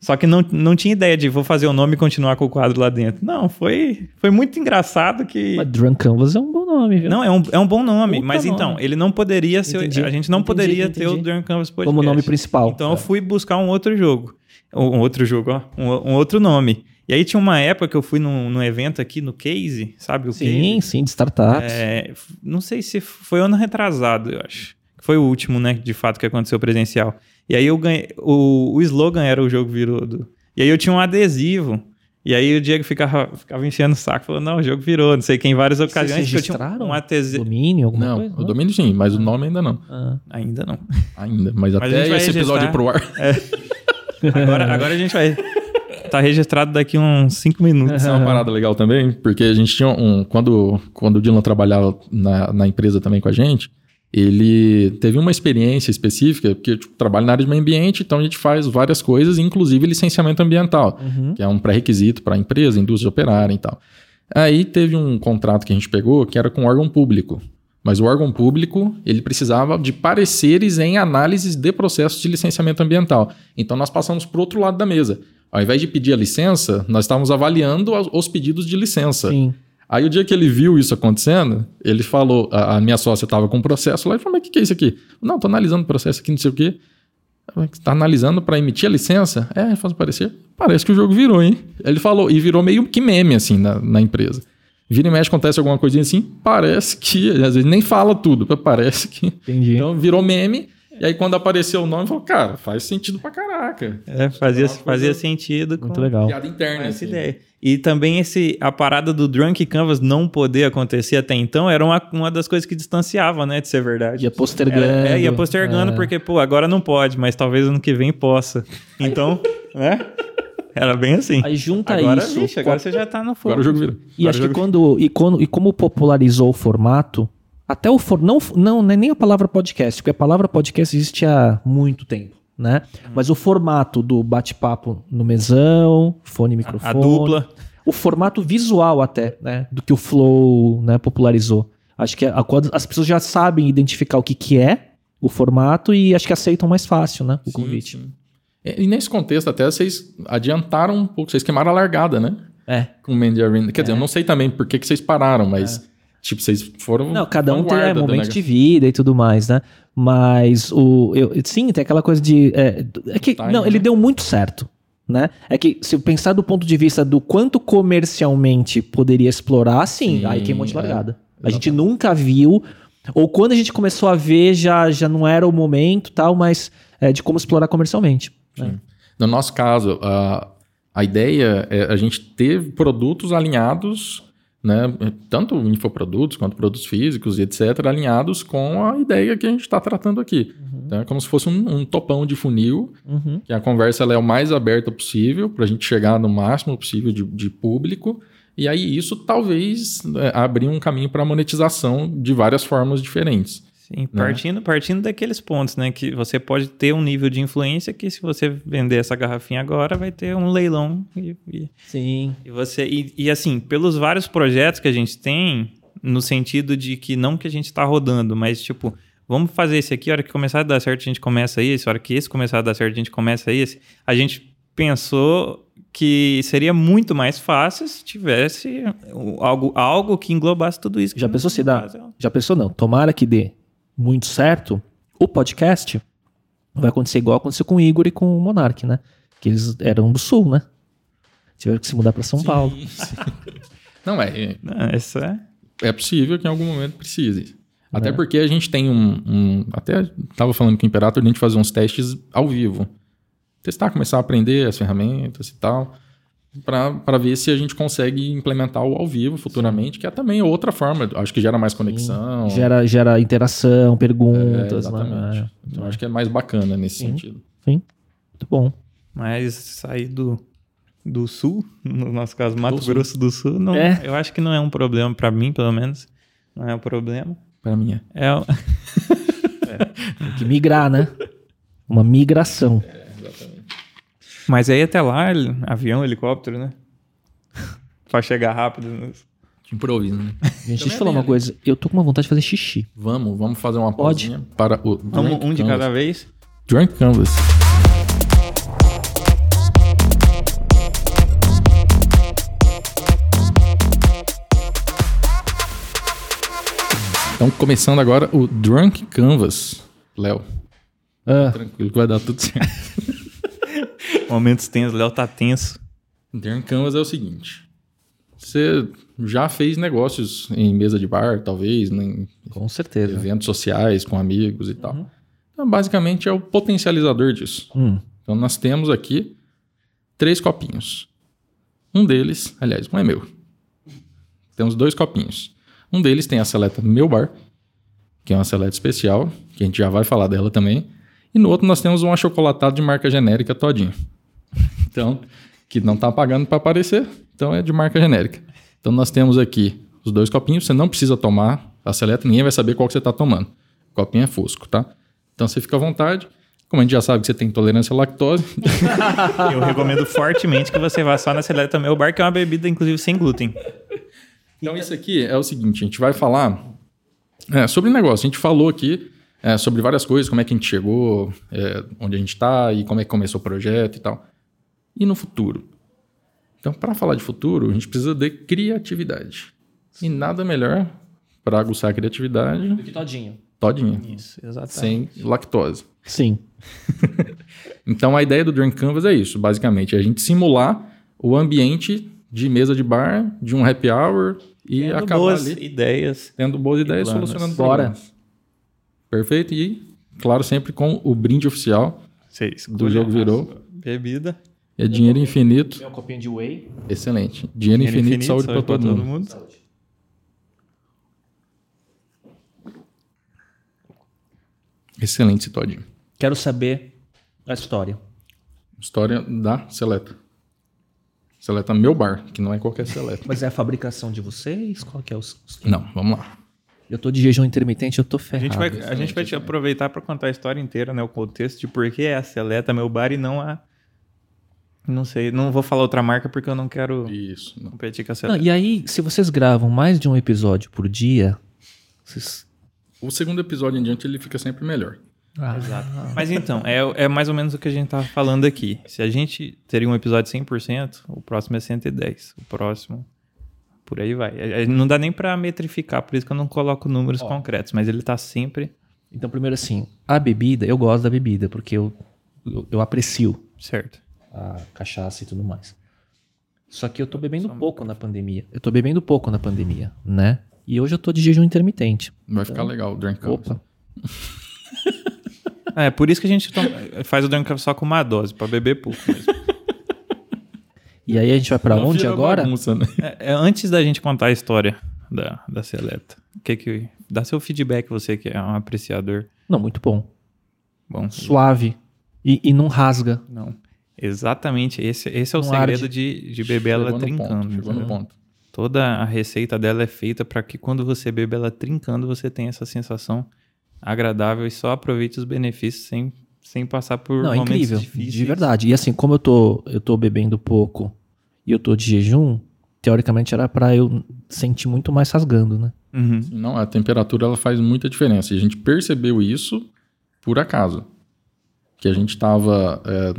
Speaker 2: Só que não, não tinha ideia de vou fazer o nome e continuar com o quadro lá dentro. Não, foi, foi muito engraçado que.
Speaker 3: Mas Drunk Canvas é um bom nome, viu?
Speaker 2: Não, é um, é um bom nome,
Speaker 3: Puta
Speaker 2: mas
Speaker 3: nome.
Speaker 2: então, ele não poderia ser.
Speaker 3: Entendi,
Speaker 2: A gente não
Speaker 3: entendi,
Speaker 2: poderia ter o
Speaker 3: entendi.
Speaker 2: Drunk Canvas Podcast.
Speaker 3: Como nome principal.
Speaker 2: Então eu fui buscar um outro jogo. Um outro jogo, ó. Um, um outro nome. E aí tinha uma época que eu fui num, num evento aqui no Case, sabe? O
Speaker 3: Sim,
Speaker 2: Case.
Speaker 3: sim, de startups.
Speaker 2: É, não sei se foi ano retrasado, eu acho. Foi o último, né, de fato, que aconteceu presencial. E aí eu ganhei. O, o slogan era o jogo virou. do- E aí eu tinha um adesivo. E aí o Diego ficava, ficava enchendo o saco, falou: não, o jogo virou, não sei que em várias
Speaker 3: Vocês
Speaker 2: ocasiões. que eu tinha
Speaker 3: registraram
Speaker 2: um adesivo.
Speaker 3: domínio, alguma
Speaker 1: Não,
Speaker 3: coisa?
Speaker 1: o domínio sim, mas o nome ainda não.
Speaker 3: Ah,
Speaker 2: Ainda não.
Speaker 1: Ainda. Mas,
Speaker 2: Mas a gente
Speaker 1: até
Speaker 2: vai
Speaker 1: esse episódio
Speaker 2: registrar.
Speaker 1: ir pro ar.
Speaker 2: Agora, agora a gente vai. Tá registrado daqui uns 5 minutos.
Speaker 1: Isso é uma parada legal também, porque a gente tinha um. Quando, quando o Dylan trabalhava na, na empresa também com a gente, ele teve uma experiência específica, porque tipo, trabalha na área de meio ambiente, então a gente faz várias coisas, inclusive licenciamento ambiental,
Speaker 3: uhum.
Speaker 1: que é um pré-requisito para a empresa, indústria operária e tal. Aí teve um contrato que a gente pegou que era com órgão público. Mas o órgão público, ele precisava de pareceres em análises de processos de licenciamento ambiental. Então nós passamos para o outro lado da mesa. Ao invés de pedir a licença, nós estávamos avaliando os pedidos de licença.
Speaker 3: Sim.
Speaker 1: Aí o dia que ele viu isso acontecendo, ele falou, a, a minha sócia estava com um processo lá, e falou, mas o que, que é isso aqui? Não, tô analisando o processo aqui, não sei o quê. Está analisando para emitir a licença? É, faz parecer. Parece que o jogo virou, hein? Ele falou, e virou meio que meme, assim, na, na empresa. Vira e mexe, acontece alguma coisinha assim, parece que, às vezes nem fala tudo, mas parece que...
Speaker 3: Entendi.
Speaker 1: Então virou meme, e aí quando apareceu o nome, falou, cara, faz sentido pra caraca.
Speaker 2: É, fazia, fazia sentido com,
Speaker 3: Muito legal.
Speaker 1: Piada interna,
Speaker 2: essa
Speaker 1: assim.
Speaker 2: ideia. E também esse, a parada do Drunk Canvas não poder acontecer até então era uma, uma das coisas que distanciava, né, de ser verdade.
Speaker 3: Ia postergando.
Speaker 2: É, é, ia postergando,
Speaker 3: É.
Speaker 2: porque, pô, agora não pode, mas talvez ano que vem possa. Então, né? Era bem assim.
Speaker 3: Aí junta
Speaker 2: agora,
Speaker 3: isso.
Speaker 2: vixe, agora você já tá no fogo.
Speaker 1: Agora o jogo virou.
Speaker 3: E
Speaker 2: Agora
Speaker 3: acho que quando e, quando. e como popularizou o formato, até o for, não, não, não é nem a palavra podcast, porque a palavra podcast existe há muito tempo, né?
Speaker 2: Uhum.
Speaker 3: Mas o formato do bate-papo no mesão, fone e microfone.
Speaker 2: A dupla.
Speaker 3: O formato visual até, né? Do que o Flow né, popularizou. Acho que a- as pessoas já sabem identificar o que, que é o formato e acho que aceitam mais fácil, né? O
Speaker 1: Sim,
Speaker 3: convite.
Speaker 1: sim. E, nesse contexto, até vocês adiantaram um pouco, vocês queimaram a largada, né?
Speaker 3: É.
Speaker 1: Com o Mandy Arena. Quer dizer, eu não sei também por que, que vocês pararam, mas, tipo, vocês foram.
Speaker 3: Não, cada um tem é, momento de vida e tudo mais, né? Mas o. Eu, sim, tem aquela coisa de. É, é que,
Speaker 1: Time,
Speaker 3: não, ele
Speaker 1: né?
Speaker 3: deu muito certo. Né? É que se eu pensar do ponto de vista do quanto comercialmente poderia explorar, sim,
Speaker 1: Sim,
Speaker 3: aí queimou de
Speaker 1: é.
Speaker 3: largada. a gente nunca viu, ou quando a gente começou a ver, já, já não era o momento tal, mas é, de como explorar comercialmente. né?
Speaker 1: No nosso caso, a, a ideia é a gente ter produtos alinhados, né? Tanto infoprodutos quanto produtos físicos e etc., alinhados com a ideia que a gente está tratando aqui. Então é como se fosse um, um topão de funil,
Speaker 3: Uhum.
Speaker 1: que a conversa ela é o mais aberta possível, para a gente chegar no máximo possível de, de público. E aí isso talvez é, abrir um caminho para monetização de várias formas diferentes.
Speaker 2: Sim, partindo, partindo daqueles pontos, né? Que você pode ter um nível de influência que se você vender essa garrafinha agora, vai ter um leilão. E, e-
Speaker 3: Sim.
Speaker 2: e você, e, e assim, pelos vários projetos que a gente tem, no sentido de que não que a gente está rodando, mas tipo, vamos fazer esse aqui, a hora que começar a dar certo, a gente começa esse, a hora que esse começar a dar certo, a gente começa esse. A gente pensou que seria muito mais fácil se tivesse algo, algo que englobasse tudo isso. que
Speaker 3: Já pensou se dá?
Speaker 2: é-
Speaker 3: Já pensou não? Tomara que dê muito certo. O podcast vai acontecer igual aconteceu com o Igor e com o Monark, né? Que eles eram do sul, né? Tiveram que se mudar para São Paulo.
Speaker 1: Sim, sim. Não, é,
Speaker 2: Não, essa é.
Speaker 1: é possível que em algum momento precise. Até
Speaker 3: É.
Speaker 1: porque a gente tem um, um- Até estava falando com o Imperator, a gente fazer uns testes ao vivo. Testar, começar a aprender as ferramentas e tal. Para ver se a gente consegue implementar o ao vivo futuramente, que é também outra forma. Acho que gera mais conexão.
Speaker 3: Gera, gera interação,
Speaker 1: É,
Speaker 3: perguntas.
Speaker 1: exatamente.
Speaker 3: né?
Speaker 1: Então acho que é mais bacana nesse
Speaker 3: Sim.
Speaker 1: sentido.
Speaker 3: Muito bom.
Speaker 2: Mas sair do, do sul, no nosso caso, Mato
Speaker 1: Do sul.
Speaker 2: Grosso do Sul, não,
Speaker 3: É.
Speaker 2: eu acho que não é um problema para mim, pelo menos. Não é um problema.
Speaker 1: Para mim é.
Speaker 2: É,
Speaker 3: Tem que migrar, né? Uma migração.
Speaker 2: Mas aí até lá, ele- avião, helicóptero, né? pra chegar rápido.
Speaker 1: De improviso, né?
Speaker 3: Gente, deixa eu falar uma
Speaker 1: ali.
Speaker 3: coisa. Eu tô com uma vontade de fazer xixi.
Speaker 1: Vamos, vamos fazer uma
Speaker 3: Pode.
Speaker 1: pausinha para o
Speaker 2: Vamos um de
Speaker 1: Canvas.
Speaker 2: cada vez.
Speaker 1: Drunk Canvas. Então, começando agora o Drunk Canvas. Léo,
Speaker 3: Ah,
Speaker 1: tranquilo que vai dar tudo certo.
Speaker 2: Momentos tensos, Léo tá tenso.
Speaker 1: Drunk Canvas é o seguinte. Você já fez negócios em mesa de bar, talvez, né, em
Speaker 3: com certeza.
Speaker 1: eventos sociais, com amigos e tal. Então, basicamente, é o potencializador disso.
Speaker 3: Hum,
Speaker 1: Então nós temos aqui três copinhos. Um deles, aliás, um é meu. Temos dois copinhos. Um deles tem a seleta Meu Bar, que é uma seleta especial, que a gente já vai falar dela também. E no outro nós temos um achocolatado de marca genérica todinho. Então, que não está pagando para aparecer, então é de marca genérica. Então nós temos aqui os dois copinhos, você não precisa tomar a seleta, ninguém vai saber qual que você está tomando. O copinho é fosco, tá? Então você fica à vontade. Como a gente já sabe que você tem intolerância à lactose,
Speaker 2: Eu recomendo fortemente que você vá só na Seleta Meu Bar, que é uma bebida, inclusive, sem glúten.
Speaker 1: Então, isso aqui é o seguinte: a gente vai falar é, sobre negócio. A gente falou aqui é, sobre várias coisas, como é que a gente chegou, é, onde a gente está e como é que começou o projeto e tal. E no futuro? Então, para falar de futuro, a gente precisa de criatividade. E nada melhor para aguçar a criatividade,
Speaker 3: que todinho.
Speaker 1: todinha,
Speaker 2: Isso, exatamente.
Speaker 1: sem lactose.
Speaker 3: Sim.
Speaker 1: Então a ideia do Drink Canvas é isso, basicamente, é a gente simular o ambiente de mesa de bar, de um happy hour e
Speaker 2: Tendo
Speaker 1: acabar
Speaker 2: boas
Speaker 1: ali
Speaker 2: ideias.
Speaker 1: tendo boas ideias,
Speaker 2: planos.
Speaker 1: solucionando
Speaker 3: Bora.
Speaker 1: problemas. Perfeito e claro sempre com o brinde oficial, Do jogo virou.
Speaker 2: Bebida.
Speaker 1: é dinheiro infinito,
Speaker 3: Meu copinho de whey.
Speaker 1: excelente, dinheiro, infinito, saúde, para todo, mundo. Excelente esse todinho.
Speaker 3: Quero saber a história.
Speaker 1: História da Seleta. Seleta Meu Bar, que não é qualquer Seleta.
Speaker 3: Mas é a fabricação de vocês? Qual que é os-
Speaker 1: Não, vamos lá.
Speaker 3: Eu tô de jejum intermitente, eu tô
Speaker 2: A
Speaker 3: ferrado.
Speaker 2: gente vai, a gente vai te aproveitar para contar a história inteira, né? O contexto de por que é a Seleta Meu Bar e não a. Não sei, não vou falar outra marca porque eu não quero
Speaker 1: Isso. não.
Speaker 2: competir com a
Speaker 3: Não,
Speaker 2: Seleta.
Speaker 3: e aí, se vocês gravam mais de um episódio por dia, vocês...
Speaker 1: O segundo episódio em diante ele fica sempre melhor.
Speaker 2: Exato. Mas então, é, é mais ou menos o que a gente tava falando aqui. Se a gente teria um episódio 100%, o próximo é 110. O próximo, por aí vai. É- é- Não dá nem pra metrificar, por isso que eu não coloco números concretos, mas ele tá sempre
Speaker 3: Então, primeiro assim, a bebida, eu gosto da bebida, porque eu, eu, eu aprecio
Speaker 2: certo.
Speaker 3: a cachaça e tudo mais. Só que eu tô bebendo pouco na pandemia. Eu tô bebendo pouco na pandemia, né? E hoje eu tô de jejum intermitente.
Speaker 1: Vai ficar legal o Drink.
Speaker 3: Opa.
Speaker 2: É, por isso que a gente toma- faz o drink só com uma dose, pra beber pouco mesmo.
Speaker 3: E aí a gente vai pra
Speaker 1: Não
Speaker 3: onde agora?
Speaker 1: bagunça, né?
Speaker 2: É, é, antes da gente contar a história da, da Seleta, o que que... Dá seu feedback, você que é um apreciador.
Speaker 3: Não, muito bom.
Speaker 2: Bom,
Speaker 3: suave e, e não rasga.
Speaker 2: não. Exatamente, esse, esse é o
Speaker 3: Não
Speaker 2: segredo
Speaker 3: arde.
Speaker 2: de, de beber ela
Speaker 1: Chegou
Speaker 2: trincando.
Speaker 1: ponto, chegou no ponto.
Speaker 2: Toda a receita dela é feita para que quando você bebe ela trincando, você tenha essa sensação agradável e só aproveite os benefícios sem, sem passar por
Speaker 3: Não, é
Speaker 2: momentos
Speaker 3: incrível,
Speaker 2: difíceis.
Speaker 3: de verdade. E assim, como eu tô, eu tô bebendo pouco e eu tô de jejum, teoricamente era pra eu sentir muito mais rasgando, né?
Speaker 2: Uhum.
Speaker 1: Não, a temperatura ela faz muita diferença. E a gente percebeu isso por acaso. Que a gente tava. é,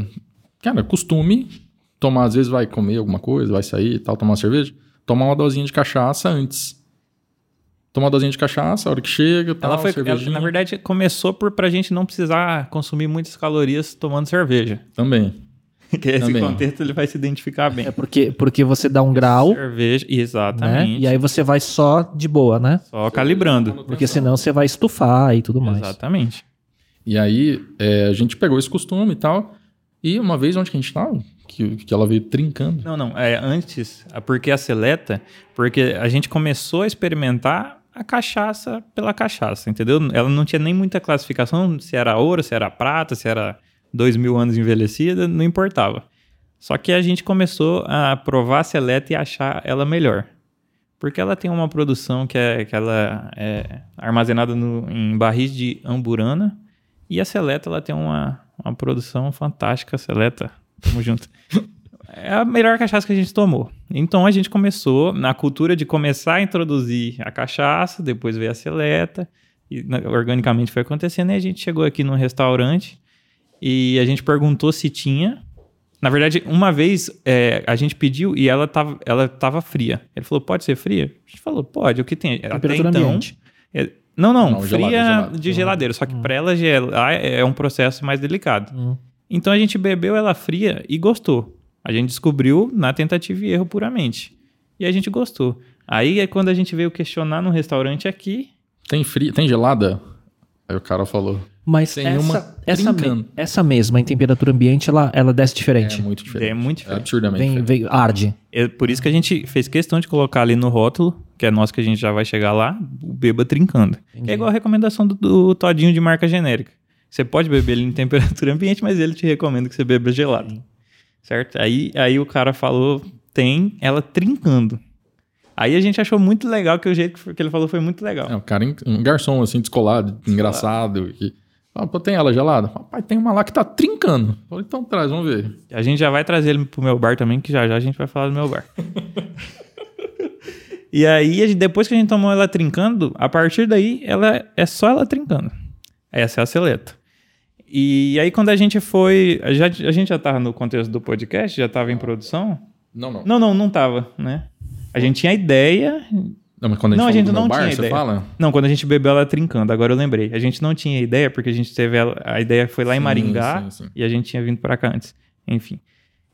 Speaker 1: cara, costume tomar, às vezes vai comer alguma coisa, vai sair e tal, tomar uma cerveja, tomar uma dosinha de cachaça antes. Tomar uma dosinha de cachaça, a hora que chega, tal,
Speaker 2: Ela foi, ela, na verdade, começou por pra gente não precisar consumir muitas calorias tomando cerveja.
Speaker 1: Também.
Speaker 2: Que esse
Speaker 1: Também.
Speaker 2: contexto ele vai se identificar bem.
Speaker 3: É porque, porque você dá um grau,
Speaker 2: Cerveja,
Speaker 3: né?
Speaker 2: exatamente.
Speaker 3: E aí você vai só de boa, né?
Speaker 2: Só calibrando.
Speaker 3: Porque senão você vai estufar e tudo mais.
Speaker 2: Exatamente.
Speaker 1: E aí, é, a gente pegou esse costume e tal. E uma vez onde que a gente tava, que, que ela veio trincando.
Speaker 2: Não, não. É antes, porque a seleta, porque a gente começou a experimentar a cachaça pela cachaça, entendeu? Ela não tinha nem muita classificação, se era ouro, se era prata, se era dois mil anos envelhecida, não importava. Só que a gente começou a provar a seleta e achar ela melhor. Porque ela tem uma produção que, é, que ela é armazenada no- em barris de amburana e a seleta ela tem uma, uma produção fantástica, seleta. Tamo junto. É a melhor cachaça que a gente tomou. Então a gente começou na cultura de começar a introduzir a cachaça, depois veio a seleta, e organicamente foi acontecendo, e a gente chegou aqui num restaurante e a gente perguntou se tinha. Na verdade, uma vez é, a gente pediu e ela tava, ela tava fria. Ele falou, pode ser fria? A gente falou, pode, o que tem? Até
Speaker 3: Temperatura
Speaker 2: então,
Speaker 3: ambiente.
Speaker 2: é- não, não,
Speaker 1: Não,
Speaker 2: fria
Speaker 1: gelada, gelada.
Speaker 2: de geladeira. Só que para ela gelar é um processo mais delicado.
Speaker 3: Hum.
Speaker 2: Então a gente bebeu ela fria e gostou. A gente descobriu na tentativa e erro puramente. E a gente gostou. Aí é quando a gente veio questionar num restaurante aqui.
Speaker 1: Tem fria, tem gelada? Aí o cara falou.
Speaker 3: Mas
Speaker 1: Tem
Speaker 3: essa,
Speaker 1: uma
Speaker 3: essa, me- essa mesma em temperatura ambiente, ela, ela desce
Speaker 1: É
Speaker 3: diferente.
Speaker 1: muito diferente.
Speaker 2: É muito diferente.
Speaker 1: absurdamente
Speaker 3: Vem,
Speaker 1: diferente.
Speaker 3: vem, arde.
Speaker 2: É por isso que a gente fez questão de colocar ali no rótulo, que é nosso que a gente já vai chegar lá, o beba trincando.
Speaker 3: Entendi.
Speaker 2: É igual a recomendação do, do todinho de marca genérica. Você pode beber ele em temperatura ambiente, mas ele te recomenda que você beba gelado. Certo? Aí, aí o cara falou, tem ela trincando. Aí a gente achou muito legal, que o jeito que ele falou foi muito legal.
Speaker 1: É, um cara, um garçom assim, descolado, engraçado. Que, fala, pô, tem ela gelada? Rapaz, tem uma lá que tá trincando. Falei, então traz, vamos ver.
Speaker 2: A gente já vai trazer ele pro meu bar também, que já já a gente vai falar do meu bar. e aí, depois que a gente tomou ela trincando, a partir daí, ela é só ela trincando. Essa é a seleta. E aí, quando a gente foi. Já, a gente já tava no contexto do podcast, já tava em produção.
Speaker 1: Não, não.
Speaker 2: Não, não, não tava, né? A gente tinha ideia.
Speaker 1: Não, mas quando a gente
Speaker 2: Não, a gente não
Speaker 1: bar,
Speaker 2: tinha
Speaker 1: você
Speaker 2: ideia.
Speaker 1: fala?
Speaker 2: Não, quando a gente bebeu ela trincando, agora eu lembrei. A gente não tinha ideia, porque a gente teve ela. A ideia foi lá em
Speaker 1: Sim,
Speaker 2: Maringá
Speaker 1: sim, sim.
Speaker 2: e a gente tinha vindo pra cá antes. Enfim.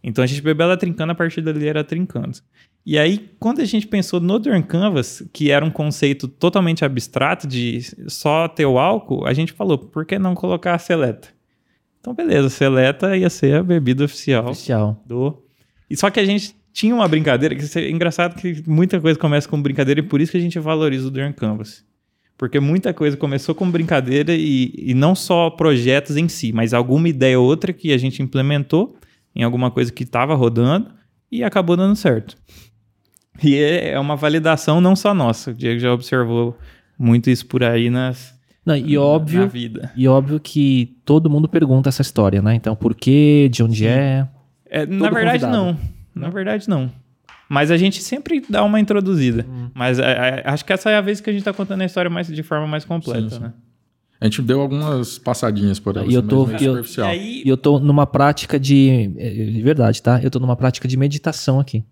Speaker 2: Então a gente bebeu ela trincando, a partir dali era trincando. E aí, quando a gente pensou no Dorn Canvas, que era um conceito totalmente abstrato de só ter o álcool, a gente falou, por que não colocar a seleta? Então, beleza, seleta ia ser a bebida oficial
Speaker 3: Oficial.
Speaker 2: do. E só que a gente tinha uma brincadeira, que é engraçado que muita coisa começa com brincadeira e por isso que a gente valoriza o Dorn Canvas. Porque muita coisa começou com brincadeira e, e não só projetos em si, mas alguma ideia ou outra que a gente implementou em alguma coisa que estava rodando e acabou dando certo. E é é uma validação não só nossa. O Diego já observou muito isso por aí nas,
Speaker 3: Não, e
Speaker 2: na
Speaker 3: óbvio,
Speaker 2: vida.
Speaker 3: e óbvio que todo mundo pergunta essa história, né? Então, por quê? De onde é?
Speaker 2: É, na verdade,
Speaker 3: convidado.
Speaker 2: não. Na verdade, não. Mas a gente sempre dá uma introduzida.
Speaker 3: Hum.
Speaker 2: Mas é, é, acho que essa é a vez que a gente tá contando a história mais, de forma mais completa,
Speaker 1: Sim, sim.
Speaker 2: né?
Speaker 1: A gente deu algumas passadinhas por ela,
Speaker 3: E eu tô-
Speaker 1: meio
Speaker 3: eu-
Speaker 1: superficial.
Speaker 2: E aí,
Speaker 3: E eu tô numa prática de. é, De verdade, tá? Eu tô numa prática de meditação aqui.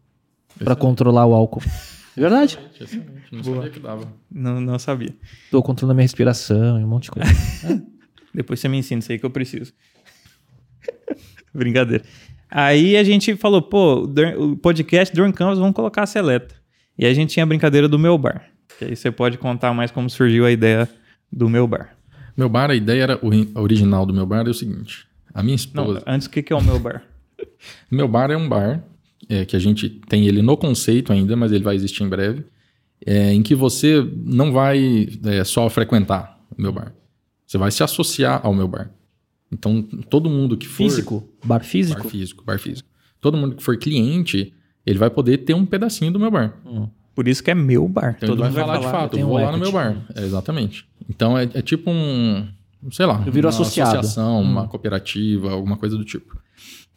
Speaker 3: Pra controlar o álcool. É verdade.
Speaker 1: Excelente, Não sabia que dava.
Speaker 2: não, não sabia.
Speaker 3: Tô controlando a minha respiração e um monte de coisa.
Speaker 2: Depois você me ensina isso aí que eu preciso. Brincadeira. Aí a gente falou, pô, o podcast Durham Canvas, vamos colocar a seleta. E a gente tinha a brincadeira do meu bar. Que aí você pode contar mais como surgiu a ideia do meu bar.
Speaker 1: Meu bar, a ideia era, o a original do meu bar é o seguinte. A minha
Speaker 2: Não,
Speaker 1: esposa...
Speaker 2: antes, o que, que é o meu bar?
Speaker 1: Meu bar é um bar é, que a gente tem ele no conceito ainda, mas ele vai existir em breve, é, em que você não vai é, só frequentar o meu bar. Você vai se associar ao meu bar. Então, todo mundo que for.
Speaker 3: Físico? Bar físico?
Speaker 1: Bar físico, bar físico. Todo mundo que for cliente, ele vai poder ter um pedacinho do meu bar.
Speaker 2: Por isso que é meu bar.
Speaker 1: Então
Speaker 2: Todo mundo
Speaker 1: vai falar
Speaker 2: vai
Speaker 1: de
Speaker 2: falar.
Speaker 1: fato, eu vou
Speaker 3: um
Speaker 1: lá no meu bar. É, exatamente. Então é, é tipo um, sei lá,
Speaker 3: Eu viro
Speaker 1: uma
Speaker 3: associado.
Speaker 1: associação, uma cooperativa, alguma coisa do tipo.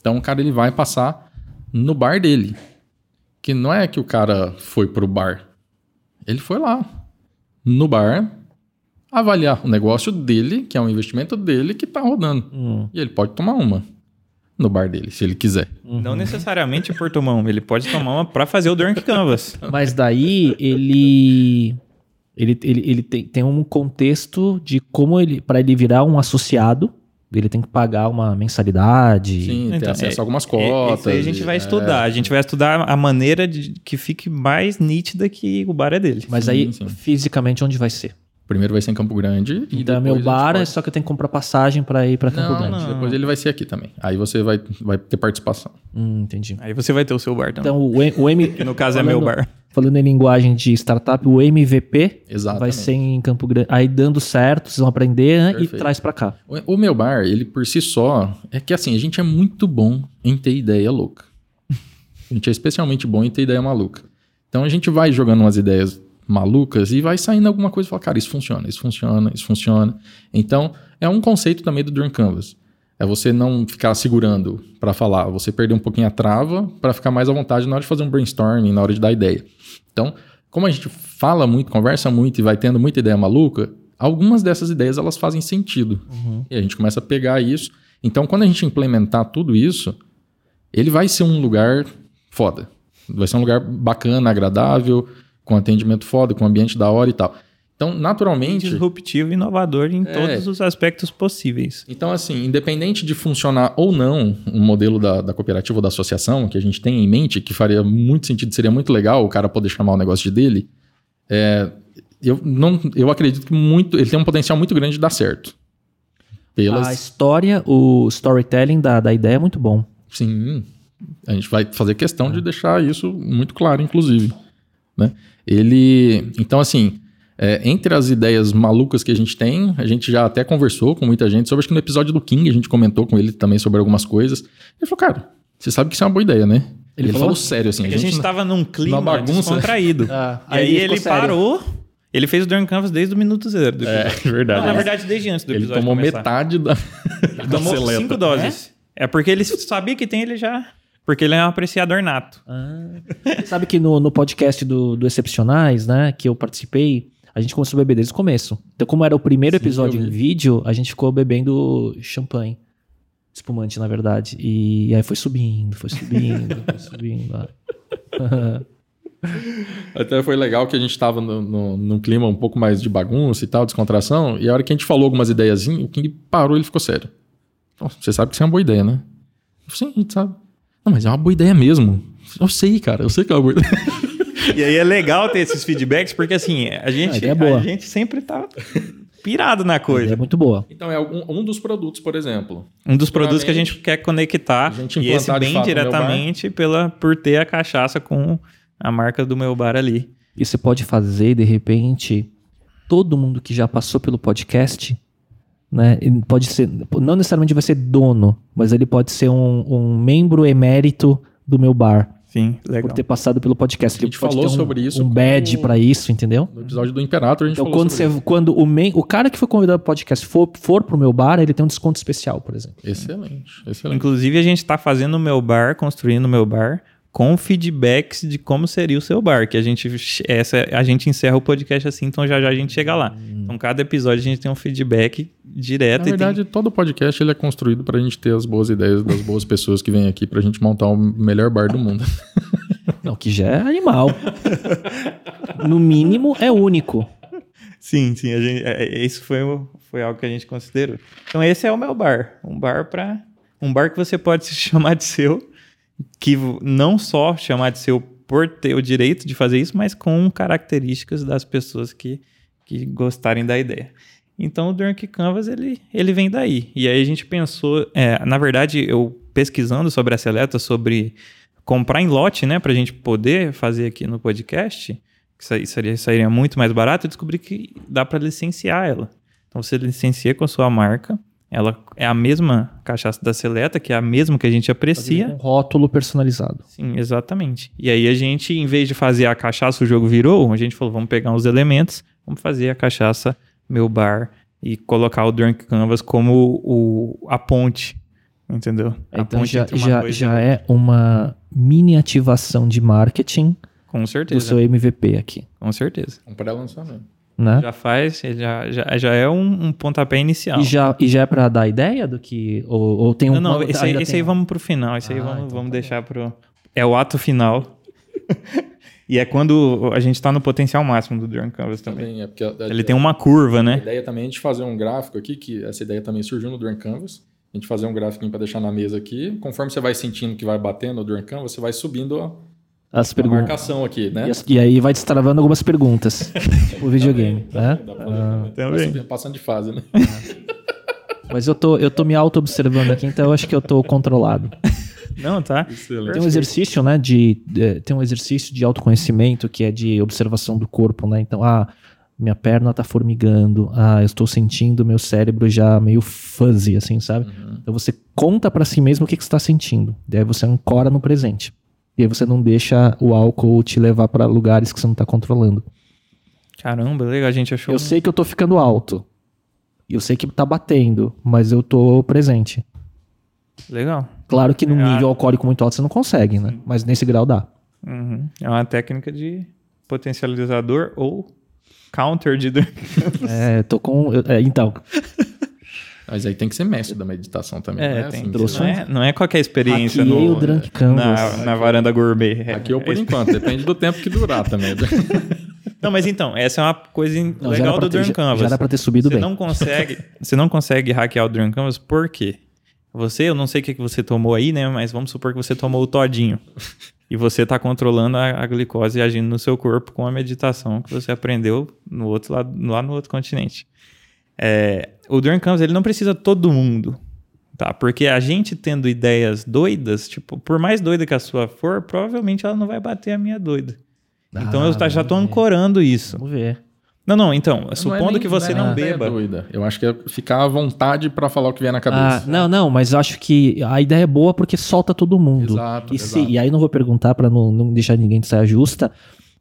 Speaker 1: Então o cara ele vai passar no bar dele. Que não é que o cara foi pro bar. Ele foi lá no bar avaliar o negócio dele, que é um investimento dele que tá rodando.
Speaker 3: Hum.
Speaker 1: E ele pode tomar uma no bar dele, se ele quiser.
Speaker 2: Não necessariamente por tomar uma. Ele pode tomar uma pra fazer o Drunk Canvas.
Speaker 3: Mas daí ele. Ele, ele, ele tem, tem um contexto de como ele. para ele virar um associado, ele tem que pagar uma mensalidade.
Speaker 1: Sim, ter
Speaker 2: Então,
Speaker 1: acesso
Speaker 2: é-
Speaker 1: a algumas
Speaker 2: É,
Speaker 1: cotas.
Speaker 2: Isso aí a gente vai
Speaker 1: e-
Speaker 2: estudar. A gente vai estudar a maneira de que fique mais nítida que o bar é dele.
Speaker 3: Mas
Speaker 1: Sim,
Speaker 3: aí,
Speaker 1: sim.
Speaker 3: fisicamente, onde vai ser?
Speaker 1: Primeiro vai ser em Campo Grande. e
Speaker 3: Então, é
Speaker 1: depois
Speaker 3: meu bar,
Speaker 1: pode-
Speaker 3: é só que eu tenho que comprar passagem pra ir pra Campo
Speaker 1: Não,
Speaker 3: Grande.
Speaker 1: não, depois ele vai ser aqui também. Aí você vai, vai ter participação.
Speaker 3: Hum, entendi.
Speaker 2: Aí você vai ter o seu bar também.
Speaker 3: Então, o, M- o M.
Speaker 2: que no caso é
Speaker 3: falando-
Speaker 2: meu bar.
Speaker 3: Falando em linguagem de startup, o MVP
Speaker 1: Exatamente.
Speaker 3: vai ser em Campo Grande. Aí dando certo, vocês vão aprender né, e traz pra cá.
Speaker 1: O, o meu bar, ele por si só, é que assim, a gente é muito bom em ter ideia louca. A gente é especialmente bom em ter ideia maluca. Então a gente vai jogando umas ideias malucas e vai saindo alguma coisa e fala, cara, isso funciona, isso funciona, isso funciona. Então é um conceito também do Dream Canvas. É você não ficar segurando para falar, você perder um pouquinho a trava para ficar mais à vontade na hora de fazer um brainstorming, na hora de dar ideia. Então, como a gente fala muito, conversa muito e vai tendo muita ideia maluca, algumas dessas ideias elas fazem sentido. E a gente começa a pegar isso. Então, quando a gente implementar tudo isso, ele vai ser um lugar foda. Vai ser um lugar bacana, agradável, com atendimento foda, com ambiente da hora e tal. Então, naturalmente.
Speaker 2: Disruptivo e inovador em
Speaker 1: É.
Speaker 2: todos os aspectos possíveis.
Speaker 1: Então, assim, independente de funcionar ou não o modelo da, da cooperativa ou da associação que a gente tem em mente, que faria muito sentido, seria muito legal o cara poder chamar o negócio de dele, é, eu, não, eu acredito que muito, ele tem um potencial muito grande de dar certo. Pelas,
Speaker 3: A história, o storytelling da, da ideia é muito bom.
Speaker 1: Sim, a gente vai fazer questão de deixar isso muito claro, inclusive. Né? Ele, então assim, é, entre as ideias malucas que a gente tem, a gente já até conversou com muita gente sobre, acho que no episódio do King a gente comentou com ele também sobre algumas coisas. Ele falou, cara, você sabe que isso é uma boa ideia, né? Ele,
Speaker 3: falou?
Speaker 1: falou sério, assim.
Speaker 2: Porque a gente tava num clima descontraído.
Speaker 3: Ah,
Speaker 2: e aí,
Speaker 3: aí ele
Speaker 2: ele
Speaker 3: sério.
Speaker 2: parou. Ele fez o Drunk Canvas desde o minuto zero do
Speaker 1: É, verdade.
Speaker 2: Não, na verdade, desde antes do
Speaker 1: ele
Speaker 2: episódio
Speaker 1: tomou
Speaker 2: começar.
Speaker 1: metade da,
Speaker 2: Ele tomou
Speaker 1: seleta.
Speaker 2: cinco doses. É? porque ele sabia que tem, ele já... Porque ele é um apreciador nato.
Speaker 3: Sabe que no, no podcast do, do Excepcionais, né, que eu participei, a gente começou a beber desde o começo. Então, como era o primeiro
Speaker 1: Sim,
Speaker 3: episódio em vídeo, a gente ficou bebendo champanhe. Espumante, na verdade. E aí foi subindo, foi subindo, foi subindo. ah.
Speaker 1: Até foi legal que a gente tava no, no- num clima um pouco mais de bagunça e tal, descontração, e a hora que a gente falou algumas ideiazinhas, o King parou e ele ficou sério. Falou, Você sabe que isso é uma boa ideia, né? Eu falei, Sim, a gente sabe. Não, mas é uma boa ideia mesmo. Eu sei, cara, eu sei que é uma boa ideia.
Speaker 2: E aí é legal ter esses feedbacks, porque assim, a
Speaker 3: A
Speaker 2: gente,
Speaker 3: ideia é boa.
Speaker 2: a gente sempre tá pirado na
Speaker 3: É
Speaker 2: coisa.
Speaker 3: muito boa.
Speaker 1: Então, é algum- um dos produtos, por exemplo.
Speaker 2: Um dos produtos que a gente quer conectar,
Speaker 1: a gente
Speaker 2: e esse bem diretamente pela, por ter a cachaça com a marca do meu bar ali.
Speaker 3: E você pode fazer, de repente, todo mundo que já passou pelo podcast, né? ele Pode ser, não necessariamente vai ser dono, mas ele pode ser um, um membro emérito do meu bar.
Speaker 2: Sim, legal.
Speaker 3: Por ter passado pelo podcast.
Speaker 1: A gente
Speaker 3: Ele pode
Speaker 1: falou
Speaker 3: um,
Speaker 1: sobre isso
Speaker 3: Um badge
Speaker 1: o-
Speaker 3: pra isso, entendeu?
Speaker 1: No episódio do Imperator, a gente
Speaker 3: Então,
Speaker 1: falou
Speaker 3: quando,
Speaker 1: sobre
Speaker 3: você, quando o, mem- o cara que foi convidado pro podcast for, for pro meu bar, ele tem um desconto especial, por exemplo.
Speaker 1: isso. Excelente, excelente.
Speaker 2: Inclusive, a gente está fazendo o meu bar, construindo o meu bar, com feedbacks de como seria o seu bar. Que a gente, essa, a gente encerra o podcast assim, então já já a gente chega lá. Então, cada episódio a gente tem um feedback direto.
Speaker 1: Na
Speaker 2: e tem-
Speaker 1: verdade, todo podcast ele é construído pra gente ter as boas ideias das boas pessoas que vêm aqui pra gente montar o melhor bar do mundo.
Speaker 3: Não, que já é animal. no mínimo, é único.
Speaker 2: Sim, sim. A gente, é, é, isso foi, o- foi algo que a gente considerou. Então, esse é o meu bar. Um bar para Um bar que você pode se chamar de seu, que não só chamar de seu por ter o direito de fazer isso, mas com características das pessoas que, que gostarem da ideia. Então, o Drunk Canvas, ele, ele vem daí. E aí a gente pensou... é, na verdade, eu pesquisando sobre a Seleta, sobre comprar em lote, né, para a gente poder fazer aqui no podcast, que seria, sairia muito mais barato, eu descobri que dá para licenciar ela. Então você licencia com a sua marca, ela é a mesma cachaça da Seleta, que é a mesma que a gente aprecia.
Speaker 3: Um rótulo personalizado.
Speaker 2: Sim, exatamente. E aí a gente, em vez de fazer a cachaça, o jogo virou, a gente falou, vamos pegar uns elementos, vamos fazer a cachaça Meu Bar e colocar o Drunk Canvas como o, a ponte, entendeu? A
Speaker 3: Então
Speaker 2: ponte
Speaker 3: já,
Speaker 2: entre uma
Speaker 3: já,
Speaker 2: coisa
Speaker 3: já é uma mini ativação de marketing
Speaker 2: Com
Speaker 3: do
Speaker 2: certeza,
Speaker 3: seu MVP aqui,
Speaker 2: com certeza.
Speaker 1: Um pré-lançamento.
Speaker 3: né?
Speaker 2: Já faz, já, já, já é um, um pontapé inicial.
Speaker 3: E já, e já é pra dar ideia do que. Ou, ou tem um.
Speaker 2: Não, não,
Speaker 3: uma-
Speaker 2: esse, aí,
Speaker 3: ainda
Speaker 2: esse
Speaker 3: tem
Speaker 2: aí vamos pro final. Esse aí
Speaker 3: Ah,
Speaker 2: vamos,
Speaker 3: então
Speaker 2: vamos
Speaker 3: tá
Speaker 2: deixar pro. É o ato final. e é quando a gente tá no potencial máximo do Drunk Canvas também.
Speaker 1: Também é porque a- a-
Speaker 2: Ele tem uma curva,
Speaker 1: A
Speaker 2: né?
Speaker 1: ideia também é de fazer um gráfico aqui, que essa ideia também surgiu no Drunk Canvas. A gente fazer um gráfico para deixar na mesa aqui. Conforme você vai sentindo que vai batendo no Drunk Canvas, você vai subindo a,
Speaker 3: As
Speaker 1: a
Speaker 3: perguntas.
Speaker 1: marcação aqui, né?
Speaker 3: E, as- e aí vai destravando algumas perguntas. tipo videogame, né?
Speaker 1: Dá pra fazer também.
Speaker 2: Também.
Speaker 1: subindo, passando de fase, né?
Speaker 3: Mas eu tô, eu tô me auto-observando aqui, então eu acho que eu tô controlado.
Speaker 2: Não, tá?
Speaker 1: Excelente.
Speaker 3: Tem um exercício, né, de, de- tem um exercício de autoconhecimento que é de observação do corpo, né? Então, ah, minha perna tá formigando, ah, eu estou sentindo meu cérebro já meio fuzzy, assim, sabe? Então você conta pra si mesmo o que, que você tá sentindo. Daí você ancora no presente. E aí você não deixa o álcool te levar pra lugares que você não tá controlando.
Speaker 2: Caramba, legal. A gente achou.
Speaker 3: Eu sei que eu tô ficando alto. Eu sei que tá batendo, mas eu tô presente.
Speaker 2: Legal.
Speaker 3: Claro que num
Speaker 2: Ah.
Speaker 3: nível alcoólico muito alto você não consegue, né? Mas nesse grau dá.
Speaker 2: Uhum. É uma técnica de potencializador ou counter de Drunk
Speaker 3: É, tô com. é, então,
Speaker 1: Mas aí tem que ser mestre da meditação também.
Speaker 2: É,
Speaker 1: né?
Speaker 2: tem,
Speaker 1: Assim,
Speaker 3: trouxe
Speaker 2: não, é, não é qualquer experiência
Speaker 3: Hackeei
Speaker 2: no,
Speaker 3: o Drunk Canvas.
Speaker 2: na, na varanda gourmet. É-
Speaker 1: Aqui eu por
Speaker 2: é-
Speaker 1: enquanto, depende do tempo que durar também.
Speaker 2: Não, mas então, essa é uma coisa
Speaker 3: não, já
Speaker 2: legal do
Speaker 3: ter,
Speaker 2: Drunk
Speaker 3: já,
Speaker 2: Canvas.
Speaker 3: já era pra ter subido
Speaker 2: você
Speaker 3: bem.
Speaker 2: não consegue, você não consegue hackear o Drunk Canvas por quê? Você, eu não sei o que você tomou aí, né? Mas vamos supor que você tomou o todinho. E você tá controlando a, a glicose agindo no seu corpo com a meditação que você aprendeu no outro lado, lá no outro continente. É, o Drunk Canvas, ele não precisa todo mundo, tá? Porque a gente tendo ideias doidas, tipo, por mais doida que a sua for, provavelmente ela não vai bater a minha doida. Então
Speaker 3: Ah,
Speaker 2: eu tá- já
Speaker 3: ver.
Speaker 2: ancorando isso.
Speaker 3: Vamos ver.
Speaker 2: Não, não, então,
Speaker 1: Não é
Speaker 2: supondo
Speaker 1: nem-
Speaker 2: que você
Speaker 1: é
Speaker 2: não, beba.
Speaker 1: doida. Eu acho que é ficar à vontade para falar o que vier na
Speaker 3: Ah,
Speaker 1: cabeça.
Speaker 3: não, não, mas eu acho que a ideia é boa porque solta todo mundo.
Speaker 1: Exato,
Speaker 3: E, se-
Speaker 1: exato.
Speaker 3: e aí não vou perguntar pra não, não deixar ninguém de saia justa,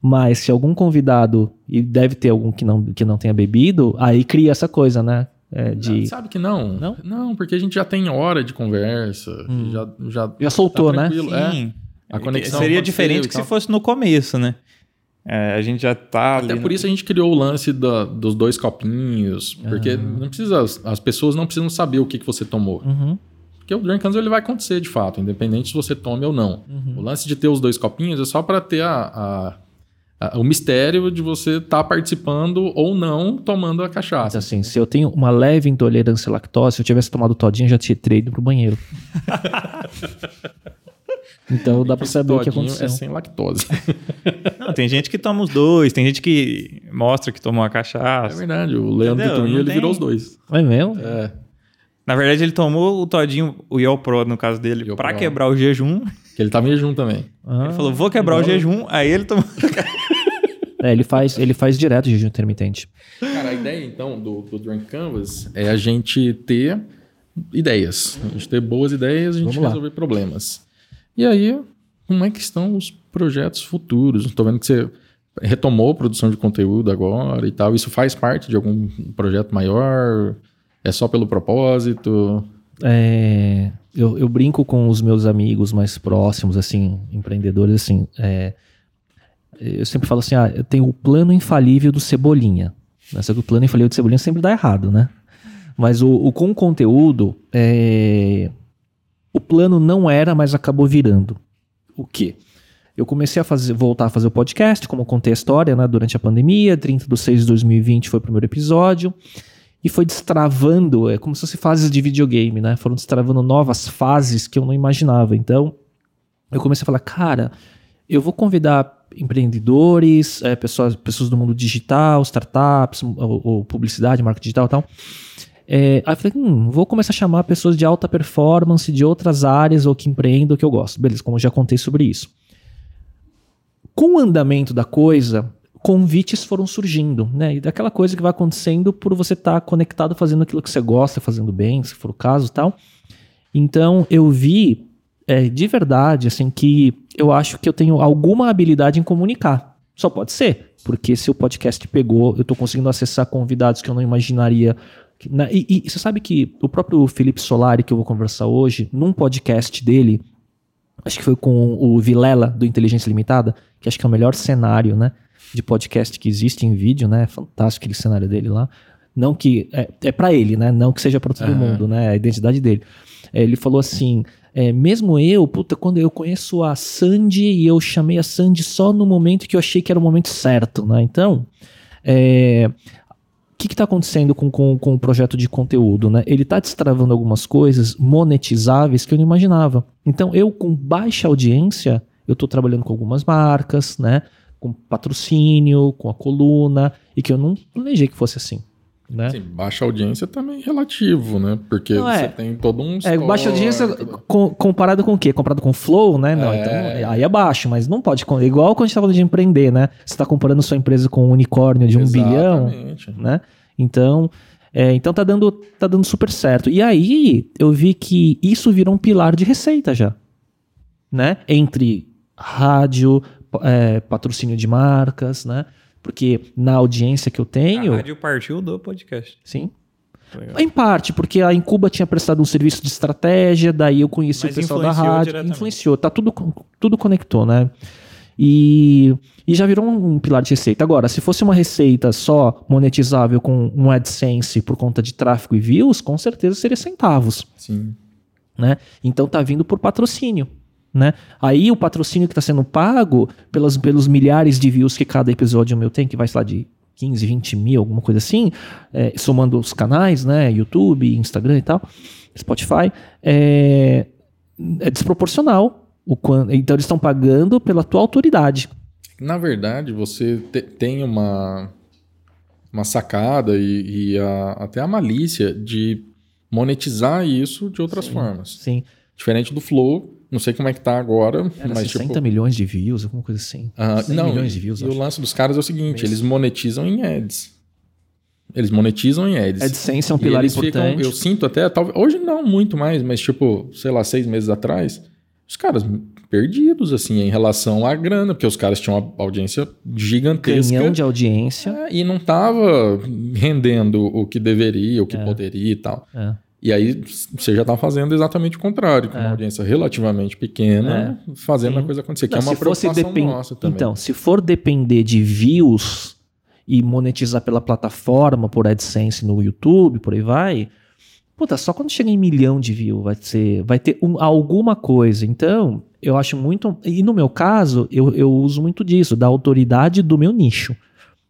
Speaker 3: mas se algum convidado, e deve ter algum que não, que não tenha bebido, aí cria essa coisa, né? É, de,
Speaker 1: Sabe que não.
Speaker 3: Não?
Speaker 1: porque a gente já tem hora de conversa. Já, já,
Speaker 3: já soltou,
Speaker 1: tá
Speaker 3: né?
Speaker 1: é.
Speaker 2: Sim.
Speaker 1: A conexão
Speaker 2: Seria diferente que se fosse no começo, né? É, a gente já tá
Speaker 1: Até por
Speaker 2: no-
Speaker 1: isso a gente criou o lance da- dos dois copinhos. Porque
Speaker 3: Ah.
Speaker 1: não precisa, as, as pessoas não precisam saber o que, que você tomou.
Speaker 3: Uhum.
Speaker 1: Porque o Drink Canvas, ele vai acontecer de fato, independente se você tome ou não.
Speaker 3: Uhum.
Speaker 1: O lance de ter os dois copinhos é só para ter a, a- a- o mistério de você estar participando ou não tomando a cachaça.
Speaker 3: assim, se eu tenho uma leve intolerância à lactose, se eu tivesse tomado todinho, eu já tinha teria ido pro banheiro. então dá pra
Speaker 1: Esse
Speaker 3: saber o que
Speaker 1: todinho
Speaker 3: aconteceu.
Speaker 1: É sem lactose.
Speaker 2: Não, tem gente que toma os dois, tem gente que mostra que tomou uma
Speaker 1: é
Speaker 2: cachaça.
Speaker 1: verdade. O Leandro ele
Speaker 2: tem-
Speaker 1: virou os dois.
Speaker 3: É mesmo?
Speaker 1: É.
Speaker 2: Na verdade, ele tomou o todinho, o Yel Pro, no caso dele,
Speaker 1: Yel
Speaker 2: pra quebrar o jejum.
Speaker 1: Que ele tava em jejum também.
Speaker 3: Ah.
Speaker 2: Ele falou, vou quebrar o jejum. Aí ele tomou.
Speaker 3: É, ele faz, ele faz direto jejum intermitente.
Speaker 1: Cara, a ideia então do, do Drunk Canvas é a gente ter ideias. A gente ter boas ideias, a gente
Speaker 3: Vamos lá.
Speaker 1: resolver problemas. E aí, como é que estão os projetos futuros? Estou vendo que você retomou a produção de conteúdo agora e tal. Isso faz parte de algum projeto maior? É só pelo propósito?
Speaker 3: É, eu, eu brinco com os meus amigos mais próximos, assim, empreendedores, assim. é, eu sempre falo assim: ah, eu tenho o plano infalível do Cebolinha. Né? Só que o plano infalível do Cebolinha sempre dá errado, né? Mas o, o com conteúdo, é, o plano não era, mas acabou virando. O quê? Eu comecei a fazer, voltar a fazer o podcast, como contei a história, né, durante a pandemia, 30 de 6 de 2020 foi o primeiro episódio, e foi destravando, é como se fosse fases de videogame, né? Foram destravando novas fases que eu não imaginava. Então, eu comecei a falar, cara, eu vou convidar empreendedores, é, pessoas, pessoas do mundo digital, startups, ou, ou publicidade, marketing digital e tal. É, aí eu falei, hum, vou começar a chamar pessoas de alta performance, de outras áreas, ou que empreendam, que eu gosto. Beleza, como eu já contei sobre isso. Com o andamento da coisa, convites foram surgindo, né? E daquela coisa que vai acontecendo por você estar tá conectado fazendo aquilo que você gosta, fazendo bem, se for o caso, tal. Então eu vi é, de verdade, assim, que eu acho que eu tenho alguma habilidade em comunicar. Só pode ser, porque se o podcast pegou, eu estou conseguindo acessar convidados que eu não imaginaria. Né? E, e, você sabe que o próprio Felipe Solari, que eu vou conversar hoje, num podcast dele, acho que foi com o Vilela, do Inteligência Limitada, que acho que é o melhor cenário, né? De podcast que existe em vídeo, né? Fantástico aquele cenário dele lá. Não que. É, é para ele, né? Não que seja para todo uhum. mundo, né? A identidade dele. É, ele falou assim: é, mesmo eu, puta, quando eu conheço a Sandy e eu chamei a Sandy só no momento que eu achei que era o momento certo, né? Então, é, que está acontecendo com, com, com o projeto de conteúdo, né? Ele está destravando algumas coisas monetizáveis que eu não imaginava. Então, eu com baixa audiência, eu estou trabalhando com algumas marcas, né? Com patrocínio, com a coluna, e que eu não planejei que fosse assim. Né? Sim,
Speaker 1: baixa audiência também é relativo, né? Porque não, você é. tem todo um.
Speaker 3: É, baixa audiência com, comparado com o quê? Comparado com Flow, né? Não, é. então aí é baixo, mas não pode. Igual quando a gente tá falando de empreender, né? Você está comparando sua empresa com um unicórnio de um Exatamente. bilhão, né? Então, é, então tá dando, tá dando super certo. E aí eu vi que isso virou um pilar de receita já, né? Entre rádio, é, patrocínio de marcas, né? Porque na audiência que eu tenho.
Speaker 2: A rádio partiu do podcast.
Speaker 3: Sim. Legal. Em parte, porque a Incuba tinha prestado um serviço de estratégia, daí eu conheci Mas o pessoal da rádio, influenciou, tá tudo, tudo conectou, né? E, e já virou um, um, pilar de receita. Agora, se fosse uma receita só monetizável com um AdSense por conta de tráfego e views, com certeza seria centavos.
Speaker 1: Sim.
Speaker 3: Né? Então tá vindo por patrocínio. Né? Aí o patrocínio que está sendo pago pelas, pelos milhares de views que cada episódio meu tem, que vai, sei lá, de 15, 20 mil, alguma coisa assim, é, somando os canais, né? YouTube, Instagram e tal, Spotify, é, é desproporcional. O quando, então eles estão pagando pela tua autoridade.
Speaker 1: Na verdade, você te, tem uma, uma sacada e, e a, até a malícia de monetizar isso de outras
Speaker 3: sim,
Speaker 1: formas.
Speaker 3: Sim.
Speaker 1: Diferente do Flow, não sei como é que tá agora.
Speaker 3: Era
Speaker 1: mas
Speaker 3: 60 tipo... milhões de views, alguma coisa assim.
Speaker 1: Uh, não, milhões de views. E acho. o lance dos caras é o seguinte: eles monetizam em ads. Eles monetizam em ads.
Speaker 3: AdSense é um pilar importante.
Speaker 1: Ficam, eu sinto até, talvez, hoje não muito mais, mas tipo, sei lá, seis meses atrás, os caras perdidos, assim, em relação à grana, porque os caras tinham uma audiência gigantesca.
Speaker 3: Canhão de audiência.
Speaker 1: É, e não tava rendendo o que deveria, o que é. poderia e tal. É. E aí você já está fazendo exatamente o contrário, com é. uma audiência relativamente pequena, é. fazendo Sim. a coisa acontecer, que é Não, é uma preocupação depend... nossa também.
Speaker 3: Então, se for depender de views e monetizar pela plataforma, por AdSense no YouTube, por aí vai, puta, só quando chega em milhão de views vai, ser, vai ter um, alguma coisa. Então, eu acho muito... E no meu caso, eu, eu uso muito disso, da autoridade do meu nicho.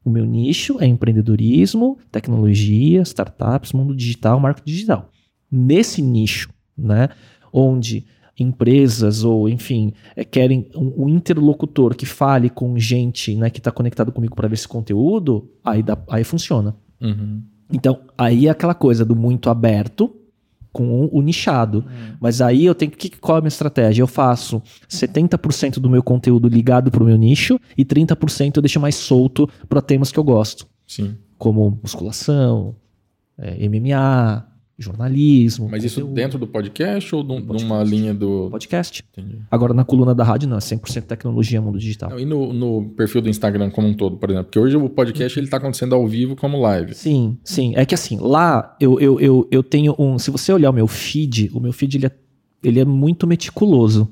Speaker 3: O meu nicho é empreendedorismo, tecnologia, startups, mundo digital, marketing digital nesse nicho, né? Onde empresas ou, enfim, é, querem um, um, interlocutor que fale com gente né, que está conectado comigo para ver esse conteúdo, aí, dá, aí funciona.
Speaker 1: Uhum.
Speaker 3: Então, aí é aquela coisa do muito aberto com o, o nichado. Uhum. Mas aí eu tenho que. Qual é a minha estratégia? Eu faço 70% do meu conteúdo ligado para o meu nicho e 30% eu deixo mais solto para temas que eu gosto.
Speaker 1: Sim.
Speaker 3: Como musculação, é, MMA, jornalismo.
Speaker 1: Mas isso dentro do podcast ou de uma linha do.
Speaker 3: Podcast. Entendi. Agora na coluna da rádio não, é 100% tecnologia, mundo digital.
Speaker 1: e no, no, perfil do Instagram como um todo, por exemplo? Porque hoje o podcast ele está acontecendo ao vivo como live.
Speaker 3: Sim, sim. É que assim, lá eu, eu, eu, eu tenho um. Se você olhar o meu feed, o meu feed ele é, ele é muito meticuloso.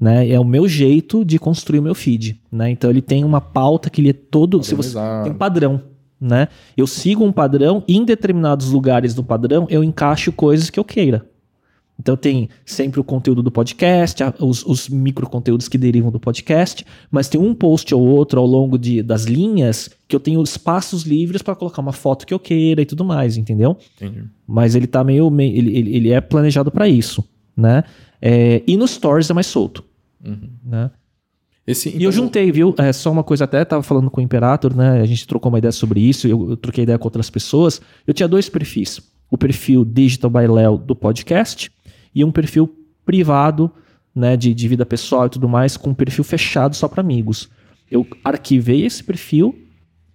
Speaker 3: Né? É o meu jeito de construir o meu feed. Né? Então ele tem uma pauta que ele é todo. Se você, tem um padrão né? Eu sigo um padrão e em determinados lugares do padrão eu encaixo coisas que eu queira. Então tem sempre o conteúdo do podcast, os, os micro conteúdos que derivam do podcast, mas tem um post ou outro ao longo de, das linhas que eu tenho espaços livres para colocar uma foto que eu queira e tudo mais, entendeu?
Speaker 1: Entendi.
Speaker 3: Mas ele tá meio, meio ele, ele, é planejado para isso, né? É, e no Stories é mais solto,
Speaker 1: uhum.
Speaker 3: né?
Speaker 1: Esse, então...
Speaker 3: E eu então, juntei, viu? É, só uma coisa até, tava falando com o Imperator, né? A gente trocou uma ideia sobre isso, eu, eu troquei ideia com outras pessoas. Eu tinha dois perfis. O perfil Digital by Léo do podcast e um perfil privado, né, de, de vida pessoal e tudo mais, com um perfil fechado só para amigos. Eu arquivei esse perfil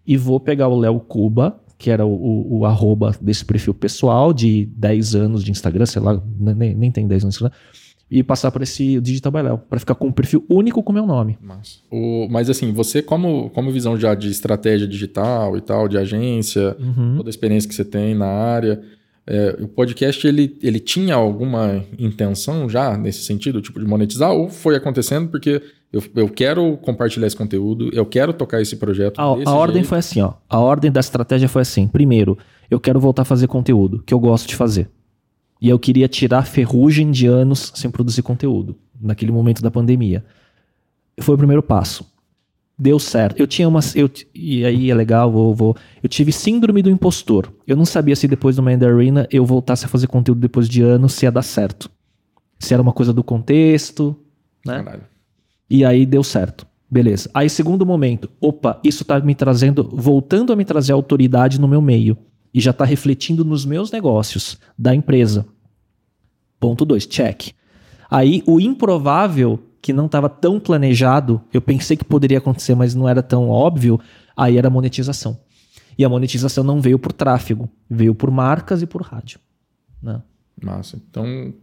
Speaker 3: e vou pegar o Léo Cuba, que era o, o, o arroba desse perfil pessoal de 10 anos de Instagram, sei lá, nem, nem tem 10 anos de Instagram, e passar para esse Digital by Léo, para ficar com um perfil único com o meu nome.
Speaker 1: Mas, o, mas assim, você como, como visão já de estratégia digital e tal, de agência,
Speaker 3: Uhum.
Speaker 1: toda a experiência que você tem na área, é, o podcast ele, ele tinha alguma intenção já nesse sentido, tipo de monetizar, ou foi acontecendo porque eu, eu quero compartilhar esse conteúdo, eu quero tocar esse projeto.
Speaker 3: A, a ordem
Speaker 1: jeito.
Speaker 3: foi assim, ó. A ordem da estratégia foi assim. Primeiro, eu quero voltar a fazer conteúdo, que eu gosto de fazer. E eu queria tirar a ferrugem de anos sem produzir conteúdo, naquele momento da pandemia. Foi o primeiro passo. Deu certo. Eu tinha umas. Eu, e aí é legal, vou, vou. Eu tive síndrome do impostor. Eu não sabia se depois do Mandarina eu voltasse a fazer conteúdo depois de anos, se ia dar certo. Se era uma coisa do contexto, né?
Speaker 1: Caralho.
Speaker 3: E aí deu certo. Beleza. Aí, segundo momento, opa, isso tá me trazendo, voltando a me trazer autoridade no meu meio. E já tá refletindo nos meus negócios da empresa. Ponto 2, check. Aí, o improvável, que não estava tão planejado, eu pensei que poderia acontecer, mas não era tão óbvio, aí era a monetização. E a monetização não veio por tráfego, veio por marcas e por rádio. Né?
Speaker 1: Massa. Então,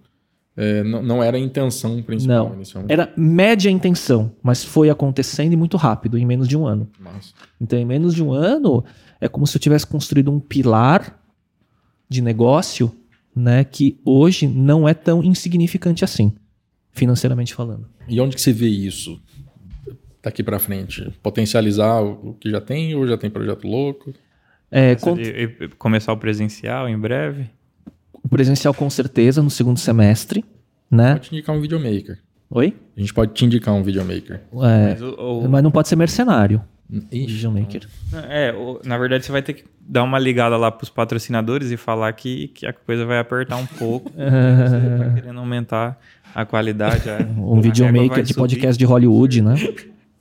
Speaker 1: é, não, não era a intenção principal
Speaker 3: Não.
Speaker 1: inicialmente.
Speaker 3: Era média intenção, mas foi acontecendo e muito rápido, em menos de um ano.
Speaker 1: Massa.
Speaker 3: Então, em menos de um ano, é como se eu tivesse construído um pilar de negócio, né, que hoje não é tão insignificante assim, financeiramente falando.
Speaker 1: E onde que você vê isso daqui pra frente? Potencializar o que já tem ou já tem projeto louco?
Speaker 3: É,
Speaker 2: Essa
Speaker 3: con-
Speaker 2: de- e- começar o presencial em breve.
Speaker 3: o presencial com certeza no segundo semestre, né?
Speaker 1: Pode te indicar um videomaker.
Speaker 3: Oi?
Speaker 1: A gente pode te indicar um videomaker.
Speaker 3: É,
Speaker 2: Mas, o- o-
Speaker 3: mas não pode ser mercenário,
Speaker 1: Ixi,
Speaker 3: videomaker.
Speaker 2: é, o- na verdade, você vai ter que dar uma ligada lá pros patrocinadores e falar que, que a coisa vai apertar um pouco. você tá querendo aumentar a qualidade. a-
Speaker 3: Um
Speaker 2: a vai
Speaker 3: videomaker de
Speaker 2: subir.
Speaker 3: podcast de Hollywood, né?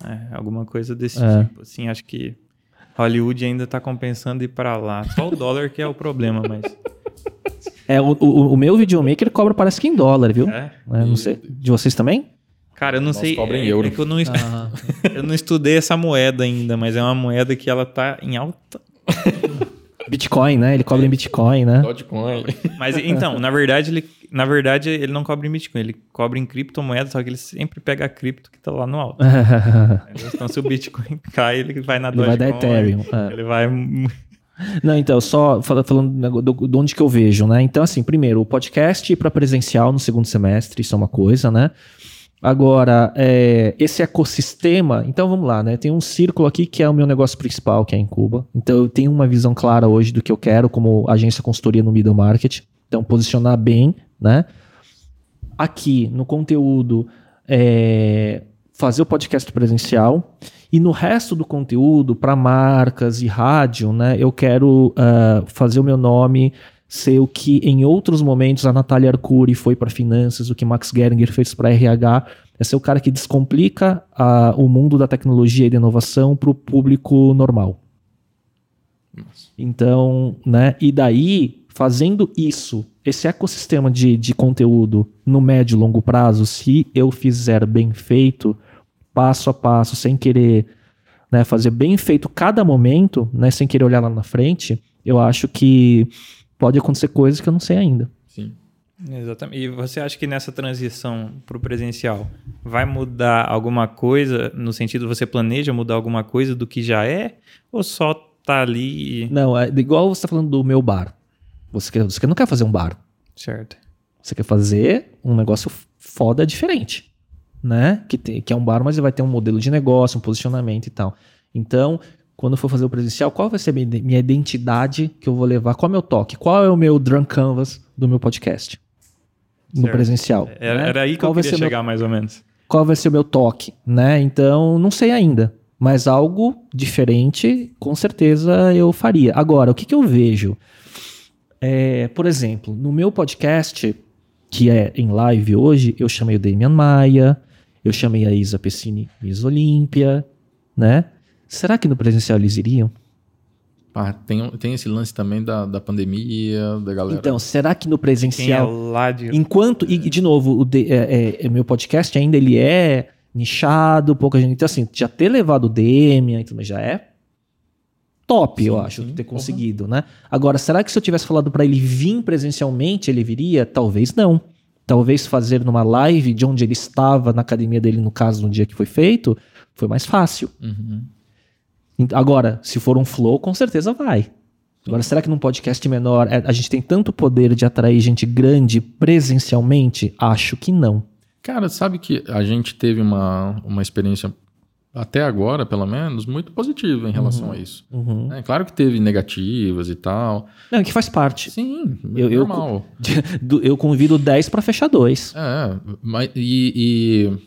Speaker 2: É, alguma coisa desse
Speaker 3: É.
Speaker 2: tipo. Assim, acho que Hollywood ainda tá compensando ir pra lá. Só o dólar que é o problema, mas.
Speaker 3: É, o, o, o meu videomaker cobra parece que em dólar, viu?
Speaker 2: É.
Speaker 3: É, não sei. De vocês também?
Speaker 2: Cara, eu não
Speaker 1: Nossa,
Speaker 2: sei.
Speaker 1: cobra em
Speaker 2: é,
Speaker 1: euro.
Speaker 2: é que eu não, est-
Speaker 3: Ah.
Speaker 2: eu não estudei essa moeda ainda, mas é uma moeda que ela tá em alta.
Speaker 3: Bitcoin, né? Ele cobra em Bitcoin, né?
Speaker 1: Dogecoin.
Speaker 2: Mas então, na verdade, ele, na verdade, ele não cobra em Bitcoin, ele cobra em criptomoeda, só que ele sempre pega a cripto que tá lá no alto. Então, se o Bitcoin cai, ele vai na
Speaker 3: Ele vai dar
Speaker 2: Dogecoin,
Speaker 3: Ethereum. é.
Speaker 2: Ele vai.
Speaker 3: Não, então, só fala- falando do, do onde que eu vejo, né? Então, assim, primeiro, o podcast para presencial no segundo semestre, isso é uma coisa, né? Agora, é, esse ecossistema, então vamos lá, né? Tem um círculo aqui que é o meu negócio principal, que é em Cuba. Então, eu tenho uma visão clara hoje do que eu quero como agência consultoria no middle market. Então, posicionar bem, né? Aqui, no conteúdo, é, fazer o podcast presencial. E no resto do conteúdo, para marcas e rádio, né, eu quero ah, fazer o meu nome ser o que em outros momentos a Natália Arcuri foi para finanças, o que Max Geringer fez para RH, é ser o cara que descomplica ah, o mundo da tecnologia e da inovação para o público normal. Então, né, e daí, fazendo isso, esse ecossistema de, de conteúdo no médio e longo prazo, se eu fizer bem feito, passo a passo, sem querer né, fazer bem feito cada momento, né, sem querer olhar lá na frente, eu acho que pode acontecer coisas que eu não sei ainda.
Speaker 1: Sim.
Speaker 2: Exatamente. E você acha que nessa transição para o presencial vai mudar alguma coisa, no sentido você planeja mudar alguma coisa do que já é? Ou só tá ali e...
Speaker 3: Não, é igual você está falando do meu bar. Você, quer, você não quer fazer um bar.
Speaker 2: Certo.
Speaker 3: Você quer fazer um negócio foda diferente, né? Que, tem, que é um bar, mas ele vai ter um modelo de negócio, um posicionamento e tal. Então, quando eu for fazer o presencial, qual vai ser a minha ide- minha identidade que eu vou levar? Qual é o meu toque? Qual é o meu drunk canvas do meu podcast? No
Speaker 2: Certo.
Speaker 3: presencial.
Speaker 2: Era,
Speaker 3: né?
Speaker 2: era aí que
Speaker 3: Qual
Speaker 2: eu queria
Speaker 3: ser meu-
Speaker 2: chegar, mais ou menos.
Speaker 3: qual vai ser o meu toque, né? Então, não sei ainda. Mas algo diferente, com certeza eu faria. Agora, o que, que eu vejo? É, por exemplo, no meu podcast, que é em live hoje, eu chamei o Damian Maia, eu chamei a Isa Pessini Miss Olímpia, né? Será que no presencial eles iriam?
Speaker 1: Ah, tem, tem esse lance também da, da pandemia, da galera.
Speaker 3: Então, será que no
Speaker 2: Quem é
Speaker 3: presencial
Speaker 2: lá de...
Speaker 3: Enquanto, e, e, de novo, o de- é, é, é, meu podcast ainda ele é nichado, pouca gente. Então, assim, já ter levado o e tudo mais já é top, eu acho, ter conseguido, né? Agora, será que se eu tivesse falado para ele vir presencialmente, ele viria? Talvez não. Talvez fazer numa live de onde ele estava na academia dele, no caso, no dia que foi feito, foi mais fácil.
Speaker 1: Uhum.
Speaker 3: Agora, se for um flow, com certeza vai. Agora, será que num podcast menor é- a gente tem tanto poder de atrair gente grande presencialmente? Acho que não.
Speaker 1: Cara, sabe que a gente teve uma, uma experiência, até agora, pelo menos, muito positiva em relação a isso.
Speaker 3: Uhum.
Speaker 1: É claro que teve negativas e tal.
Speaker 3: Não, que faz parte.
Speaker 1: Sim,
Speaker 3: Eu- eu-
Speaker 1: normal.
Speaker 3: Do- Eu convido 10 para fechar dois.
Speaker 1: É, mas, e, e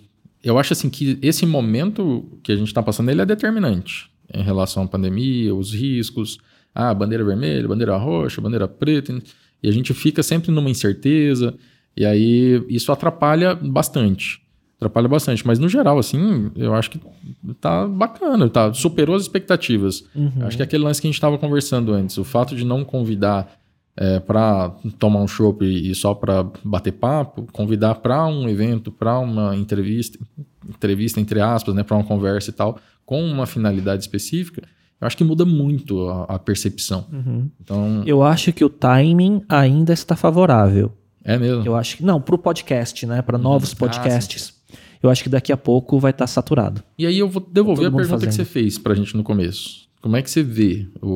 Speaker 1: eu acho assim que esse momento que a gente está passando, ele é determinante em relação à pandemia, os riscos, ah, bandeira vermelha, bandeira roxa, bandeira preta, e a gente fica sempre numa incerteza, e aí isso atrapalha bastante. Atrapalha bastante, mas no geral, assim, eu acho que tá bacana, tá, superou as expectativas.
Speaker 3: Uhum.
Speaker 1: Acho que é aquele lance que a gente estava conversando antes, o fato de não convidar é, para tomar um chopp e, só para bater papo, convidar para um evento, para uma entrevista, entrevista entre aspas, né, para uma conversa e tal, com uma finalidade específica, eu acho que muda muito a, a percepção.
Speaker 3: Uhum.
Speaker 1: Então,
Speaker 3: Eu acho que o timing ainda está favorável.
Speaker 1: é mesmo.
Speaker 3: Eu acho que. Não, pro podcast, né? Para novos
Speaker 1: Ah,
Speaker 3: podcasts. Eu acho que daqui a pouco vai estar saturado.
Speaker 1: E aí eu vou devolver
Speaker 3: Todo
Speaker 1: a pergunta que
Speaker 3: fazendo.
Speaker 1: você fez pra gente no começo. Como é que você vê o,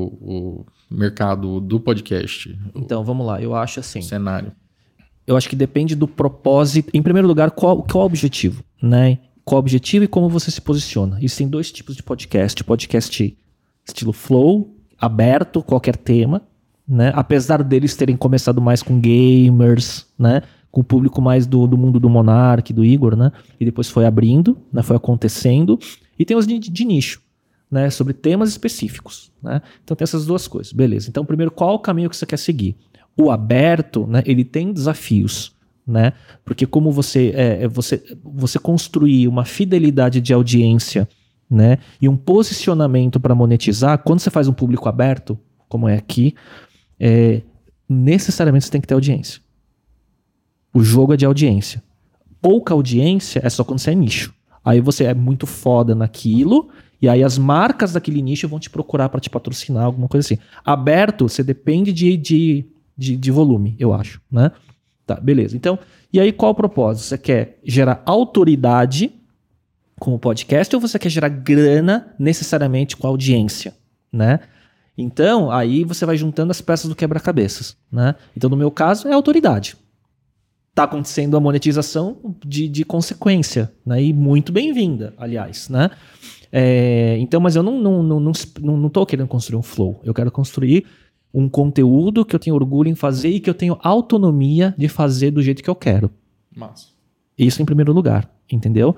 Speaker 1: o mercado do podcast, o
Speaker 3: Então, vamos lá. Eu acho assim.
Speaker 1: cenário?
Speaker 3: Eu acho que depende do propósito. Em primeiro lugar, qual, qual o objetivo, né? Qual o objetivo e como você se posiciona. Existem dois tipos de podcast. Podcast estilo flow, aberto, qualquer tema, né? Apesar deles terem começado mais com gamers, né? Com o público mais do, do mundo do Monark, do Igor, né? E depois foi abrindo, né? Foi acontecendo. E tem os de, de nicho, né? Sobre temas específicos, né? Então tem essas duas coisas. Beleza. Então, primeiro, qual o caminho que você quer seguir? O aberto, né? Ele tem desafios, né? Porque como você, é, é, você, você construir uma fidelidade de audiência, né? E um posicionamento para monetizar, quando você faz um público aberto, como é aqui, é, necessariamente você tem que ter audiência. O jogo é de audiência. Pouca audiência é só quando você é nicho. Aí você é muito foda naquilo, e aí as marcas daquele nicho vão te procurar para te patrocinar, alguma coisa assim. Aberto, você depende de, de, de, de volume, eu acho, né? Tá, beleza. Então, e aí qual o propósito? Você quer gerar autoridade com o podcast ou você quer gerar grana necessariamente com a audiência, né? Então, aí você vai juntando as peças do quebra-cabeças, né? Então, no meu caso, é autoridade. Tá acontecendo a monetização de, de consequência, né? E muito bem-vinda, aliás, né? É, então, mas eu não, não, não, não, não, não tô querendo construir um flow. Eu quero construir um conteúdo que eu tenho orgulho em fazer e que eu tenho autonomia de fazer do jeito que eu quero. Isso em primeiro lugar, entendeu?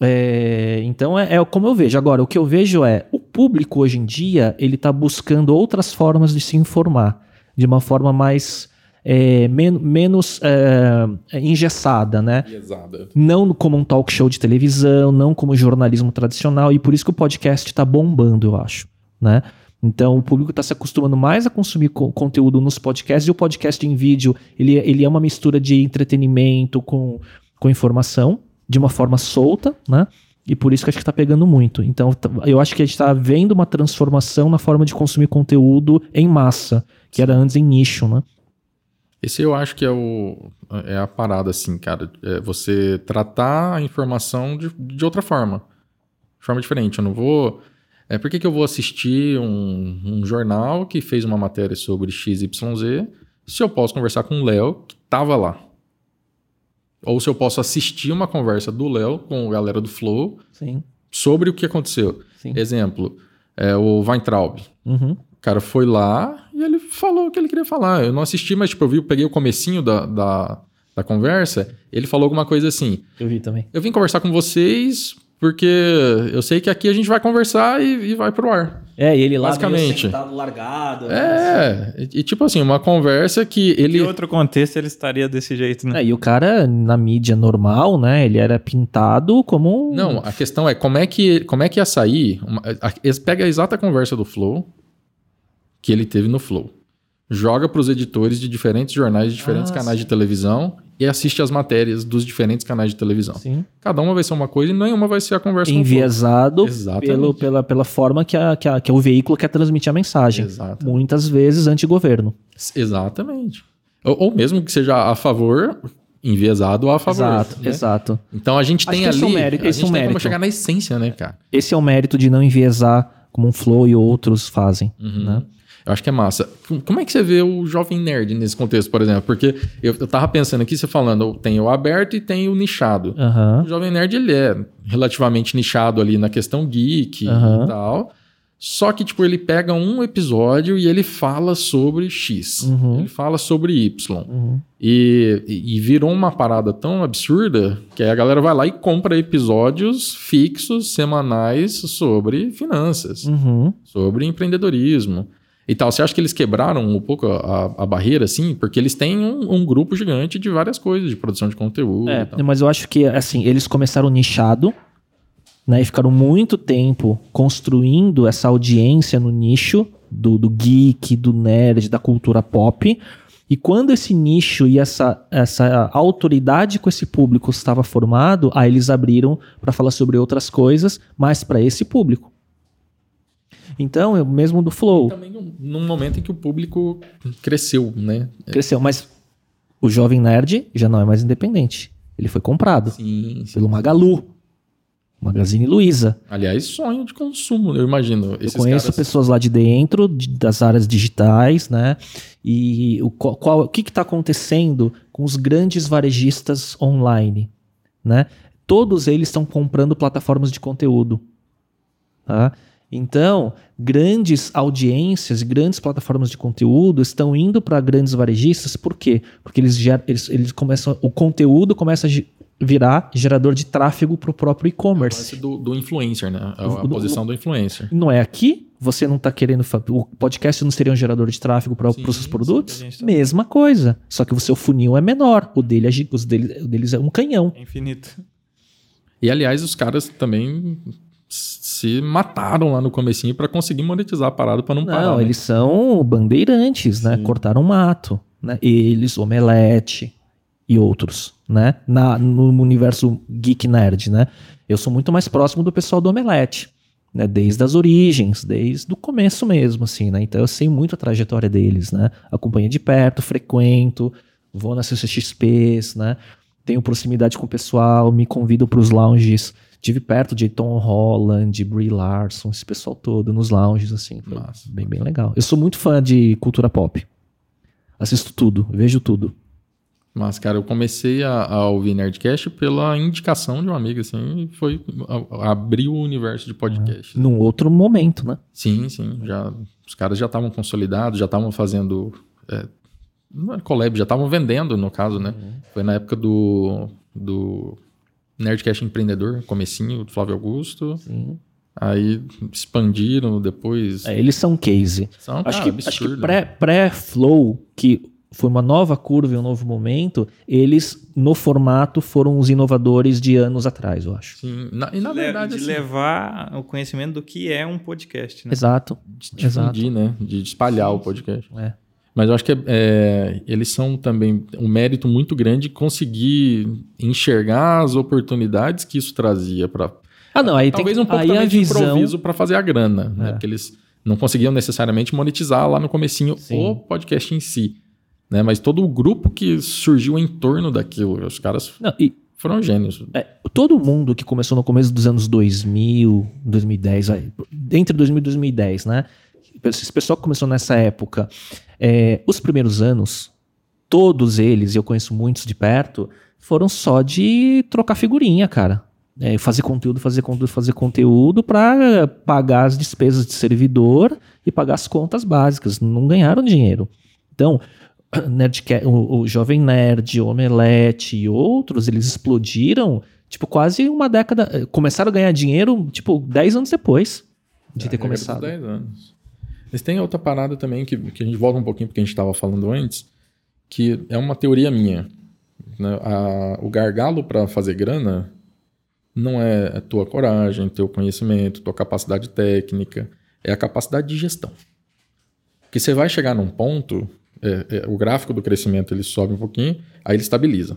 Speaker 3: É, então é, é como eu vejo. Agora, o que eu vejo é o público hoje em dia ele está buscando outras formas de se informar de uma forma mais é, men menos é, engessada, né?
Speaker 1: Pesada.
Speaker 3: Não como um talk show de televisão, não como jornalismo tradicional, e por isso que o podcast está bombando, eu acho, né? Então o público está se acostumando mais a consumir co conteúdo nos podcasts e o podcast em vídeo ele, ele é uma mistura de entretenimento com, com informação de uma forma solta, né? E por isso que acho que está pegando muito. Então eu acho que a gente está vendo uma transformação na forma de consumir conteúdo em massa, que era antes em nicho, né?
Speaker 1: Esse eu acho que é, o, é a parada, assim, cara. É você tratar a informação de, de outra forma. De forma diferente. Eu não vou. É, por que, eu vou assistir um, um jornal que fez uma matéria sobre XYZ se eu posso conversar com o Léo, que tava lá? Ou se eu posso assistir uma conversa do Léo com a galera do Flow
Speaker 3: Sim.
Speaker 1: sobre o que aconteceu.
Speaker 3: Sim.
Speaker 1: Exemplo, é o Weintraub.
Speaker 3: Uhum.
Speaker 1: O cara foi lá e ele falou o que ele queria falar. Eu não assisti, mas tipo, eu vi, eu peguei o comecinho da, da, da conversa. Ele falou alguma coisa assim:
Speaker 3: Eu vi também.
Speaker 1: Eu vim conversar com vocês porque eu sei que aqui a gente vai conversar e, e vai pro ar.
Speaker 3: É, e ele lá
Speaker 1: Basicamente.
Speaker 3: sentado, largado. né?
Speaker 1: É, e, e, tipo assim, uma conversa que ele.
Speaker 2: Em outro contexto ele estaria desse jeito, né?
Speaker 3: É, e o cara, na mídia normal, né? Ele era pintado como um.
Speaker 1: Não, a questão é como é que, como é que ia sair. Uma, a, pega a exata conversa do Flow que ele teve no Flow. Joga pros editores de diferentes jornais, de diferentes
Speaker 3: Ah,
Speaker 1: canais
Speaker 3: sim.
Speaker 1: de televisão e assiste as matérias dos diferentes canais de televisão.
Speaker 3: Sim.
Speaker 1: Cada uma vai ser uma coisa e nenhuma vai ser a conversa o
Speaker 3: Enviesado pelo, pela, pela forma que, a, que, a- que o veículo quer transmitir a mensagem.
Speaker 1: Exato.
Speaker 3: Muitas vezes anti-governo.
Speaker 1: Exatamente. Ou, ou mesmo que seja a favor, enviesado ou a favor.
Speaker 3: Exato,
Speaker 1: né?
Speaker 3: exato.
Speaker 1: Então a gente
Speaker 3: Acho
Speaker 1: tem
Speaker 3: que esse
Speaker 1: ali.
Speaker 3: é um mérito,
Speaker 1: a gente
Speaker 3: é
Speaker 1: tem como
Speaker 3: mérito.
Speaker 1: chegar na essência, né, cara?
Speaker 3: Esse é o mérito de não enviesar como um Flow e outros fazem.
Speaker 1: Uhum.
Speaker 3: Né?
Speaker 1: Eu acho que é massa. Como é que você vê o jovem nerd nesse contexto, por exemplo? Porque eu, eu tava pensando aqui, você falando, tem o aberto e tem o nichado.
Speaker 3: Aham.
Speaker 1: O jovem nerd, ele é relativamente nichado ali na questão geek
Speaker 3: Aham.
Speaker 1: e tal. Só que, tipo, ele pega um episódio e ele fala sobre X.
Speaker 3: Uhum.
Speaker 1: Ele fala sobre Y.
Speaker 3: Uhum.
Speaker 1: E, e virou uma parada tão absurda que aí a galera vai lá e compra episódios fixos, semanais, sobre finanças,
Speaker 3: Uhum.
Speaker 1: sobre empreendedorismo e tal. Você acha que eles quebraram um pouco a, a barreira, assim? Porque eles têm um, um grupo gigante de várias coisas, de produção de conteúdo
Speaker 3: É, mas eu acho que assim, eles começaram nichado, né? E ficaram muito tempo construindo essa audiência no nicho do, do geek, do nerd, da cultura pop. E quando esse nicho e essa, essa autoridade com esse público estava formado, aí eles abriram para falar sobre outras coisas, mas para esse público. Então, eu mesmo do Flow,
Speaker 1: Também num- num momento em que o público cresceu, né?
Speaker 3: cresceu, mas o jovem nerd já não é mais independente. Ele foi comprado
Speaker 1: Sim, sim.
Speaker 3: pelo Magalu, Magazine Luiza.
Speaker 1: Aliás, sonho de consumo, eu imagino.
Speaker 3: Eu conheço
Speaker 1: caras...
Speaker 3: pessoas lá de dentro, de- das áreas digitais, né? E o, qual, qual- o que está acontecendo com os grandes varejistas online, né? Todos eles estão comprando plataformas de conteúdo, tá? Então, grandes audiências, grandes plataformas de conteúdo estão indo para grandes varejistas, por quê? Porque eles, ger- eles, eles começam, o conteúdo começa a virar gerador de tráfego para o próprio e-commerce.
Speaker 1: lance do, do influencer, né? A, a
Speaker 3: Do-
Speaker 1: posição do influencer.
Speaker 3: Não é aqui? Você não está querendo. O podcast não seria um gerador de tráfego para os
Speaker 1: Sim,
Speaker 3: seus
Speaker 1: sim,
Speaker 3: produtos?
Speaker 2: gente tá-
Speaker 3: Mesma coisa. Só que o seu funil é menor. O, dele é, os dele- o deles é um canhão.
Speaker 2: É infinito.
Speaker 1: E, aliás, os caras também se mataram lá no comecinho para conseguir monetizar a parada para não, parar.
Speaker 3: Não,
Speaker 1: né?
Speaker 3: eles são bandeirantes, né?
Speaker 1: Sim.
Speaker 3: Cortaram mato. Né? Eles, Omelete e outros, né? Na, no universo geek nerd, né? Eu sou muito mais próximo do pessoal do Omelete. Né, desde as origens, desde o começo mesmo, assim, né? Então eu sei muito a trajetória deles, né? Acompanho de perto, frequento, vou nas CCXPs, né? Tenho proximidade com o pessoal, me convido para os lounges. Tive perto de Tom Holland, Brie Larson, esse pessoal todo nos lounges, assim. Foi bem, bem legal. Eu sou muito fã de cultura pop. Assisto tudo, vejo tudo.
Speaker 1: Mas, cara, eu comecei a, a ouvir Nerdcast pela indicação de um amigo, assim, e foi a- abriu o universo de podcast.
Speaker 3: Num outro momento, né?
Speaker 1: Sim, sim. Já, os caras já estavam consolidados, já estavam fazendo. É, não é collab, já estavam vendendo, no caso, né? Foi na época do, do Nerdcast Empreendedor, comecinho, do Flávio Augusto.
Speaker 3: Sim.
Speaker 1: Aí expandiram depois.
Speaker 3: É, eles são case.
Speaker 1: São,
Speaker 3: Acho
Speaker 1: cara,
Speaker 3: que,
Speaker 1: absurdo.
Speaker 3: acho que pré- pré-flow, que foi uma nova curva e um novo momento, eles, no formato, foram os inovadores de anos atrás, eu acho.
Speaker 1: Sim, na- e na
Speaker 2: de
Speaker 1: verdade,
Speaker 2: de
Speaker 1: assim,
Speaker 2: levar o conhecimento do que é um podcast, né?
Speaker 3: Exato.
Speaker 1: de difundir, né? De espalhar o podcast.
Speaker 3: É.
Speaker 1: Mas eu acho que é- é, eles são também um mérito muito grande conseguir enxergar as oportunidades que isso trazia para
Speaker 3: Ah, não, aí
Speaker 1: talvez
Speaker 3: tem
Speaker 1: um pouco
Speaker 3: aí a
Speaker 1: também de
Speaker 3: visão.
Speaker 1: improviso para fazer a grana, né?
Speaker 3: É.
Speaker 1: Porque eles não conseguiam necessariamente monetizar lá no comecinho
Speaker 3: Sim.
Speaker 1: o podcast em si, né? Mas todo o grupo que surgiu em torno daquilo, os caras
Speaker 3: Não, e
Speaker 1: foram gênios.
Speaker 3: é, todo mundo que começou no começo dos anos 2000, 2010, vai, entre 2000 e 2010, né? Esse pessoal que começou nessa época, é, os primeiros anos, todos eles, e eu conheço muitos de perto, foram só de trocar figurinha, cara. É, fazer conteúdo, fazer conteúdo, fazer conteúdo para pagar as despesas de servidor e pagar as contas básicas. Não ganharam dinheiro. Então, Nerdca- o, o Jovem Nerd, o Omelete e outros, eles explodiram, tipo, quase uma década. Começaram a ganhar dinheiro, tipo, 10 anos depois de ter
Speaker 1: Na regra dos
Speaker 3: começado.
Speaker 1: 10 anos. Mas tem outra parada também que, que a gente volta um pouquinho porque a gente estava falando antes, que é uma teoria minha. né? A- o gargalo para fazer grana não é a tua coragem, teu conhecimento, tua capacidade técnica, é a capacidade de gestão. Porque você vai chegar num ponto, é, é, o gráfico do crescimento ele sobe um pouquinho, aí ele estabiliza.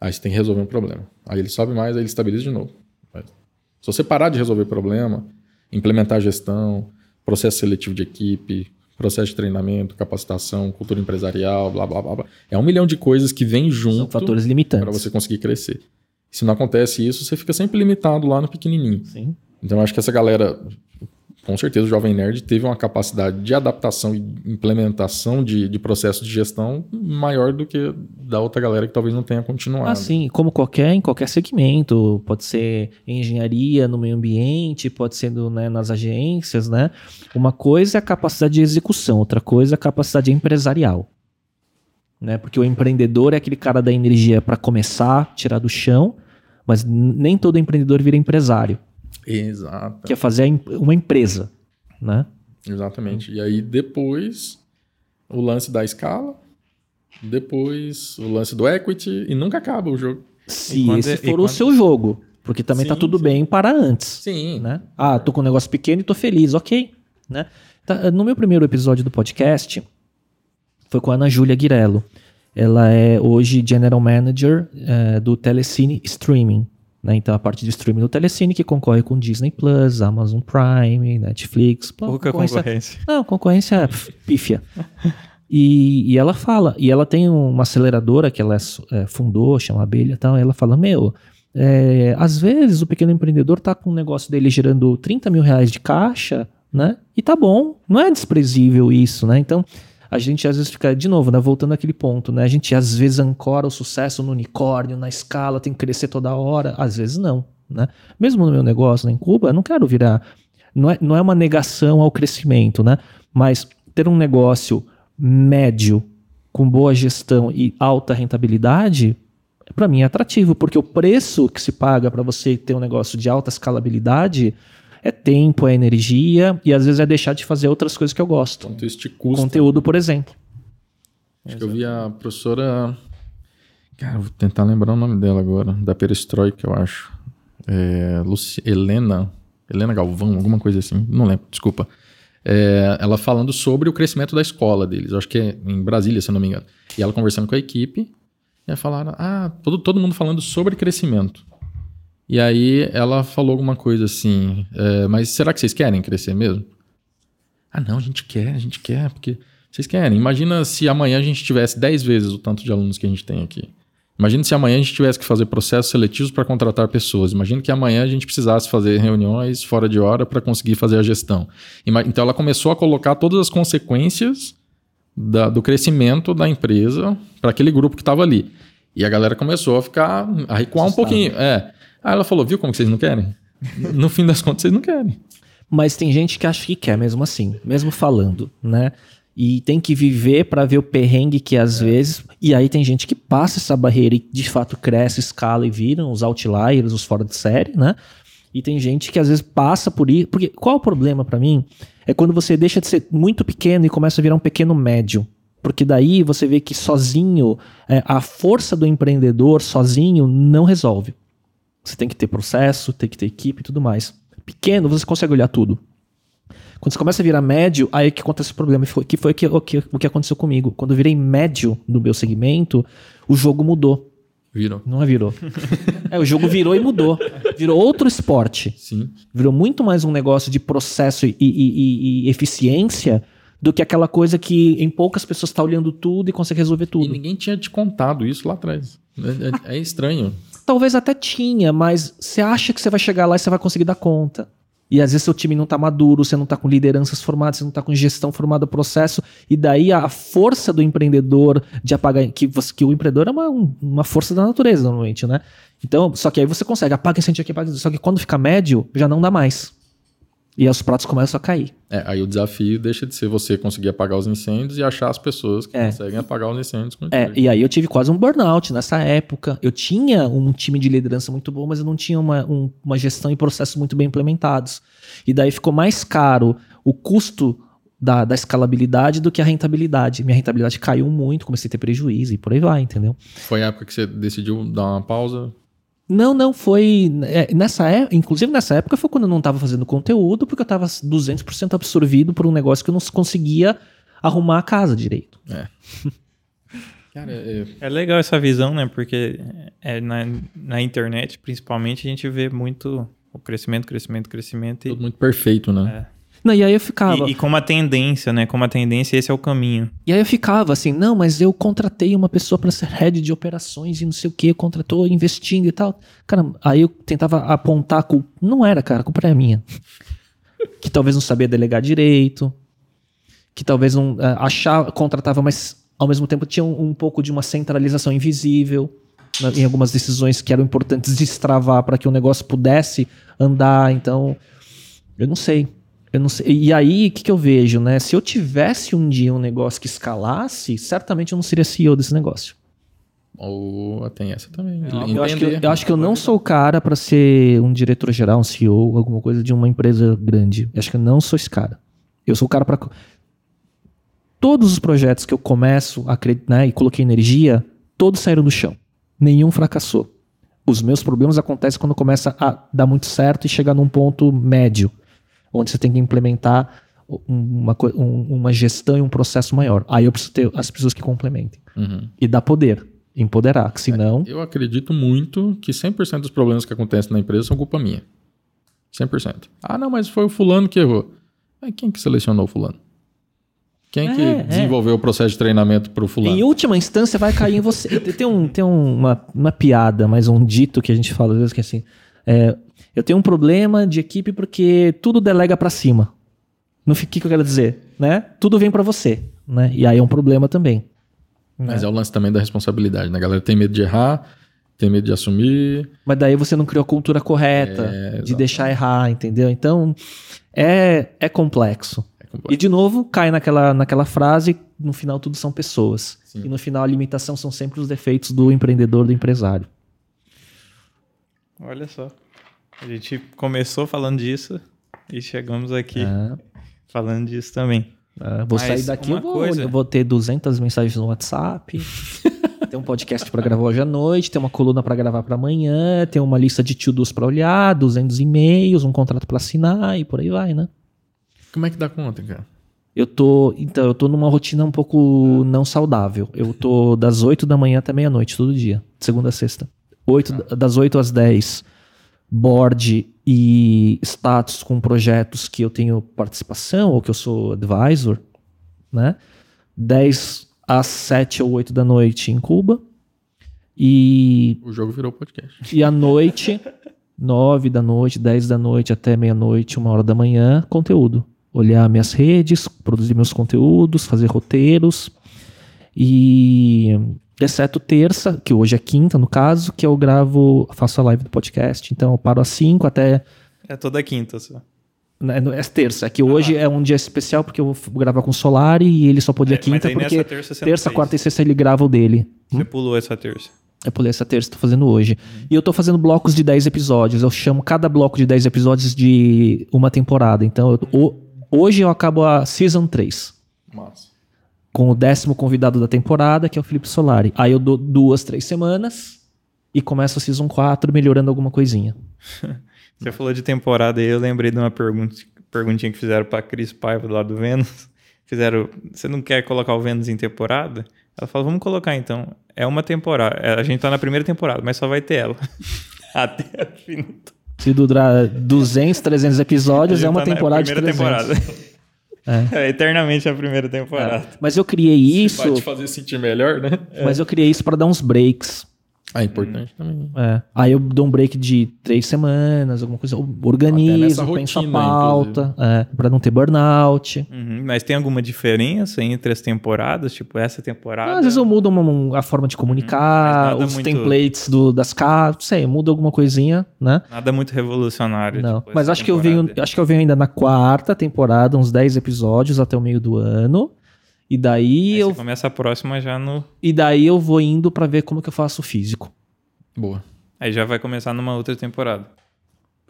Speaker 1: Aí você tem que resolver um problema. Aí ele sobe mais, aí ele estabiliza de novo. Se você parar de resolver problema, implementar gestão, processo seletivo de equipe, processo de treinamento, capacitação, cultura empresarial, blá blá blá, blá. é um milhão de coisas que vêm junto
Speaker 3: São fatores limitantes.
Speaker 1: para você conseguir crescer. Se não acontece isso, você fica sempre limitado lá no pequenininho.
Speaker 3: Sim.
Speaker 1: Então eu acho que essa galera, com certeza o Jovem Nerd teve uma capacidade de adaptação e implementação de, de processo de gestão maior do que da outra galera que talvez não tenha continuado.
Speaker 3: Assim, como qualquer, em qualquer segmento, pode ser engenharia no meio ambiente, pode ser no, né, nas agências, né? Uma coisa é a capacidade de execução, outra coisa é a capacidade empresarial. Né? Porque o empreendedor é aquele cara da energia para começar, tirar do chão, mas nem todo empreendedor vira empresário,
Speaker 1: Exato.
Speaker 3: que é fazer uma empresa, né?
Speaker 1: Exatamente. E aí depois o lance da escala, depois o lance do equity e nunca acaba o jogo.
Speaker 3: Se
Speaker 2: quando
Speaker 3: esse
Speaker 2: é-
Speaker 3: for o
Speaker 2: quando-
Speaker 3: seu jogo, porque também tá
Speaker 1: Sim,
Speaker 3: tudo
Speaker 1: sim.
Speaker 3: bem para antes.
Speaker 1: Sim.
Speaker 3: né? Ah, tô com um negócio pequeno e tô feliz, ok. Né? Tá, no meu primeiro episódio do podcast, foi com a Ana Júlia Guirello. Ela é hoje General Manager eh, do Telecine Streaming. Né? Então, a parte de streaming do Telecine, que concorre com Disney Plus, Amazon Prime, Netflix.
Speaker 2: Pouca
Speaker 3: concorrência-
Speaker 2: concorrência.
Speaker 3: não, concorrência é pífia. E, e ela fala, e ela tem uma aceleradora que ela é, fundou, chama Abelha e tal, e ela fala, meu, é, às vezes o pequeno empreendedor tá com um negócio dele gerando 30 mil reais de caixa, né? E tá bom, não é desprezível isso, né? Então, a gente às vezes fica, de novo, né, voltando àquele ponto, né? A gente às vezes ancora o sucesso no unicórnio, na escala, tem que crescer toda hora, às vezes não, né? Mesmo no meu negócio, né, em Cuba, eu não quero virar não é, não é uma negação ao crescimento, né? Mas ter um negócio médio, com boa gestão e alta rentabilidade, para mim é atrativo, porque o preço que se paga para você ter um negócio de alta escalabilidade é tempo, é energia e às vezes é deixar de fazer outras coisas que eu gosto.
Speaker 1: Quanto isso te custa.
Speaker 3: Conteúdo, por exemplo.
Speaker 1: Acho que eu vi a professora. Cara, vou tentar lembrar o nome dela agora. Da Perestroika, eu acho. É, Luci... Helena. Helena Galvão, alguma coisa assim. Não lembro, desculpa. É, ela falando sobre o crescimento da escola deles. Eu acho que é em Brasília, se eu não me engano. E ela conversando com a equipe. E falaram: Ah, todo, todo mundo falando sobre crescimento. E aí ela falou alguma coisa assim: é, Mas será que vocês querem crescer mesmo? Ah, não, a gente quer, a gente quer, porque vocês querem. Imagina se amanhã a gente tivesse 10 vezes o tanto de alunos que a gente tem aqui. Imagina se amanhã a gente tivesse que fazer processos seletivos para contratar pessoas. Imagina que amanhã a gente precisasse fazer reuniões fora de hora para conseguir fazer a gestão. Então ela começou a colocar todas as consequências da- do crescimento da empresa para aquele grupo que estava ali. E a galera começou a ficar, a recuar um
Speaker 3: Assustada.
Speaker 1: pouquinho. É. Aí ela falou, viu como vocês não querem? No fim das contas, vocês não querem.
Speaker 3: Mas tem gente que acha que quer mesmo assim, mesmo falando, né? E tem que viver para ver o perrengue que às vezes. E aí tem gente que passa essa barreira e de fato cresce, escala e viram os outliers, os fora de série, né? E tem gente que às vezes passa por isso. Porque qual o problema para mim? É quando você deixa de ser muito pequeno e começa a virar um pequeno médio. Porque daí você vê que sozinho, é, a força do empreendedor sozinho não resolve. Você tem que ter processo, tem que ter equipe e tudo mais. Pequeno, você consegue olhar tudo. Quando você começa a virar médio, aí é que acontece o problema. E foi- Que foi que- o que, o que aconteceu comigo. Quando eu virei médio no meu segmento, o jogo mudou.
Speaker 1: Viram?
Speaker 3: Não é virou. é, o jogo virou e mudou. Virou outro esporte.
Speaker 1: Sim.
Speaker 3: Virou muito mais um negócio de processo e, e- e- e eficiência do que aquela coisa que em poucas pessoas está olhando tudo e consegue resolver
Speaker 1: E
Speaker 3: tudo.
Speaker 1: ninguém tinha te contado isso lá atrás. É, é- é estranho.
Speaker 3: Talvez até tinha, mas você acha que você vai chegar lá e você vai conseguir dar conta. E às vezes seu time não tá maduro, você não tá com lideranças formadas, você não tá com gestão formada, processo, e daí a força do empreendedor de apagar, que, você- que o empreendedor é uma, um- uma força da natureza normalmente, né? Então, só que aí você consegue, apaga esse aqui, apaga só que quando fica médio, já não dá mais. E os pratos começam a cair.
Speaker 1: É, aí o desafio deixa de ser você conseguir apagar os incêndios e achar as pessoas que
Speaker 3: É.
Speaker 1: conseguem apagar os incêndios com
Speaker 3: É, e aí eu tive quase um burnout nessa época. Eu tinha um time de liderança muito bom, mas eu não tinha uma, um- uma gestão e processos muito bem implementados. E daí ficou mais caro o custo da, da escalabilidade do que a rentabilidade. Minha rentabilidade caiu muito, comecei a ter prejuízo e por aí vai, entendeu?
Speaker 1: Foi a época que você decidiu dar uma pausa.
Speaker 3: Não, não, foi. é, nessa época, inclusive nessa época foi quando eu não estava fazendo conteúdo, porque eu estava 200% absorvido por um negócio que eu não conseguia arrumar a casa direito.
Speaker 1: Cara, é,
Speaker 2: É legal essa visão, né? Porque é, na, na internet, principalmente, a gente vê muito o crescimento, crescimento, crescimento. E,
Speaker 1: Tudo muito perfeito, né?
Speaker 3: Não, e aí eu ficava.
Speaker 2: e, e como a tendência, né? Como a tendência, esse é o caminho.
Speaker 3: E aí eu ficava assim, não, mas eu contratei uma pessoa para ser head de operações e não sei o que, contratou investindo e tal. Cara, aí eu tentava apontar a culpa. Não era, cara, a culpa era minha. que talvez não sabia delegar direito, que talvez não eh, achava, contratava, mas ao mesmo tempo tinha um, um pouco de uma centralização invisível na- em algumas decisões que eram importantes destravar para que o negócio pudesse andar. Então, eu não sei. Eu não sei. E aí, o que, que eu vejo, né? Se eu tivesse um dia um negócio que escalasse, certamente eu não seria CEO desse negócio.
Speaker 1: Ou tem essa também.
Speaker 3: Eu acho, que, eu, acho que eu não sou o cara para ser um diretor geral, um CEO, alguma coisa de uma empresa grande. Eu acho que eu não sou esse cara. Eu sou o cara para todos os projetos que eu começo a né, e coloquei energia, todos saíram do chão. Nenhum fracassou. Os meus problemas acontecem quando começa a dar muito certo e chegar num ponto médio, onde você tem que implementar uma, um- uma gestão e um processo maior. Aí eu preciso ter as pessoas que complementem.
Speaker 1: Uhum.
Speaker 3: E dar poder, empoderar, que senão...
Speaker 1: Eu acredito muito que 100% dos problemas que acontecem na empresa são culpa minha. 100%. Ah, não, mas foi o fulano que errou. Mas quem que selecionou o fulano? Quem
Speaker 3: É,
Speaker 1: que
Speaker 3: é.
Speaker 1: desenvolveu o processo de treinamento pro fulano?
Speaker 3: Em última instância, vai cair em você. Tem, um, tem uma, uma piada, mas um dito que a gente fala às vezes que é assim: é, eu tenho um problema de equipe porque tudo delega pra cima. No fi- que, que eu quero dizer? Né? Tudo vem pra você. Né? E aí é um problema também.
Speaker 1: Mas é o lance também da responsabilidade, né? A galera tem medo de errar, tem medo de assumir.
Speaker 3: Mas daí você não criou a cultura correta
Speaker 1: É,
Speaker 3: de deixar errar, entendeu? Então é, é complexo.
Speaker 1: É complexo.
Speaker 3: E de novo, cai naquela, naquela frase: no final tudo são pessoas.
Speaker 1: Sim.
Speaker 3: E no final a limitação são sempre os defeitos do empreendedor, do empresário.
Speaker 2: Olha só. A gente começou falando disso e chegamos aqui
Speaker 3: É.
Speaker 2: falando disso também.
Speaker 3: É, vou
Speaker 2: Mas
Speaker 3: sair daqui,
Speaker 2: uma
Speaker 3: eu vou,
Speaker 2: coisa-
Speaker 3: eu vou ter 200 mensagens no WhatsApp, tem um podcast pra gravar hoje à noite, tem uma coluna pra gravar pra amanhã, tem uma lista de to-dos pra olhar, 200 e-mails, um contrato pra assinar e por aí vai, né?
Speaker 1: Como é que dá conta, cara?
Speaker 3: Eu tô, então, eu tô numa rotina um pouco não saudável. Eu tô das 8 da manhã até meia-noite todo dia, de segunda a sexta. Oito, Das 8 às 10, board e status com projetos que eu tenho participação ou que eu sou advisor, né? 10 às 7 ou 8 da noite em Cuba. E
Speaker 1: O jogo virou podcast.
Speaker 3: e à noite, 9 da noite, 10 da noite até meia-noite, uma hora da manhã, conteúdo. Olhar minhas redes, produzir meus conteúdos, fazer roteiros. E exceto terça, que hoje é quinta no caso, que eu gravo, faço a live do podcast. Então eu paro às 5 até.
Speaker 2: É toda quinta só.
Speaker 3: não, É terça, é que hoje é um dia especial porque eu vou gravar com o Solari e ele só podia
Speaker 2: É,
Speaker 3: quinta porque
Speaker 2: terça
Speaker 3: terça, quarta e sexta ele grava o dele.
Speaker 2: Você pulou essa terça.
Speaker 3: Eu pulei essa terça, tô fazendo hoje. E eu tô fazendo blocos de 10 episódios. Eu chamo cada bloco de 10 episódios de uma temporada. Então, eu- o- hoje eu acabo a Season 3.
Speaker 1: Massa.
Speaker 3: Com o décimo convidado da temporada, que é o Felipe Solari. Aí eu dou duas, três semanas e começo a Season 4 melhorando alguma coisinha.
Speaker 2: Você falou de temporada aí, eu lembrei de uma pergunta, perguntinha que fizeram pra Cris Paiva do lado do Vênus. Fizeram, você não quer colocar o Vênus em temporada? Ela falou, vamos colocar então. É uma temporada. É, A gente tá na primeira temporada, mas só vai ter ela. Até a fim.
Speaker 3: Se durar 200, 300 episódios, é uma
Speaker 2: tá
Speaker 3: temporada de
Speaker 2: primeira
Speaker 3: 300.
Speaker 2: temporada. É. eternamente a primeira temporada.
Speaker 3: Mas eu criei isso,
Speaker 1: Vai te fazer sentir melhor, né?
Speaker 3: mas eu criei isso para dar uns breaks.
Speaker 1: Ah, importante também.
Speaker 3: É. Aí eu dou um break de três semanas, alguma coisa. Organizo, penso a pauta, é, pra não ter burnout.
Speaker 2: Uhum, Mas tem alguma diferença entre as temporadas? Tipo, essa temporada.
Speaker 3: Às vezes eu mudo uma- a forma de
Speaker 2: Uhum.
Speaker 3: Comunicar, os
Speaker 2: muito-
Speaker 3: templates do, das casas, não sei, muda alguma coisinha, né?
Speaker 2: Nada muito revolucionário.
Speaker 3: Não.
Speaker 2: tipo,
Speaker 3: Mas acho que eu venho, acho que eu venho ainda na quarta temporada, uns 10 episódios até o meio do ano. E daí
Speaker 2: Aí
Speaker 3: eu
Speaker 2: você começa a próxima já no.
Speaker 3: e daí eu vou indo pra ver como que eu faço o físico.
Speaker 1: Boa.
Speaker 2: Aí já vai começar numa outra temporada.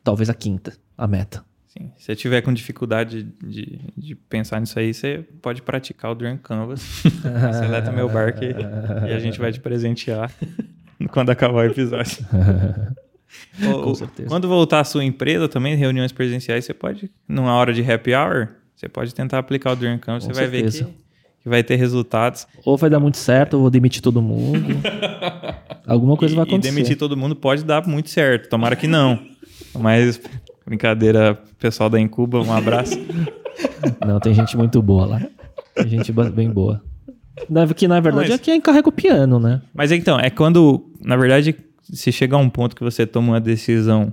Speaker 3: Talvez a quinta, a meta.
Speaker 2: Sim. Se você tiver com dificuldade de, de pensar nisso aí, você pode praticar o Dream Canvas. Seleta meu barco e, e a gente vai te presentear quando acabar o episódio.
Speaker 3: Com
Speaker 2: o-
Speaker 3: certeza.
Speaker 2: Quando voltar a sua empresa também, reuniões presenciais, você pode, numa hora de happy hour, você pode tentar aplicar o Dream Canvas.
Speaker 3: Com
Speaker 2: você vai ver
Speaker 3: certeza.
Speaker 2: que, que vai ter resultados.
Speaker 3: Ou vai dar muito certo, ou vou demitir todo mundo. Alguma coisa
Speaker 2: e,
Speaker 3: vai acontecer.
Speaker 2: E demitir todo mundo pode dar muito certo. Tomara que não. Mas, brincadeira, pessoal da Incuba, um abraço.
Speaker 3: Não, tem gente muito boa lá. Tem gente bem boa. Que na verdade
Speaker 2: Mas-
Speaker 3: é quem encarrega o piano, né?
Speaker 2: Mas então, é quando, na verdade, se chegar a um ponto que você toma uma decisão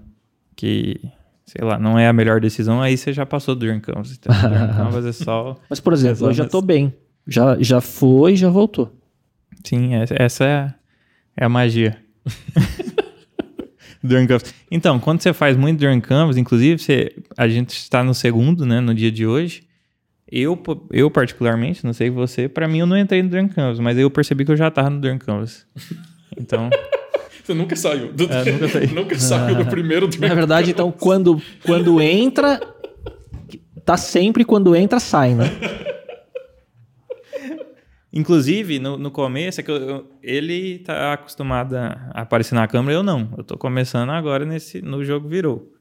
Speaker 2: que, sei lá, não é a melhor decisão, aí você já passou do Dream Canvas. Então, Dream Canvas é só.
Speaker 3: Mas, por exemplo, eu já tô bem. Já, já foi e já voltou.
Speaker 2: Sim, essa- essa é, a- é a magia. Dream Canvas. Então, quando você faz muito Dream Canvas, inclusive, você, a gente está no segundo, né, no dia de hoje. Eu, eu particularmente, não sei você, pra mim eu não entrei no Dream Canvas, mas eu percebi que eu já tava no Dream Canvas. Então,
Speaker 1: Você nunca saiu. Do,
Speaker 2: É, nunca saí.
Speaker 1: nunca saiu do primeiro do
Speaker 3: Na verdade, então, quando, quando entra, tá sempre quando entra, sai, né?
Speaker 2: Inclusive, no, no começo, é que eu- eu- ele tá acostumado a aparecer na câmera, eu não. Eu tô começando agora nesse, no jogo Virou.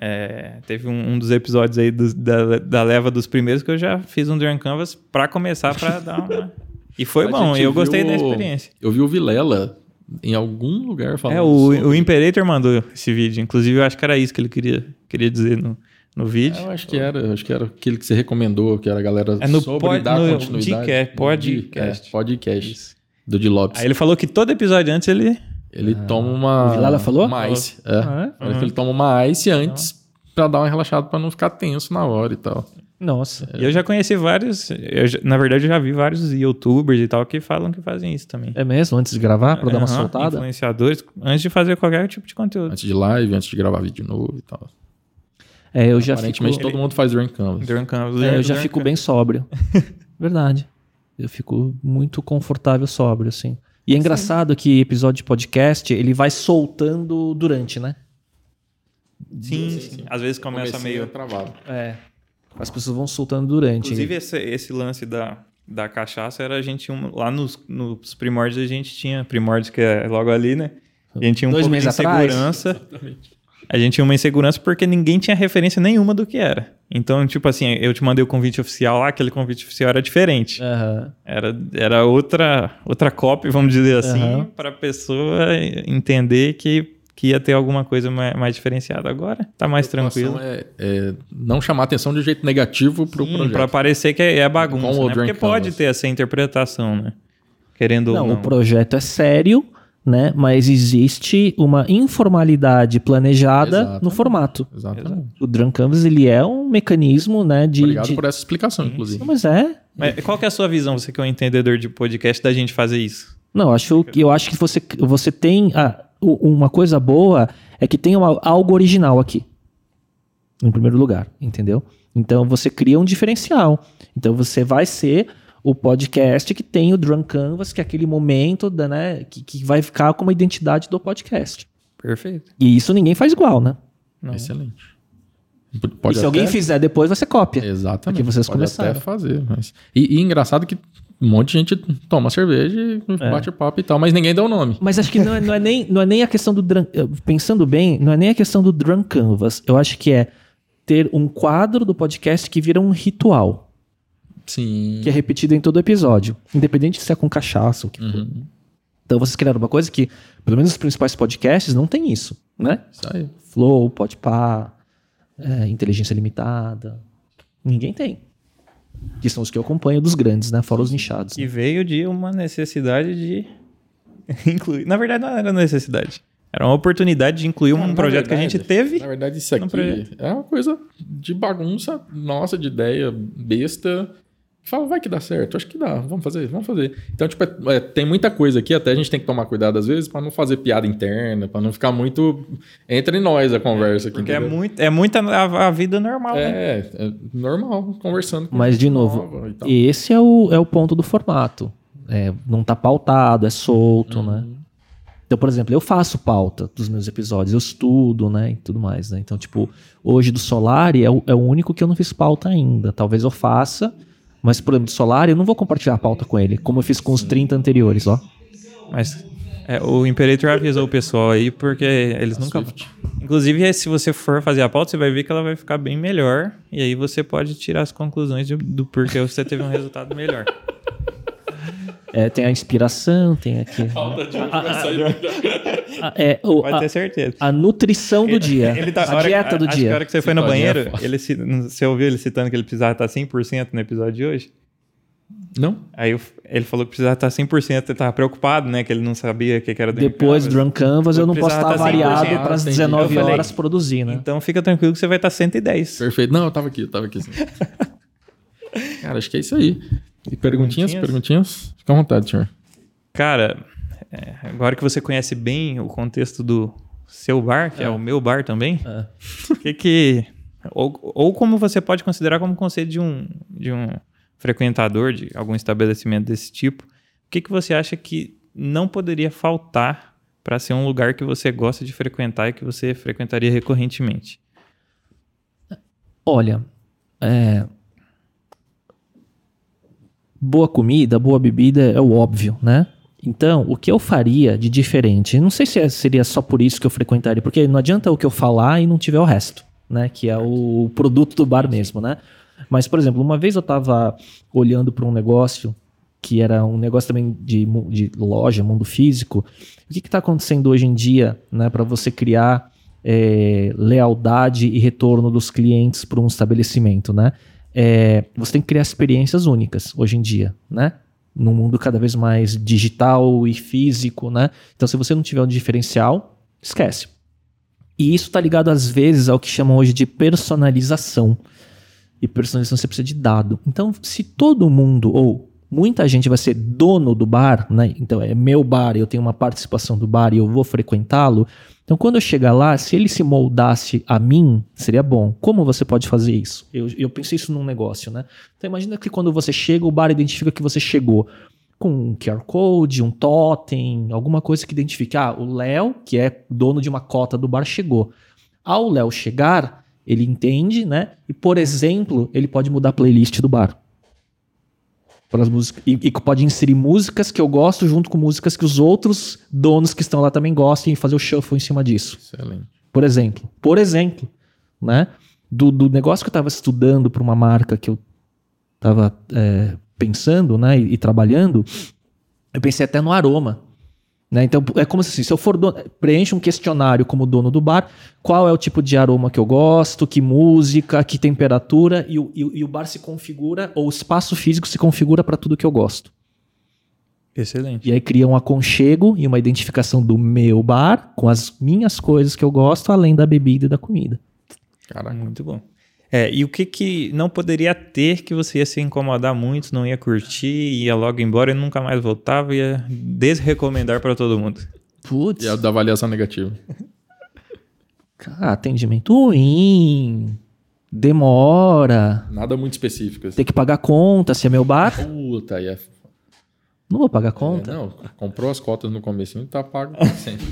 Speaker 2: É, teve um, um dos episódios aí dos- da, da leva dos primeiros que eu já fiz um Dream Canvas pra começar, pra dar uma... E foi
Speaker 1: A
Speaker 2: bom, eu gostei da experiência.
Speaker 1: Eu vi o Vilela em algum lugar falando
Speaker 2: É, o,
Speaker 1: sobre-
Speaker 2: o Imperator mandou esse vídeo. Inclusive, eu acho que era isso que ele queria, queria dizer no, no vídeo.
Speaker 1: Eu acho que era, eu acho que era aquele que você recomendou, que era a galera
Speaker 2: É no
Speaker 1: sobre
Speaker 2: pod-
Speaker 1: dar
Speaker 2: no
Speaker 1: continuidade.
Speaker 2: Dcast, podcast.
Speaker 1: É, podcast. Do de Lopes.
Speaker 2: Aí ele falou que todo episódio antes ele...
Speaker 1: Ele toma uma.
Speaker 3: O Vilela falou?
Speaker 1: Uma ice. É.
Speaker 3: Ah,
Speaker 1: Parece que ele toma uma ice antes pra dar uma relaxada pra não ficar tenso na hora e tal.
Speaker 3: Nossa.
Speaker 2: E eu já conheci vários, eu na verdade eu já vi vários youtubers e tal que falam que fazem isso também.
Speaker 3: É mesmo? Antes de gravar, pra dar uma
Speaker 2: Aham,
Speaker 3: soltada?
Speaker 2: Influenciadores, antes de fazer qualquer tipo de conteúdo.
Speaker 1: Antes de live, antes de gravar vídeo novo e tal.
Speaker 3: É, eu já fico,
Speaker 1: Aparentemente todo mundo faz Dream Canvas.
Speaker 2: During Canvas,
Speaker 3: é, eu já fico bem sóbrio. Verdade. Eu fico muito confortável sóbrio, assim. E é engraçado que episódio de podcast, ele vai soltando durante, né?
Speaker 2: Sim, sim. Às vezes começa
Speaker 1: Comecei
Speaker 2: meio...
Speaker 1: travado.
Speaker 3: É. As pessoas vão soltando durante.
Speaker 2: Inclusive esse, esse lance da, da cachaça era a gente, um, lá nos, nos primórdios a gente tinha, primórdios que é logo ali, né? A gente tinha um
Speaker 3: Dois
Speaker 2: pouco de
Speaker 3: meses atrás.
Speaker 2: insegurança. A gente tinha uma insegurança porque ninguém tinha referência nenhuma do que era. Então, tipo assim, eu te mandei o convite oficial lá, aquele convite oficial era diferente.
Speaker 3: Aham.
Speaker 2: Era, era outra, outra copy, vamos dizer assim,
Speaker 3: Aham.
Speaker 2: para a pessoa entender que, que ia ter alguma coisa mais, mais diferenciada. Agora tá mais
Speaker 1: A
Speaker 2: tranquilo.
Speaker 1: É, é não chamar atenção de jeito negativo pro
Speaker 2: Sim,
Speaker 1: projeto.
Speaker 2: para parecer que é, é bagunça,
Speaker 1: o
Speaker 2: né? Porque pode
Speaker 1: Canvas.
Speaker 2: ter essa interpretação, né? Querendo
Speaker 3: Não,
Speaker 2: ou não.
Speaker 3: o projeto é sério, né? Mas existe uma informalidade planejada
Speaker 1: Exatamente.
Speaker 3: no formato.
Speaker 1: Exatamente.
Speaker 3: O Drunk Canvas, ele é um mecanismo, né? De,
Speaker 1: Obrigado
Speaker 3: de-
Speaker 1: por essa explicação, inclusive.
Speaker 3: Não, mas é.
Speaker 2: Mas qual que é a sua visão, você que é um entendedor de podcast, da gente fazer isso?
Speaker 3: Não, eu acho que eu acho que você, você tem ah, u- uma coisa boa é que tem uma- algo original aqui. Em primeiro lugar, entendeu? Então você cria um diferencial. Então você vai ser o podcast que tem o Drunk Canvas, que é aquele momento da, né, que, que vai ficar como a identidade do podcast.
Speaker 2: Perfeito.
Speaker 3: E isso ninguém faz igual, né?
Speaker 2: Não.
Speaker 1: Excelente.
Speaker 3: e
Speaker 1: Pode
Speaker 3: se alguém
Speaker 1: até-
Speaker 3: fizer depois, você cópia.
Speaker 1: Exatamente.
Speaker 3: Porque vocês
Speaker 1: Pode
Speaker 3: começaram.
Speaker 1: até fazer. Mas... E, e engraçado que um monte de gente toma cerveja e
Speaker 3: É.
Speaker 1: bate papo e tal, mas ninguém deu o nome.
Speaker 3: Mas acho que não é, não é nem, não é nem a questão do drunk, eh, pensando bem, não é nem a questão do drunk canvas. Eu acho que é ter um quadro do podcast que vira um ritual,
Speaker 1: Sim.
Speaker 3: que é repetido em todo episódio, independente se é com cachaça ou o que for.
Speaker 1: Uhum.
Speaker 3: Então vocês criaram uma coisa que, pelo menos os principais podcasts não tem isso, né?
Speaker 1: Isso aí.
Speaker 3: Flow, Podpah, é, Inteligência Limitada, ninguém tem. Que são os que eu acompanho dos grandes, né? Fora os nichados.
Speaker 2: E veio de uma necessidade de incluir. Na verdade, não era necessidade. Era uma oportunidade de incluir um
Speaker 1: na
Speaker 2: projeto que a gente
Speaker 1: verdade-
Speaker 2: teve.
Speaker 1: Na verdade, isso aqui é uma coisa de bagunça nossa, de ideia besta. Fala, vai que dá certo. Acho que dá. Vamos fazer, vamos fazer. Então, tipo, é- é, tem muita coisa aqui, até a gente tem que tomar cuidado às vezes pra não fazer piada interna, pra não ficar muito entre nós a conversa aqui.
Speaker 2: Porque é, muito, é muita a, a vida normal, né?
Speaker 1: É, é normal, conversando com
Speaker 3: Mas, de novo,
Speaker 1: e
Speaker 3: esse é o, é o ponto do formato. É, não tá pautado, é solto, né? Então, por exemplo, eu faço pauta dos meus episódios, eu estudo, né, e tudo mais, né? Então, tipo, hoje do Solari é o, é o único que eu não fiz pauta ainda. Talvez eu faça, mas, por exemplo, do Solari eu não vou compartilhar a pauta com ele, como eu fiz com os 30 anteriores, ó.
Speaker 2: Mas é, o Imperator avisou o pessoal aí, porque eles nunca.
Speaker 1: Swift.
Speaker 2: Inclusive, se você for fazer a pauta, você vai ver que ela vai ficar bem melhor. E aí você pode tirar as conclusões do, do porquê você teve um resultado melhor.
Speaker 3: É, tem a inspiração, tem aqui.
Speaker 1: Falta de vai sair
Speaker 3: a- é, o-
Speaker 2: Pode ter certeza.
Speaker 3: a nutrição do dia.
Speaker 2: Ele tá-
Speaker 3: a
Speaker 2: hora-
Speaker 3: dieta do
Speaker 2: que
Speaker 3: dia.
Speaker 2: a hora que você foi no banheiro, ele, você ouviu ele citando que ele precisava estar 100% no episódio de hoje?
Speaker 1: Não?
Speaker 2: Aí eu- ele falou que precisava estar 100%, ele estava preocupado, né? Que ele não sabia o que que era Drunk
Speaker 3: Depois do
Speaker 2: Canvas.
Speaker 3: Drunk Canvas, eu não posso estar
Speaker 2: tá 100%.
Speaker 3: variado para as
Speaker 1: entendi.
Speaker 3: 19
Speaker 2: Eu falei,
Speaker 3: horas produzir, né?
Speaker 2: Então fica tranquilo que você vai estar 110.
Speaker 1: Perfeito. Não, eu tava aqui, eu tava aqui sim. Cara, acho que é isso aí. E perguntinhas,
Speaker 2: Perguntinhas?
Speaker 1: perguntinhas? Fica à vontade, senhor.
Speaker 2: Cara, é, agora que você conhece bem o contexto do seu bar, que é, o meu bar também,
Speaker 3: É.
Speaker 2: o que que... Ou, ou como você pode considerar como conceito de um, de um frequentador de algum estabelecimento desse tipo, o que, que você acha que não poderia faltar para ser um lugar que você gosta de frequentar e que você frequentaria recorrentemente?
Speaker 3: Olha, é, boa comida, boa bebida é o óbvio, né? Então, o que eu faria de diferente? Não sei se é- seria só por isso que eu frequentaria, porque não adianta o que eu falar e não tiver o resto, né? Que é o produto do bar mesmo, né? Mas, por exemplo, uma vez eu estava olhando para um negócio que era um negócio também de, de loja, mundo físico. O que está acontecendo hoje em dia, né, para você criar é, lealdade e retorno dos clientes para um estabelecimento, né? É, você tem que criar experiências únicas hoje em dia, né? Num mundo cada vez mais digital e físico, né? Então, se você não tiver um diferencial, esquece. E isso está ligado às vezes ao que chamam hoje de personalização. E personalização você precisa de dado. Então, se todo mundo ou muita gente vai ser dono do bar, né? Então é meu bar, eu tenho uma participação do bar e eu vou frequentá-lo. Então, quando eu chegar lá, se ele se moldasse a mim, seria bom. Como você pode fazer isso? Eu, eu pensei isso num negócio, né? Então, imagina que quando você chega, o bar identifica que você chegou com um QR Code, um totem, alguma coisa que identifique. Ah, o Léo, que é dono de uma cota do bar, chegou. Ao Léo chegar, ele entende, né? E, por exemplo, ele pode mudar a playlist do bar. Para as músicas, e, e pode inserir músicas que eu gosto junto com músicas que os outros donos que estão lá também gostem e fazer o shuffle em cima disso.
Speaker 1: Excelente.
Speaker 3: Por exemplo. Por exemplo, né? Do, do negócio que eu estava estudando para uma marca que eu estava pensando, né? E, e trabalhando, eu pensei até no aroma. Né? Então, é como se assim, se eu for dono, preencho um questionário como dono do bar, qual é o tipo de aroma que eu gosto, que música, que temperatura, e o, e e o bar se configura, ou o espaço físico se configura para tudo que eu gosto.
Speaker 2: Excelente.
Speaker 3: E aí cria um aconchego e uma identificação do meu bar com as minhas coisas que eu gosto, além da bebida e da comida.
Speaker 1: Caraca.
Speaker 2: Muito bom. É, e o que que não poderia ter que você ia se incomodar muito, não ia curtir, ia logo embora e nunca mais voltava, ia desrecomendar para todo mundo?
Speaker 3: Putz,
Speaker 1: E a da avaliação negativa.
Speaker 3: cara, atendimento ruim, demora,
Speaker 1: Nada muito específico. Assim.
Speaker 3: tem que pagar conta, se é meu bar,
Speaker 1: Puta, aí é...
Speaker 3: não vou pagar
Speaker 1: é,
Speaker 3: conta.
Speaker 1: Não, comprou as cotas no começo e tá pago sempre.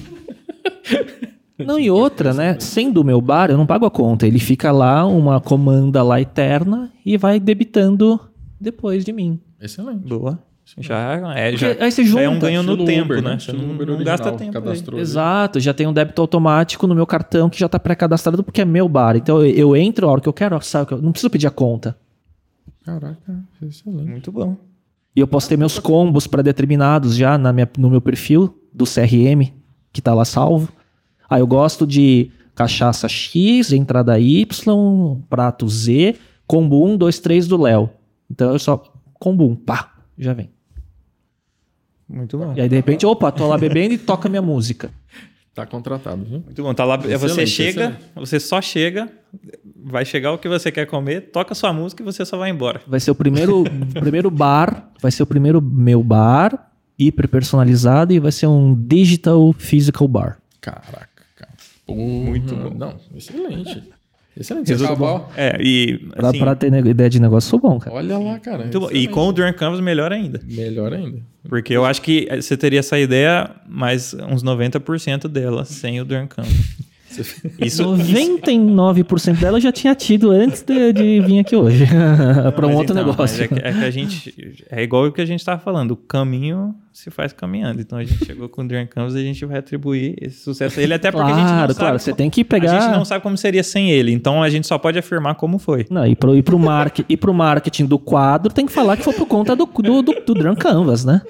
Speaker 3: Não, e outra, né? Sendo o meu bar, eu não pago a conta. Ele fica lá, uma comanda lá eterna e vai debitando depois de mim.
Speaker 1: Excelente.
Speaker 2: Boa. Já é, já,
Speaker 3: aí você
Speaker 2: já é um
Speaker 3: junta.
Speaker 2: ganho no tempo,
Speaker 1: Uber,
Speaker 2: né? Você não,
Speaker 1: original,
Speaker 2: gasta tempo.
Speaker 3: Exato, já tem um débito automático no meu cartão que já tá pré-cadastrado porque é meu bar. Então eu, eu entro a hora que eu quero, sabe? Eu não preciso pedir a conta.
Speaker 1: Caraca, excelente.
Speaker 2: Muito bom.
Speaker 3: E eu posso ter meus combos pré-determinados já na minha, no meu perfil do CRM, que tá lá salvo. Ah, eu gosto de cachaça X, entrada Y, prato Z, combo 1, 2, 3 do Léo. Então eu só. Combo 1, pá, já vem.
Speaker 2: Muito bom.
Speaker 3: E aí de repente, opa, tô lá bebendo e toca minha música.
Speaker 1: Tá contratado, viu?
Speaker 2: Muito bom. Tá lá, você
Speaker 1: Excelente,
Speaker 2: chega,
Speaker 1: excelente.
Speaker 2: você só chega, vai chegar o que você quer comer, toca sua música e você só vai embora.
Speaker 3: Vai ser o primeiro, primeiro bar, vai ser o primeiro meu bar, hiper personalizado e vai ser um digital physical bar.
Speaker 1: Caraca, cara. Muito bom. Não, excelente. Excelente.
Speaker 2: Bom. É, e
Speaker 3: Pra,
Speaker 2: assim,
Speaker 3: pra ter ideia de negócio, sou bom, cara.
Speaker 1: Olha lá, cara.
Speaker 2: muito bom. E com o Drunk Canvas melhor ainda.
Speaker 1: Melhor ainda.
Speaker 2: Porque eu acho que você teria essa ideia, mas uns 90% dela sem o Drunk Canvas. Isso, isso
Speaker 3: 99% dela eu já tinha tido antes de, de vir aqui hoje. pra um outro
Speaker 2: então,
Speaker 3: negócio.
Speaker 2: É que, é que a gente. É igual o que a gente estava falando. O caminho se faz caminhando. Então a gente chegou com o Dream Canvas e a gente vai atribuir esse sucesso a ele, até porque a gente não sabe.
Speaker 3: claro. Você
Speaker 2: como-
Speaker 3: tem que pegar.
Speaker 2: A gente não sabe como seria sem ele, então a gente só pode afirmar como foi.
Speaker 3: Não, e pro, e, pro market, e pro marketing do quadro, tem que falar que foi por conta do, do, do, do Drum Canvas, né?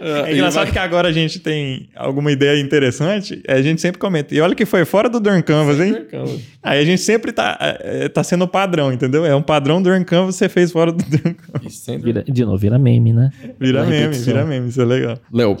Speaker 2: É engraçado que agora a gente tem alguma ideia interessante, a gente sempre comenta. E olha que foi fora do Dream Canvas, hein? Aí a gente sempre tá, é, tá sendo padrão, entendeu? É um padrão Dream Canvas que você fez fora do Dream Canvas.
Speaker 3: Vira- de novo, vira meme, né?
Speaker 2: Vira meme, vira meme, isso é legal.
Speaker 1: Léo,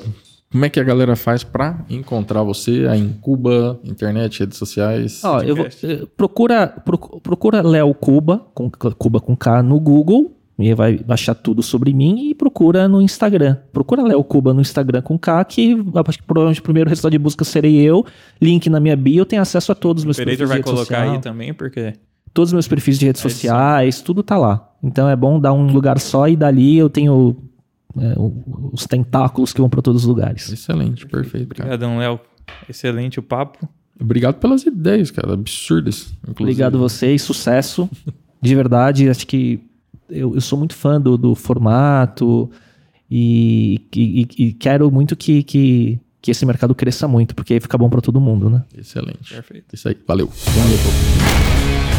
Speaker 1: como é que a galera faz pra encontrar você aí em Cuba, internet, redes sociais?
Speaker 3: Ó, eu vou, eh, procura, proc- procura Léo Cuba, com, Cuba com K no Google, e vai achar tudo sobre mim, e procura no Instagram. Procura Léo Cuba no Instagram com K, que acho que provavelmente o primeiro resultado de busca serei eu. Link na minha bio, tem acesso a todos os
Speaker 2: O
Speaker 3: meus perfis de
Speaker 2: vai
Speaker 3: rede
Speaker 2: colocar
Speaker 3: social.
Speaker 2: aí também, porque
Speaker 3: Todos os meus perfis de redes
Speaker 2: sim.
Speaker 3: sociais, tudo tá lá. Então é bom dar um lugar só e dali eu tenho é, os tentáculos que vão para todos os lugares.
Speaker 1: Excelente, perfeito, cara.
Speaker 2: Obrigadão, Léo. Excelente o papo.
Speaker 1: Obrigado pelas ideias, cara, absurdas. inclusive.
Speaker 3: Obrigado a vocês, sucesso. De verdade, acho que eu, eu sou muito fã do, do formato e, e- e- e quero muito que, que, que esse mercado cresça muito, porque aí fica bom para todo mundo, né?
Speaker 1: Excelente.
Speaker 2: Perfeito.
Speaker 1: Isso aí, valeu. Valeu.